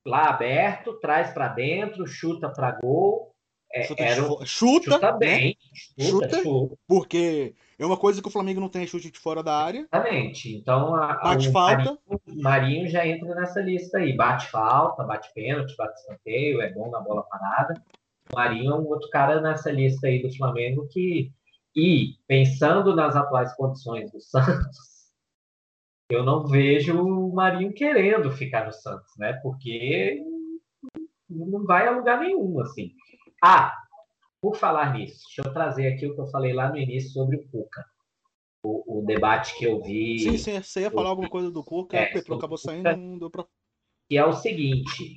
A: lá aberto, traz para dentro, chuta para gol. É,
C: chuta,
A: um-
C: chuta,
A: chuta
C: né?
A: bem, chuta,
C: Chuta.
A: chuta.
C: Porque é uma coisa que o Flamengo não tem chute de fora da área.
A: Exatamente. Então, a, a-
C: Bate
A: o
C: falta.
A: Marinho, Marinho já entra nessa lista aí. Bate falta, bate pênalti, bate escanteio, é bom na bola parada. O Marinho é um outro cara nessa lista aí do Flamengo que. E, pensando nas atuais condições do Santos, eu não vejo o Marinho querendo ficar no Santos, né? Porque não vai a lugar nenhum, assim. Ah, por falar nisso, deixa eu trazer aqui o que eu falei lá no início sobre o Cuca. O, o debate que eu vi,
C: Sim, sim, você ia falar alguma coisa do Cuca,
A: É,
C: o Petro acabou
A: Cuca.
C: saindo, não deu pra.
A: que é o seguinte.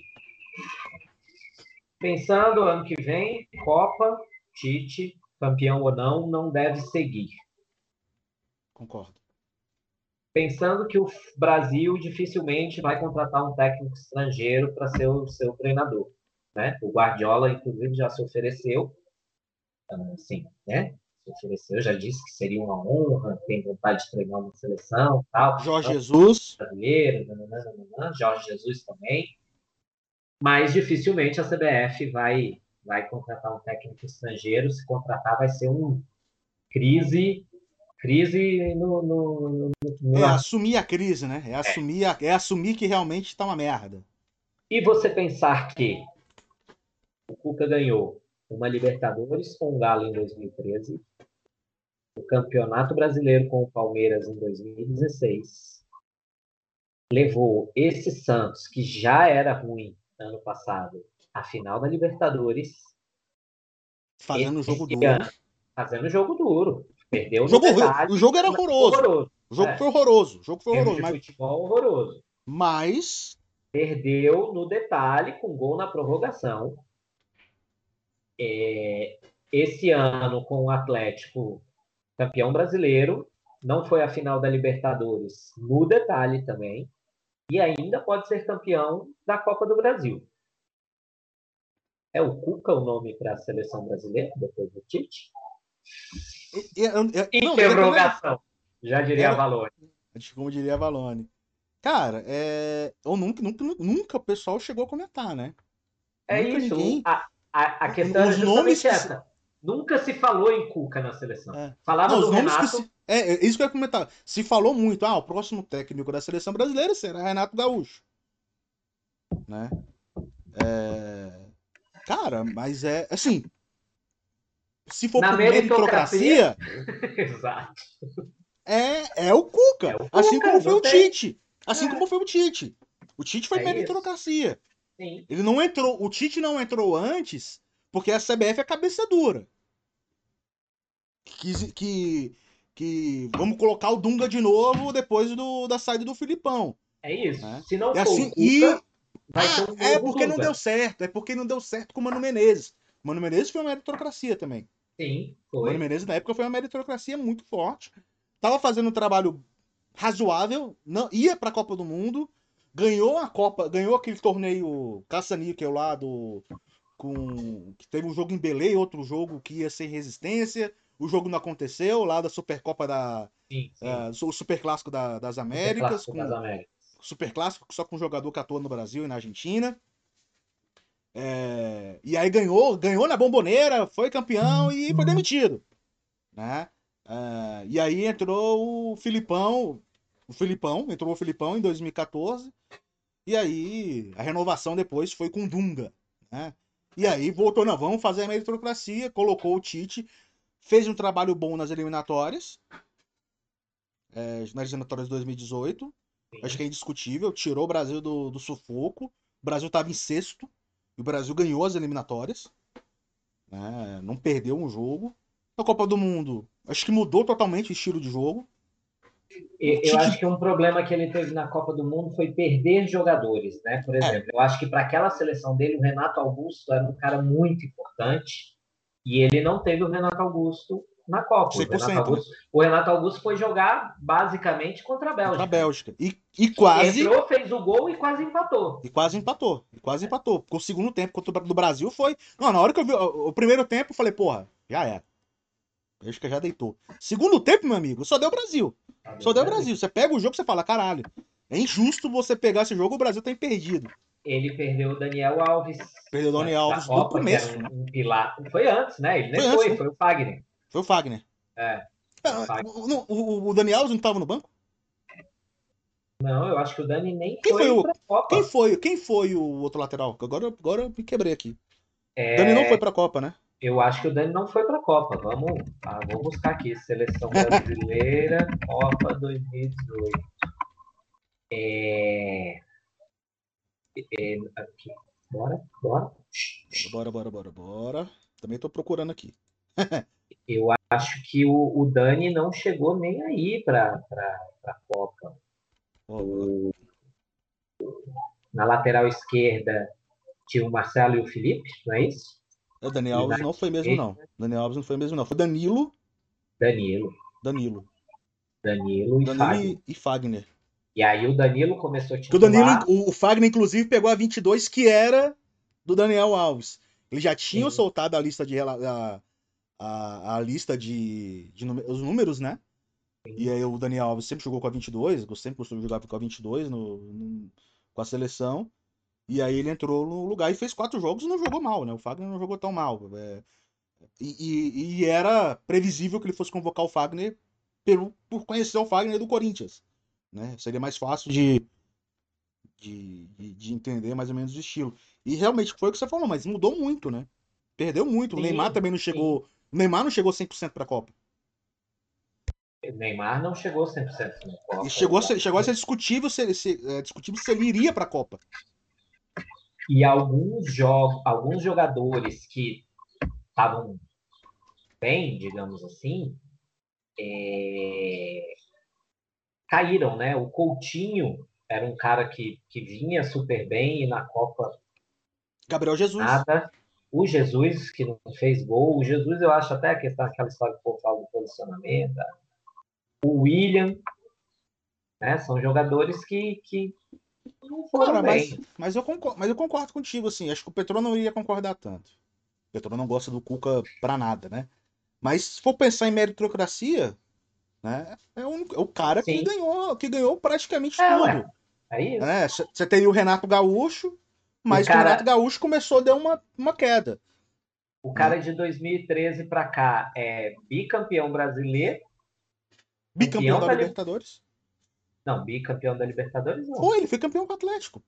A: Pensando ano que vem, Copa, Tite, campeão ou não, não deve seguir.
C: Concordo.
A: Pensando que o Brasil dificilmente vai contratar um técnico estrangeiro para ser o seu treinador. Né? O Guardiola, inclusive, já se ofereceu. Assim, né? Se ofereceu, já disse que seria uma honra, tem vontade de treinar uma seleção tal.
C: Jorge Jesus.
A: Brasileiro, nananana, Jorge Jesus também. Mas dificilmente a CBF vai, vai contratar um técnico estrangeiro. Se contratar, vai ser um crise crise no, no,
C: no, É assumir a crise, né? É assumir, é. é assumir que realmente está uma merda.
A: E você pensar que o Cuca ganhou uma Libertadores com o Galo em 2013, o Campeonato Brasileiro com o Palmeiras em 2016, levou esse Santos, que já era ruim ano passado, à final da Libertadores.
C: Fazendo jogo duro.
A: Fazendo jogo duro. Perdeu
C: o jogo, detalhe, o jogo era horroroso. horroroso. O jogo é. foi horroroso. O jogo foi horroroso.
A: Mas... Futebol horroroso.
C: Mas.
A: Perdeu no detalhe com gol na prorrogação. É, esse ano, com o Atlético campeão brasileiro, não foi a final da Libertadores no detalhe também, e ainda pode ser campeão da Copa do Brasil. É o Cuca o nome para a seleção brasileira, depois do Tite? Interrogação. Já diria Valone.
C: Como diria Valone. Cara, é... eu nunca, nunca, nunca o pessoal chegou a comentar, né?
A: É nunca isso. Ninguém... A, a, a questão é Os é nomes essa. Nunca se falou em Cuca na seleção. É. Falava Não, do Renato.
C: Se... É, é, isso que eu ia comentar. Se falou muito, ah, o próximo técnico da seleção brasileira será Renato Gaúcho. Né? É... Cara, mas é assim. Se for
A: na por meritocracia. Exato.
C: É, é o Cuca. É o Cuca assim como foi o Tite. Assim é. como foi o Tite. O Tite foi é meritocracia. Isso. Sim. Ele não entrou, o Tite não entrou antes porque a CBF é cabeça dura. Que, que, que vamos colocar o Dunga de novo depois do, da saída do Filipão.
A: É isso. Né? Se não
C: é
A: for
C: assim, e ah, é porque Dunga. não deu certo, é porque não deu certo com o Mano Menezes. Mano Menezes foi uma meritocracia também.
A: Sim, foi.
C: O Mano Menezes na época foi uma meritocracia muito forte. Tava fazendo um trabalho razoável, não ia para a Copa do Mundo, ganhou a Copa, ganhou aquele torneio caça-níquel lá do com que teve um jogo em Belém, outro jogo que ia ser resistência, o jogo não aconteceu lá da Supercopa da sim, sim. Uh, o Super Clássico da, das Américas,
A: com das Américas.
C: Super Clássico só com um jogador que atua no Brasil e na Argentina. É, e aí ganhou, ganhou na bomboneira, foi campeão e foi demitido, né? Uh, e aí entrou o Filipão, o Filipão, entrou o Filipão em 2014, e aí a renovação depois foi com Dunga, né? E aí voltou, não, vamos fazer a meritocracia, colocou o Tite, fez um trabalho bom nas eliminatórias, é, nas eliminatórias de 2018, acho que é indiscutível, tirou o Brasil do, do sufoco, o Brasil estava em sexto, e o Brasil ganhou as eliminatórias, né? não perdeu um jogo. Na Copa do Mundo, acho que mudou totalmente o estilo de jogo.
A: Eu, acho que um problema que ele teve na Copa do Mundo foi perder jogadores, né? Por é. exemplo, é. eu acho que para aquela seleção dele, o Renato Augusto era um cara muito importante e ele não teve o Renato Augusto na Copa. O Renato, né? Augusto, o Renato Augusto foi jogar basicamente contra a Bélgica. Contra a
C: Bélgica. E, e quase.
A: Entrou, fez o gol e quase empatou.
C: E quase empatou. E quase empatou. Porque o segundo tempo contra o do Brasil foi. Não, na hora que eu vi o, o primeiro tempo, eu falei, porra, já era. A Bélgica já deitou. Segundo tempo, meu amigo, só deu Brasil. Só deu Brasil. Você pega o jogo e você fala, caralho, é injusto você pegar esse jogo o Brasil tem perdido.
A: Ele perdeu o Daniel Alves.
C: Perdeu o Daniel Alves no começo.
A: Um, um pilar. Foi antes, né? Ele nem foi, foi, antes, né? foi o Fagner.
C: Foi o Fagner.
A: É.
C: Ah, o, o, o, Daniel Alves não estava no banco?
A: Não, eu acho que o Dani nem quem foi, foi
C: pra Copa. Quem foi, quem foi o outro lateral? Agora, agora eu me quebrei aqui. É... Dani não foi pra Copa, né?
A: Eu acho que o Dani não foi para a Copa. Vamos, vou buscar aqui. Seleção Brasileira, Copa 2018. É... É... Aqui. Bora, bora.
C: Bora, bora, bora, bora. Também estou procurando aqui.
A: Eu acho que o, o, Dani não chegou nem aí para a Copa. O, na lateral esquerda tinha o Marcelo e o Felipe, não é isso?
C: O Daniel Alves não foi mesmo, não. Daniel Alves não foi mesmo, não. Foi Danilo.
A: Danilo.
C: Danilo.
A: Danilo e Danilo Fagner.
C: E Fagner.
A: E aí o Danilo começou a
C: titular. O, Danilo, o Fagner, inclusive, pegou a 22, que era do Daniel Alves. Eles já tinham Sim. soltado a lista de a, a, a lista de, de os números, né? E aí o Daniel Alves sempre jogou com a 22, sempre costumou jogar com a 22 no, no, com a seleção. E aí ele entrou no lugar e fez quatro jogos e não jogou mal, né? O Fagner não jogou tão mal. É, e, e, e, era previsível que ele fosse convocar o Fagner pelo, por conhecer o Fagner do Corinthians. Né? Seria mais fácil de, de, de, entender mais ou menos o estilo. E realmente foi o que você falou, mas mudou muito, né? Perdeu muito. Sim, o Neymar também não chegou. Sim. O Neymar não chegou 100% para a Copa.
A: O Neymar não chegou 100% na Copa.
C: E chegou, a ser, chegou a ser discutível se, se, é, discutível se ele iria para a Copa.
A: E alguns, jogos, alguns jogadores que estavam bem, digamos assim, é... caíram, né? O Coutinho era um cara que, que vinha super bem e na Copa.
C: Gabriel Jesus.
A: Nada. O Jesus, que não fez gol. O Jesus, eu acho até a questão, aquela história que o fala do posicionamento. O William. Né? São jogadores que, que não foram Cara,
C: bem. Mas, mas, eu concordo, mas eu concordo contigo, assim. Acho que o Petro não iria concordar tanto. O Petro não gosta do Cuca pra nada, né? Mas se for pensar em meritocracia, né? É o, é o cara que ganhou, que ganhou praticamente é, tudo. Ué.
A: É isso.
C: É, você teria o Renato Gaúcho, mas o, cara... o Renato Gaúcho começou a dar uma, uma queda.
A: O cara de 2013 para cá é bicampeão brasileiro.
C: Bicampeão da Libertadores?
A: Não, bicampeão da Libertadores não.
C: Foi, ele foi campeão com o Atlético.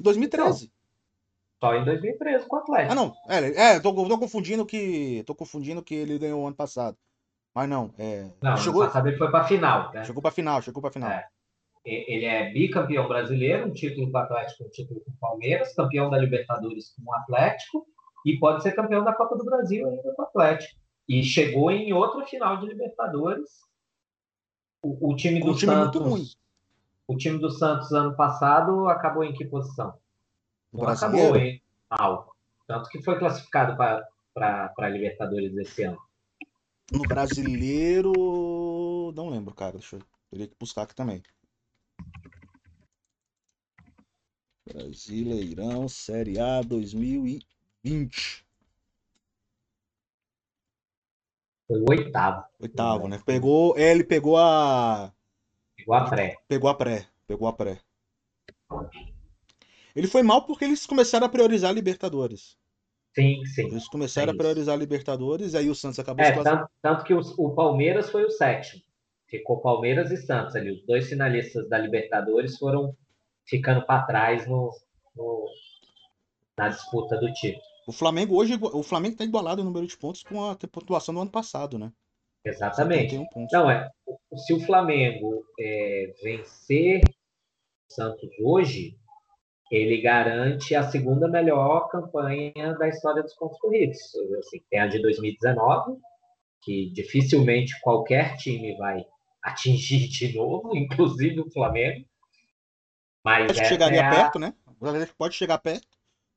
C: Em 2013. Então,
A: só em 2013 com o Atlético.
C: Ah, não. É, é tô, tô, confundindo que. Tô confundindo que ele ganhou ano passado. Mas não. É,
A: não, chegou... ano passado ele foi pra final, né?
C: Chegou pra final, chegou pra final.
A: É. Ele é bicampeão brasileiro, um título com o Atlético, um título com o Palmeiras, campeão da Libertadores com o Atlético e pode ser campeão da Copa do Brasil ainda com o Atlético. E chegou em outra final de Libertadores. O, o time do um time Santos. O time do Santos ano passado acabou em que posição? Não acabou em mal. Tanto que foi classificado para a Libertadores esse ano.
C: No brasileiro. Não lembro, cara. Deixa eu. Teria que buscar aqui também. Brasileirão Série A 2020.
A: Foi o oitavo.
C: Oitavo, né? Pegou. É, ele pegou a.
A: Pegou a pré.
C: Pegou a pré. Pegou a pré. Ele foi mal porque eles começaram a priorizar a Libertadores.
A: Sim, sim.
C: Eles começaram é a priorizar a Libertadores, aí o Santos acabou
A: é, tanto, tanto, que o, o Palmeiras foi o sétimo. Ficou Palmeiras e Santos ali. Os dois finalistas da Libertadores foram ficando para trás no, no, na disputa do título.
C: O Flamengo hoje, o Flamengo está igualado o número de pontos com a pontuação do ano passado, né?
A: Exatamente. Não é. Se o Flamengo é, vencer o Santos hoje, ele garante a segunda melhor campanha da história dos pontos corridos. Assim, tem a de 2019, que dificilmente qualquer time vai atingir de novo, inclusive o Flamengo. Mas
C: Acho que chegaria é a... perto, né? Pode chegar perto.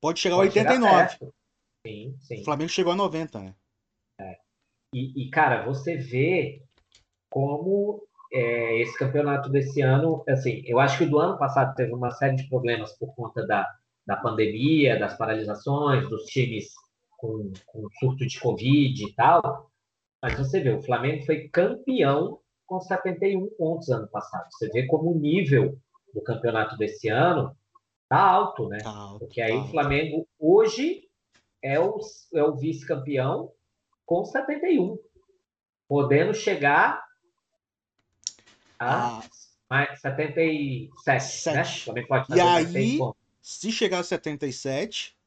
C: Pode chegar pode a 89. Chegar
A: sim, sim.
C: O Flamengo chegou a 90, né?
A: É. E, e, cara, você vê como é, esse campeonato desse ano, assim, eu acho que o do ano passado teve uma série de problemas por conta da, da pandemia, das paralisações, dos times com, com surto de Covid e tal. Mas você vê, o Flamengo foi campeão com 71 pontos ano passado. Você vê como o nível do campeonato desse ano tá alto, né? Tá alto, Porque aí tá o Flamengo hoje é o, é o vice-campeão com 71, podendo chegar a ah, 77, Sete. né? Também pode
C: fazer e aí, se chegar a 77,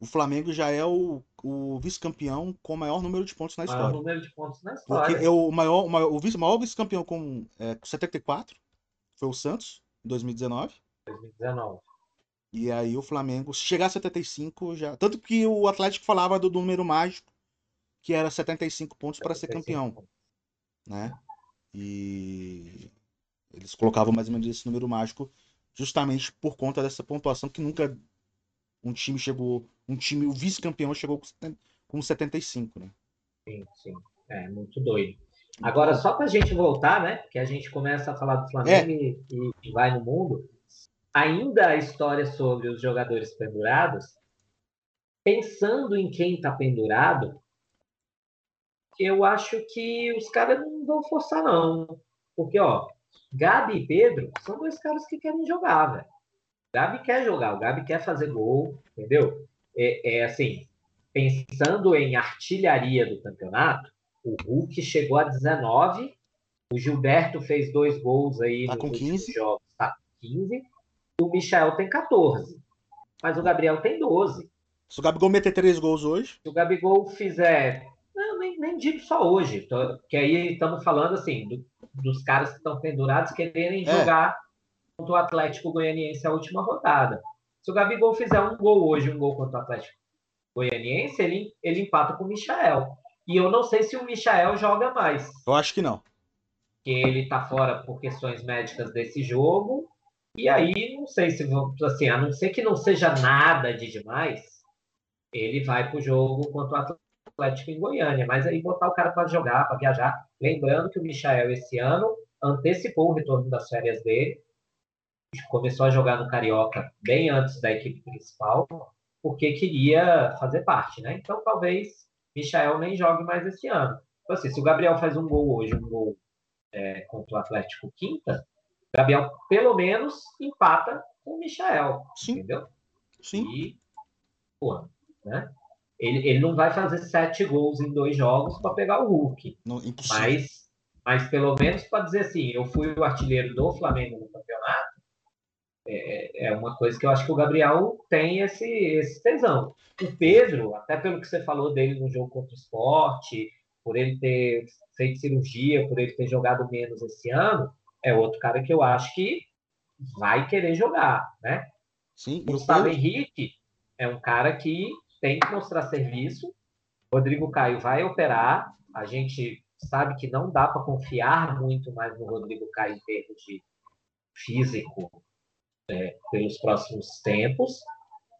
C: o Flamengo já é o, o vice-campeão com o maior número de pontos na história. Maior
A: número de pontos na história.
C: Porque é o maior, o maior, o vice, maior vice-campeão com, é, com 74 foi o Santos, em 2019.
A: 2019.
C: E aí o Flamengo, se chegar a 75, já. Tanto que o Atlético falava do número mágico, que era 75 pontos para ser campeão. Pontos. Né? E eles colocavam mais ou menos esse número mágico justamente por conta dessa pontuação que nunca um time chegou, um time, o vice-campeão chegou com 75, né?
A: Sim, sim. É muito doido. Agora, só para a gente voltar, né? Que a gente começa a falar do Flamengo é. e, e, vai no mundo. Ainda a história sobre os jogadores pendurados, pensando em quem está pendurado, eu acho que os caras não vão forçar, não. Porque, ó, Gabi e Pedro são dois caras que querem jogar, velho. Gabi quer jogar, o Gabi quer fazer gol, entendeu? É, é, assim, pensando em artilharia do campeonato, o Hulk chegou a 19, o Gilberto fez dois gols aí
C: tá
A: nos
C: com 15.
A: jogos, tá com 15, e o Michel tem 14. Mas o Gabriel tem 12.
C: Se o Gabigol meter três gols hoje,
A: Se o Gabigol fizer. Não, nem, digo só hoje, tô- que aí estamos falando assim, do- dos caras que estão pendurados quererem
C: É.
A: jogar contra o Atlético Goianiense a última rodada. Se o Gabigol fizer um gol hoje, um gol contra o Atlético Goianiense, ele, ele empata com o Michael. E eu não sei se o Michael joga mais,
C: eu acho que não.
A: porque ele tá fora por questões médicas desse jogo. E aí, não sei se assim, a não ser que não seja nada de demais, ele vai pro jogo contra o Atlético em Goiânia. Mas aí botar o cara para jogar, para viajar. Lembrando que o Michael esse ano antecipou o retorno das férias dele. Começou a jogar no Carioca bem antes da equipe principal, porque queria fazer parte, né? Então talvez Michael nem jogue mais esse ano. Então, assim, se o Gabriel faz um gol hoje, um gol é, contra o Atlético quinta, o Gabriel pelo menos empata com o Michael,
C: Sim,
A: entendeu?
C: sim.
A: E, pô, né? Ele, ele não vai fazer sete gols em dois jogos para pegar o Hulk,
C: Não,
A: mas, mas pelo menos para dizer assim, eu fui o artilheiro do Flamengo no campeonato, é, é uma coisa que eu acho que o Gabriel tem esse, esse tesão. O Pedro, até pelo que você falou dele no jogo contra o esporte, por ele ter feito cirurgia, por ele ter jogado menos esse ano, é outro cara que eu acho que vai querer jogar, né?
C: Sim,
A: Gustavo Henrique é um cara que tem que mostrar serviço. Rodrigo Caio vai operar. A gente sabe que não dá para confiar muito mais no Rodrigo Caio em termos de físico é, pelos próximos tempos.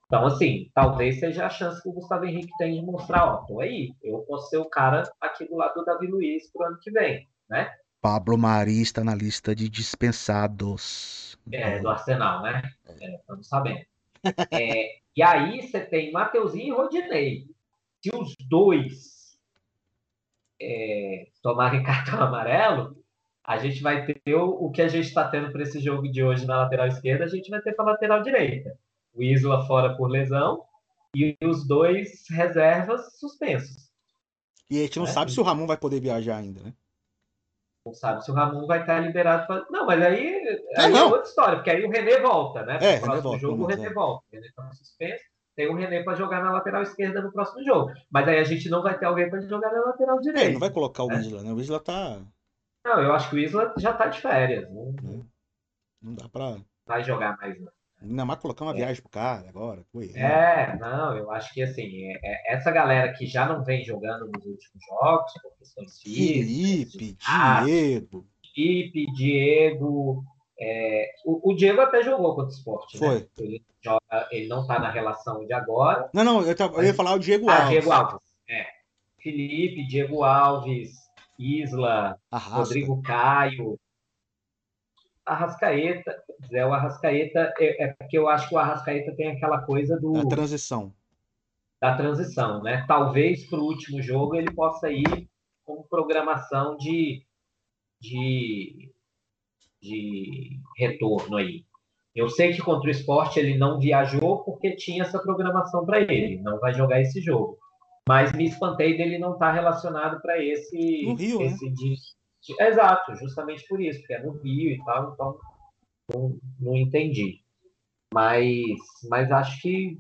A: Então, assim, talvez seja a chance que o Gustavo Henrique tem de mostrar, ó, tô aí, eu posso ser o cara aqui do lado do Davi Luiz pro ano que vem, né?
C: Pablo Mari está na lista de dispensados.
A: É, do Arsenal, né? É, estamos sabendo. É, e aí você tem Mateuzinho e Rodinei. Se os dois é, tomarem cartão amarelo, a gente vai ter o, o que a gente está tendo para esse jogo de hoje na lateral esquerda, a gente vai ter para a lateral direita. O Isla fora por lesão e os dois reservas suspensos.
C: E a gente não
A: É.
C: sabe se o Ramon vai poder viajar ainda, né?
A: Não sabe se o Ramon vai estar liberado para. Não, mas aí, aí é
C: não.
A: outra história, porque aí o René volta, né?
C: É,
A: No
C: René
A: próximo
C: volta,
A: jogo, o René
C: é.
A: volta. O René está suspenso, tem o René para jogar na lateral esquerda no próximo jogo. Mas aí a gente não vai ter alguém para jogar na lateral
C: É,
A: direita.
C: ele não vai colocar o
A: É.
C: Isla, né? O Isla tá.
A: Não, eu acho que o Isla já está de férias. Não
C: Não dá pra.
A: vai jogar mais, não.
C: Ainda mais colocar uma
A: É.
C: viagem pro cara agora. Foi.
A: É, não, eu acho que assim, é- é- essa galera que já não vem jogando nos últimos jogos, por questões físicas,
C: Felipe,
A: Ah,
C: Diego.
A: Felipe, Diego. é, o, o Diego até jogou contra o esporte, né?
C: Foi.
A: Ele, joga, ele não tá na relação de agora.
C: Não, não, eu, tava- eu ia falar o Diego
A: Ah,
C: Alves.
A: Diego Alves. É. Felipe, Diego Alves, Isla,
C: Arrasta.
A: Rodrigo Caio. Arrascaeta, Zé, o Arrascaeta, é, é porque eu acho que o Arrascaeta tem aquela coisa do,
C: A transição.
A: da transição, né? Talvez para o último jogo ele possa ir com programação de, de, de retorno aí. Eu sei que contra o esporte ele não viajou porque tinha essa programação para ele, não vai jogar esse jogo. Mas me espantei dele não estar relacionado para esse.
C: Rio, né?
A: esse de- Exato, justamente por isso, porque é no Rio e tal, então não, não entendi. Mas, mas acho que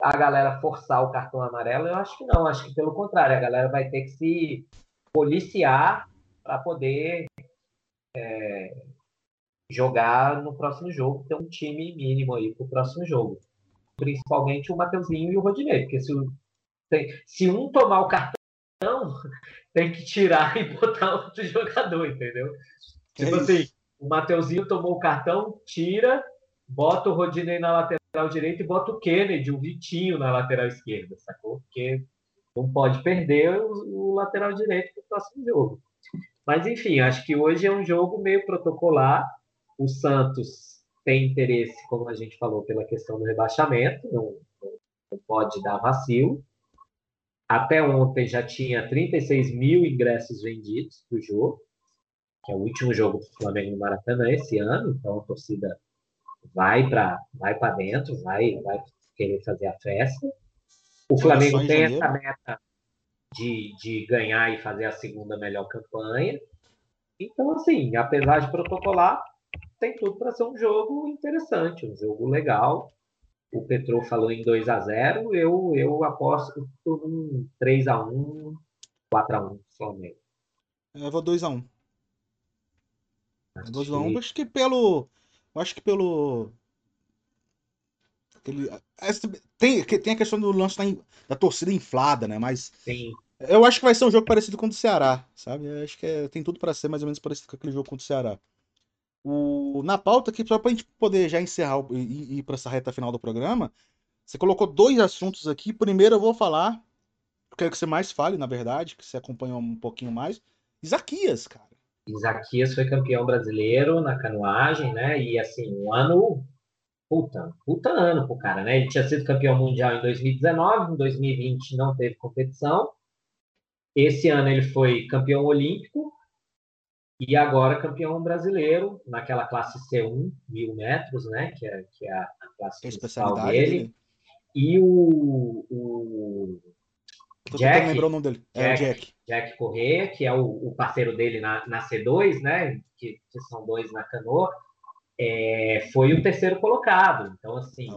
A: a galera forçar o cartão amarelo, eu acho que não. Acho que pelo contrário, a galera vai ter que se policiar para poder é, jogar no próximo jogo, ter um time mínimo aí para o próximo jogo. Principalmente o Mateuzinho e o Rodinei, porque se, se um tomar o cartão, tem que tirar e botar outro jogador, entendeu? Tipo
C: É
A: assim, o Mateuzinho tomou o cartão, tira, bota o Rodinei na lateral direita e bota o Kennedy, o Vitinho na lateral esquerda, sacou? Porque não pode perder o, o lateral direito para o próximo jogo. Mas enfim, acho que hoje é um jogo meio protocolar. O Santos tem interesse, como a gente falou, pela questão do rebaixamento, não, não- não pode dar vacilo. Até ontem já tinha 36 mil ingressos vendidos do jogo, que é o último jogo do Flamengo no Maracanã esse ano, então a torcida vai para vai dentro, vai, vai querer fazer a festa. O Flamengo tem essa meta de, de ganhar e fazer a segunda melhor campanha. Então, assim, apesar de protocolar, tem tudo para ser um jogo interessante, um jogo legal. O Petro falou em 2 a 0 eu, eu aposto por um 3 a 1 4 a 1 Flamengo.
C: Eu vou 2 a 1 2 a 1 acho que pelo. Acho que pelo. Aquele, tem, tem a questão do lance da, da torcida inflada, né? Mas.
A: Sim.
C: Eu acho que vai ser um jogo parecido com o do Ceará, sabe? Eu acho que é, tem tudo para ser mais ou menos parecido com aquele jogo contra o Ceará. O, na pauta aqui, só pra gente poder já encerrar e, ir pra essa reta final do programa, você colocou dois assuntos aqui. Primeiro eu vou falar, eu quero que você mais fale, na verdade, que você acompanhou um pouquinho mais. Isaquias, cara.
A: Isaquias foi campeão brasileiro na canoagem, né? E assim, um ano. Puta, puta ano pro cara, né? Ele tinha sido campeão mundial em 2019, em 2020 não teve competição. Esse ano ele foi campeão olímpico e agora campeão brasileiro naquela classe C1, mil metros, né? Que é, que é a, classe
C: principal dele. dele.
A: E o, o Jack,
C: lembrou o nome dele.
A: Jack, é o Jack. Jack Correia, que é o, o parceiro dele na, na C2, né? Que, que são dois na canoa, é, foi o terceiro colocado. Então, assim,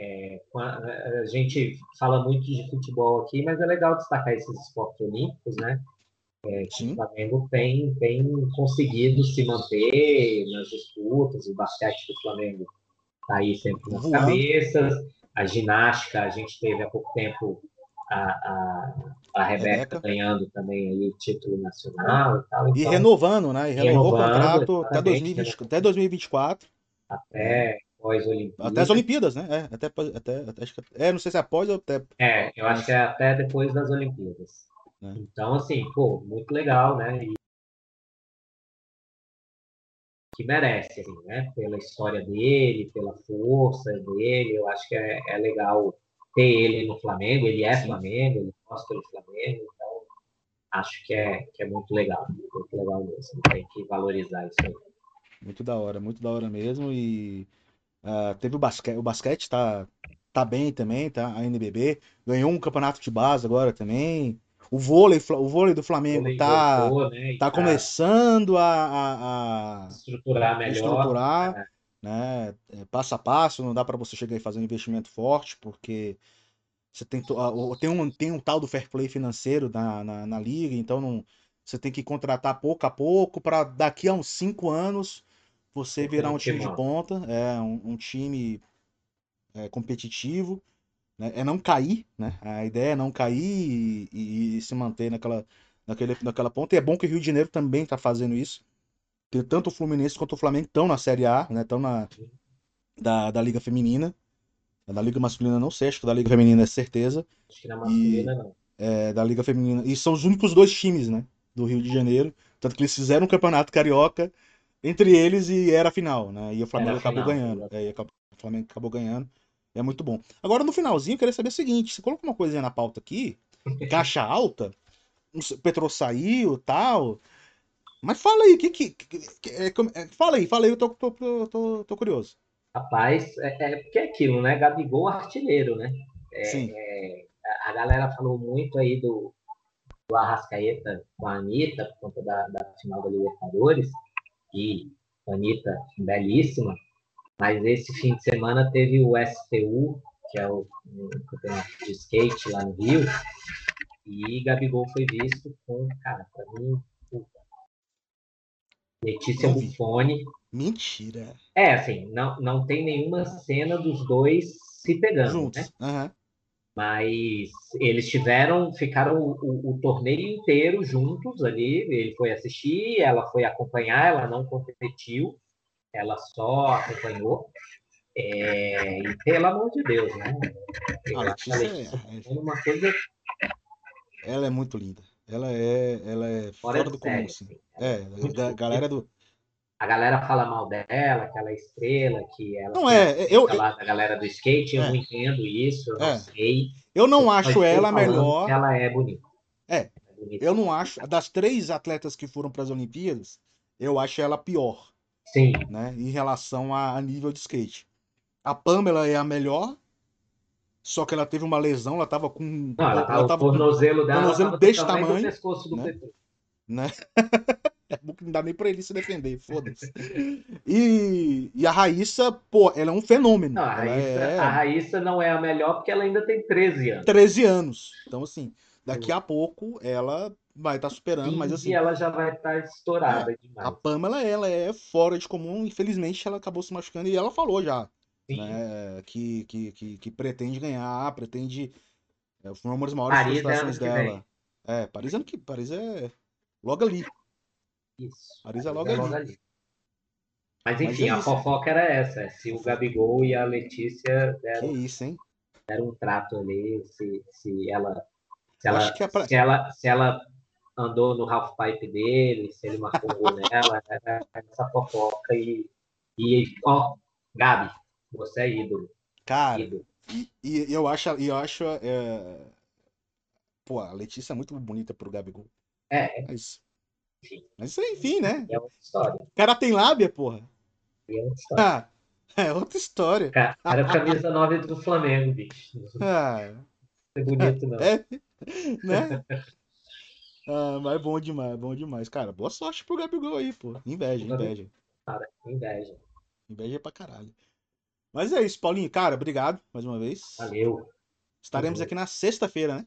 A: é, a gente fala muito de futebol aqui, mas é legal destacar esses esportes olímpicos, né? É, o Flamengo tem, tem conseguido se manter nas disputas, o basquete do Flamengo está aí sempre nas cabeças, a ginástica, a gente teve há pouco tempo a, a, a Rebeca, Rebeca, ganhando também aí título nacional e tal.
C: Então, e renovando, né? E renovou o contrato até, 2020, até 2024.
A: Até pós-Olimpíadas.
C: Até as Olimpíadas, né? É, até, até, até, é, não sei se é após ou até.
A: É, eu acho que é até depois das Olimpíadas. É. Então, assim, pô, muito legal, né? E... Que merece, assim, né? Pela história dele, pela força dele, eu acho que é, é legal ter ele no Flamengo. Ele é Flamengo, ele gosta do Flamengo, então acho que é, que é muito legal, muito legal mesmo. Tem que valorizar isso aí.
C: Muito da hora, muito da hora mesmo. E uh, teve o basquete, o basquete tá, tá bem também, tá? A NBB ganhou um campeonato de base agora também. O vôlei, o vôlei do Flamengo vôlei tá, voltou, né? tá, tá começando a, a, a
A: estruturar melhor.
C: Estruturar, é. né? É, passo a passo, não dá para você chegar e fazer um investimento forte, porque você tem, tem, um, tem um tal do fair play financeiro na, na, na liga, então não, você tem que contratar pouco a pouco para daqui a uns cinco anos você virar um time de ponta, é um, um time é, competitivo né? é não cair, né? A ideia é não cair e, e, se manter naquela, naquele, naquela ponta. E é bom que o Rio de Janeiro também está fazendo isso. Tem tanto o Fluminense quanto o Flamengo estão na Série A, né? Estão na da, da Liga Feminina. Da Liga Masculina não sei, acho que da Liga Feminina é certeza.
A: Acho que na masculina e, não.
C: É, da Liga Feminina. E são os únicos dois times, né? Do Rio de Janeiro. Tanto que eles fizeram um campeonato carioca entre eles e era a final, né? E o Flamengo acabou ganhando. É, acabou, o Flamengo acabou ganhando. É muito bom. Agora, no finalzinho, eu queria saber o seguinte: você colocou uma coisinha na pauta aqui, caixa alta, o Petro saiu tal. Mas fala aí, que, que, que, que é, é, fala aí, fala aí, eu tô, tô, tô, tô curioso.
A: Rapaz, é, é, porque é aquilo, né? Gabigol artilheiro, né? É,
C: Sim.
A: É, a galera falou muito aí do, do Arrascaeta com a Anitta, por conta da, da final da Libertadores, e a Anitta belíssima, mas esse fim de semana teve o STU, que é o, o campeonato de skate lá no Rio, e Gabigol foi visto com, cara, pra mim, puta. Letícia Buffoni.
C: Mentira.
A: É, assim, não, não tem nenhuma cena dos dois se pegando,
C: Juntos.
A: né?
C: Uhum.
A: Mas eles tiveram, ficaram o, o, o, torneio inteiro juntos ali. Ele foi assistir, ela foi acompanhar, ela não competiu ela só acompanhou. É, e pelo amor de Deus, né?
C: A Letícia, é... uma coisa... Ela é muito linda. Ela é, ela é fora, fora do comum. Assim. É, a galera do.
A: A galera fala mal dela, que ela é estrela, que ela
C: não é, eu,
A: da galera do skate, eu é. não entendo isso, eu não é. sei.
C: Eu não acho ela melhor.
A: Ela é bonita.
C: É. é. Eu não acho. Das três atletas que foram para as Olimpíadas, eu acho ela pior.
A: Sim.
C: Né, em relação a, a nível de skate. A Pamela é a melhor, só que ela teve uma lesão, ela tava com.
A: Não, ela, ela tava o tornozelo com, dela
C: tornozelo desse tamanho. pescoço do né? né? É não dá nem pra ele se defender, foda-se. E, e a Raíssa, pô, ela é um fenômeno.
A: Não, a, Raíssa, é... a Raíssa não é a melhor porque ela ainda tem 13 anos.
C: 13 anos. Então, assim, daqui a pouco ela vai estar tá superando,
A: Sim,
C: mas assim.
A: E ela já vai estar tá estourada é, demais.
C: A Pamela, ela é fora de comum, infelizmente ela acabou se machucando e ela falou já. Né, que, que, que, que, pretende ganhar, pretende. É, foi uma das maiores Paris é frustrações dela. É, Paris é, que, Paris é logo ali.
A: Isso.
C: Paris é logo, é logo ali. ali.
A: Mas enfim, Mas é a fofoca era essa. Se o Gabigol e a Letícia
C: deram, que isso, hein?
A: deram um trato ali, se, se ela. Se ela, é pra... se ela, se ela andou no half pipe dele, se ele marcou um gol nela, essa fofoca e, e ó, Gabi, você é ídolo.
C: Cara, ídolo. E, e, eu acho, eu acho é... pô, a Letícia é muito bonita pro Gabigol.
A: É.
C: Mas, mas enfim, né?
A: É outra história. O
C: cara tem lábia, porra.
A: É outra história.
C: Ah, é outra história.
A: Cara, era camisa 9 do Flamengo, bicho.
C: Ah.
A: É bonito, não.
C: É, né? Ah, mas é bom demais, bom demais. Cara, boa sorte pro Gabigol aí, pô. Inveja, inveja.
A: Cara, inveja.
C: Inveja pra caralho. Mas é isso, Paulinho. Cara, obrigado mais uma vez.
A: Valeu.
C: Estaremos
A: Valeu.
C: aqui na sexta-feira, né?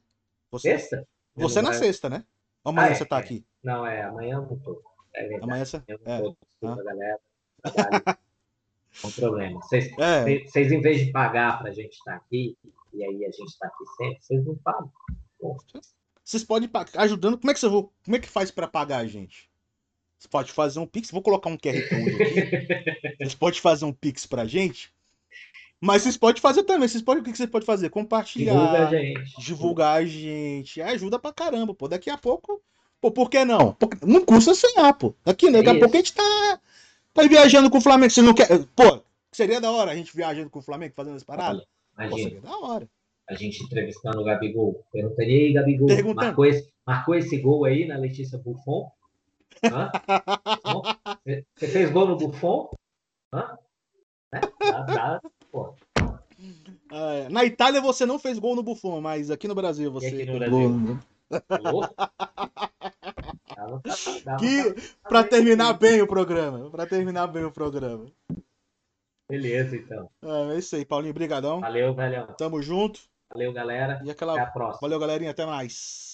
A: Você, sexta?
C: Você na sexta, né? Amanhã ah, é, você tá
A: é.
C: aqui.
A: Não, é, amanhã eu não tô. É
C: amanhã você.
A: Eu não é. tô, desculpa, ah. galera. Não problema. Vocês,
C: é.
A: vocês, em vez de pagar pra gente estar aqui, e aí a gente tá aqui sempre, vocês não pagam.
C: Vocês podem ajudando. Como é que você vou, como é que faz para pagar a gente? Você pode fazer um pix. Vou colocar um QR Code aqui. Vocês podem fazer um pix pra gente. Mas vocês podem fazer também. Vocês podem, o que vocês podem fazer? Compartilhar.
A: Divulgar a gente.
C: Divulgar a gente. Ajuda pra caramba, pô. Daqui a pouco. Pô, por que não? Não custa sonhar, pô. Daqui, daqui a pouco a gente tá, tá viajando com o Flamengo. Você não quer. Pô, seria da hora a gente viajando com o Flamengo, fazendo as paradas?
A: Imagina. Pô,
C: seria da hora.
A: A gente entrevistando o Gabigol. Perguntaria aí, Gabigol. Marcou esse, marcou esse gol aí na Letícia Buffon? Você fez gol no Buffon? Hã? Né? Dá, dá, pô.
C: Ah, na Itália você não fez gol no Buffon, mas aqui no Brasil você.
A: E aqui no Brasil?
C: que para terminar bem o programa, para terminar bem o programa.
A: Beleza, então.
C: É, é isso aí, Paulinho, brigadão.
A: Valeu, velho.
C: Tamo junto.
A: Valeu, galera.
C: E aquela...
A: Até a próxima.
C: Valeu, galerinha, até mais.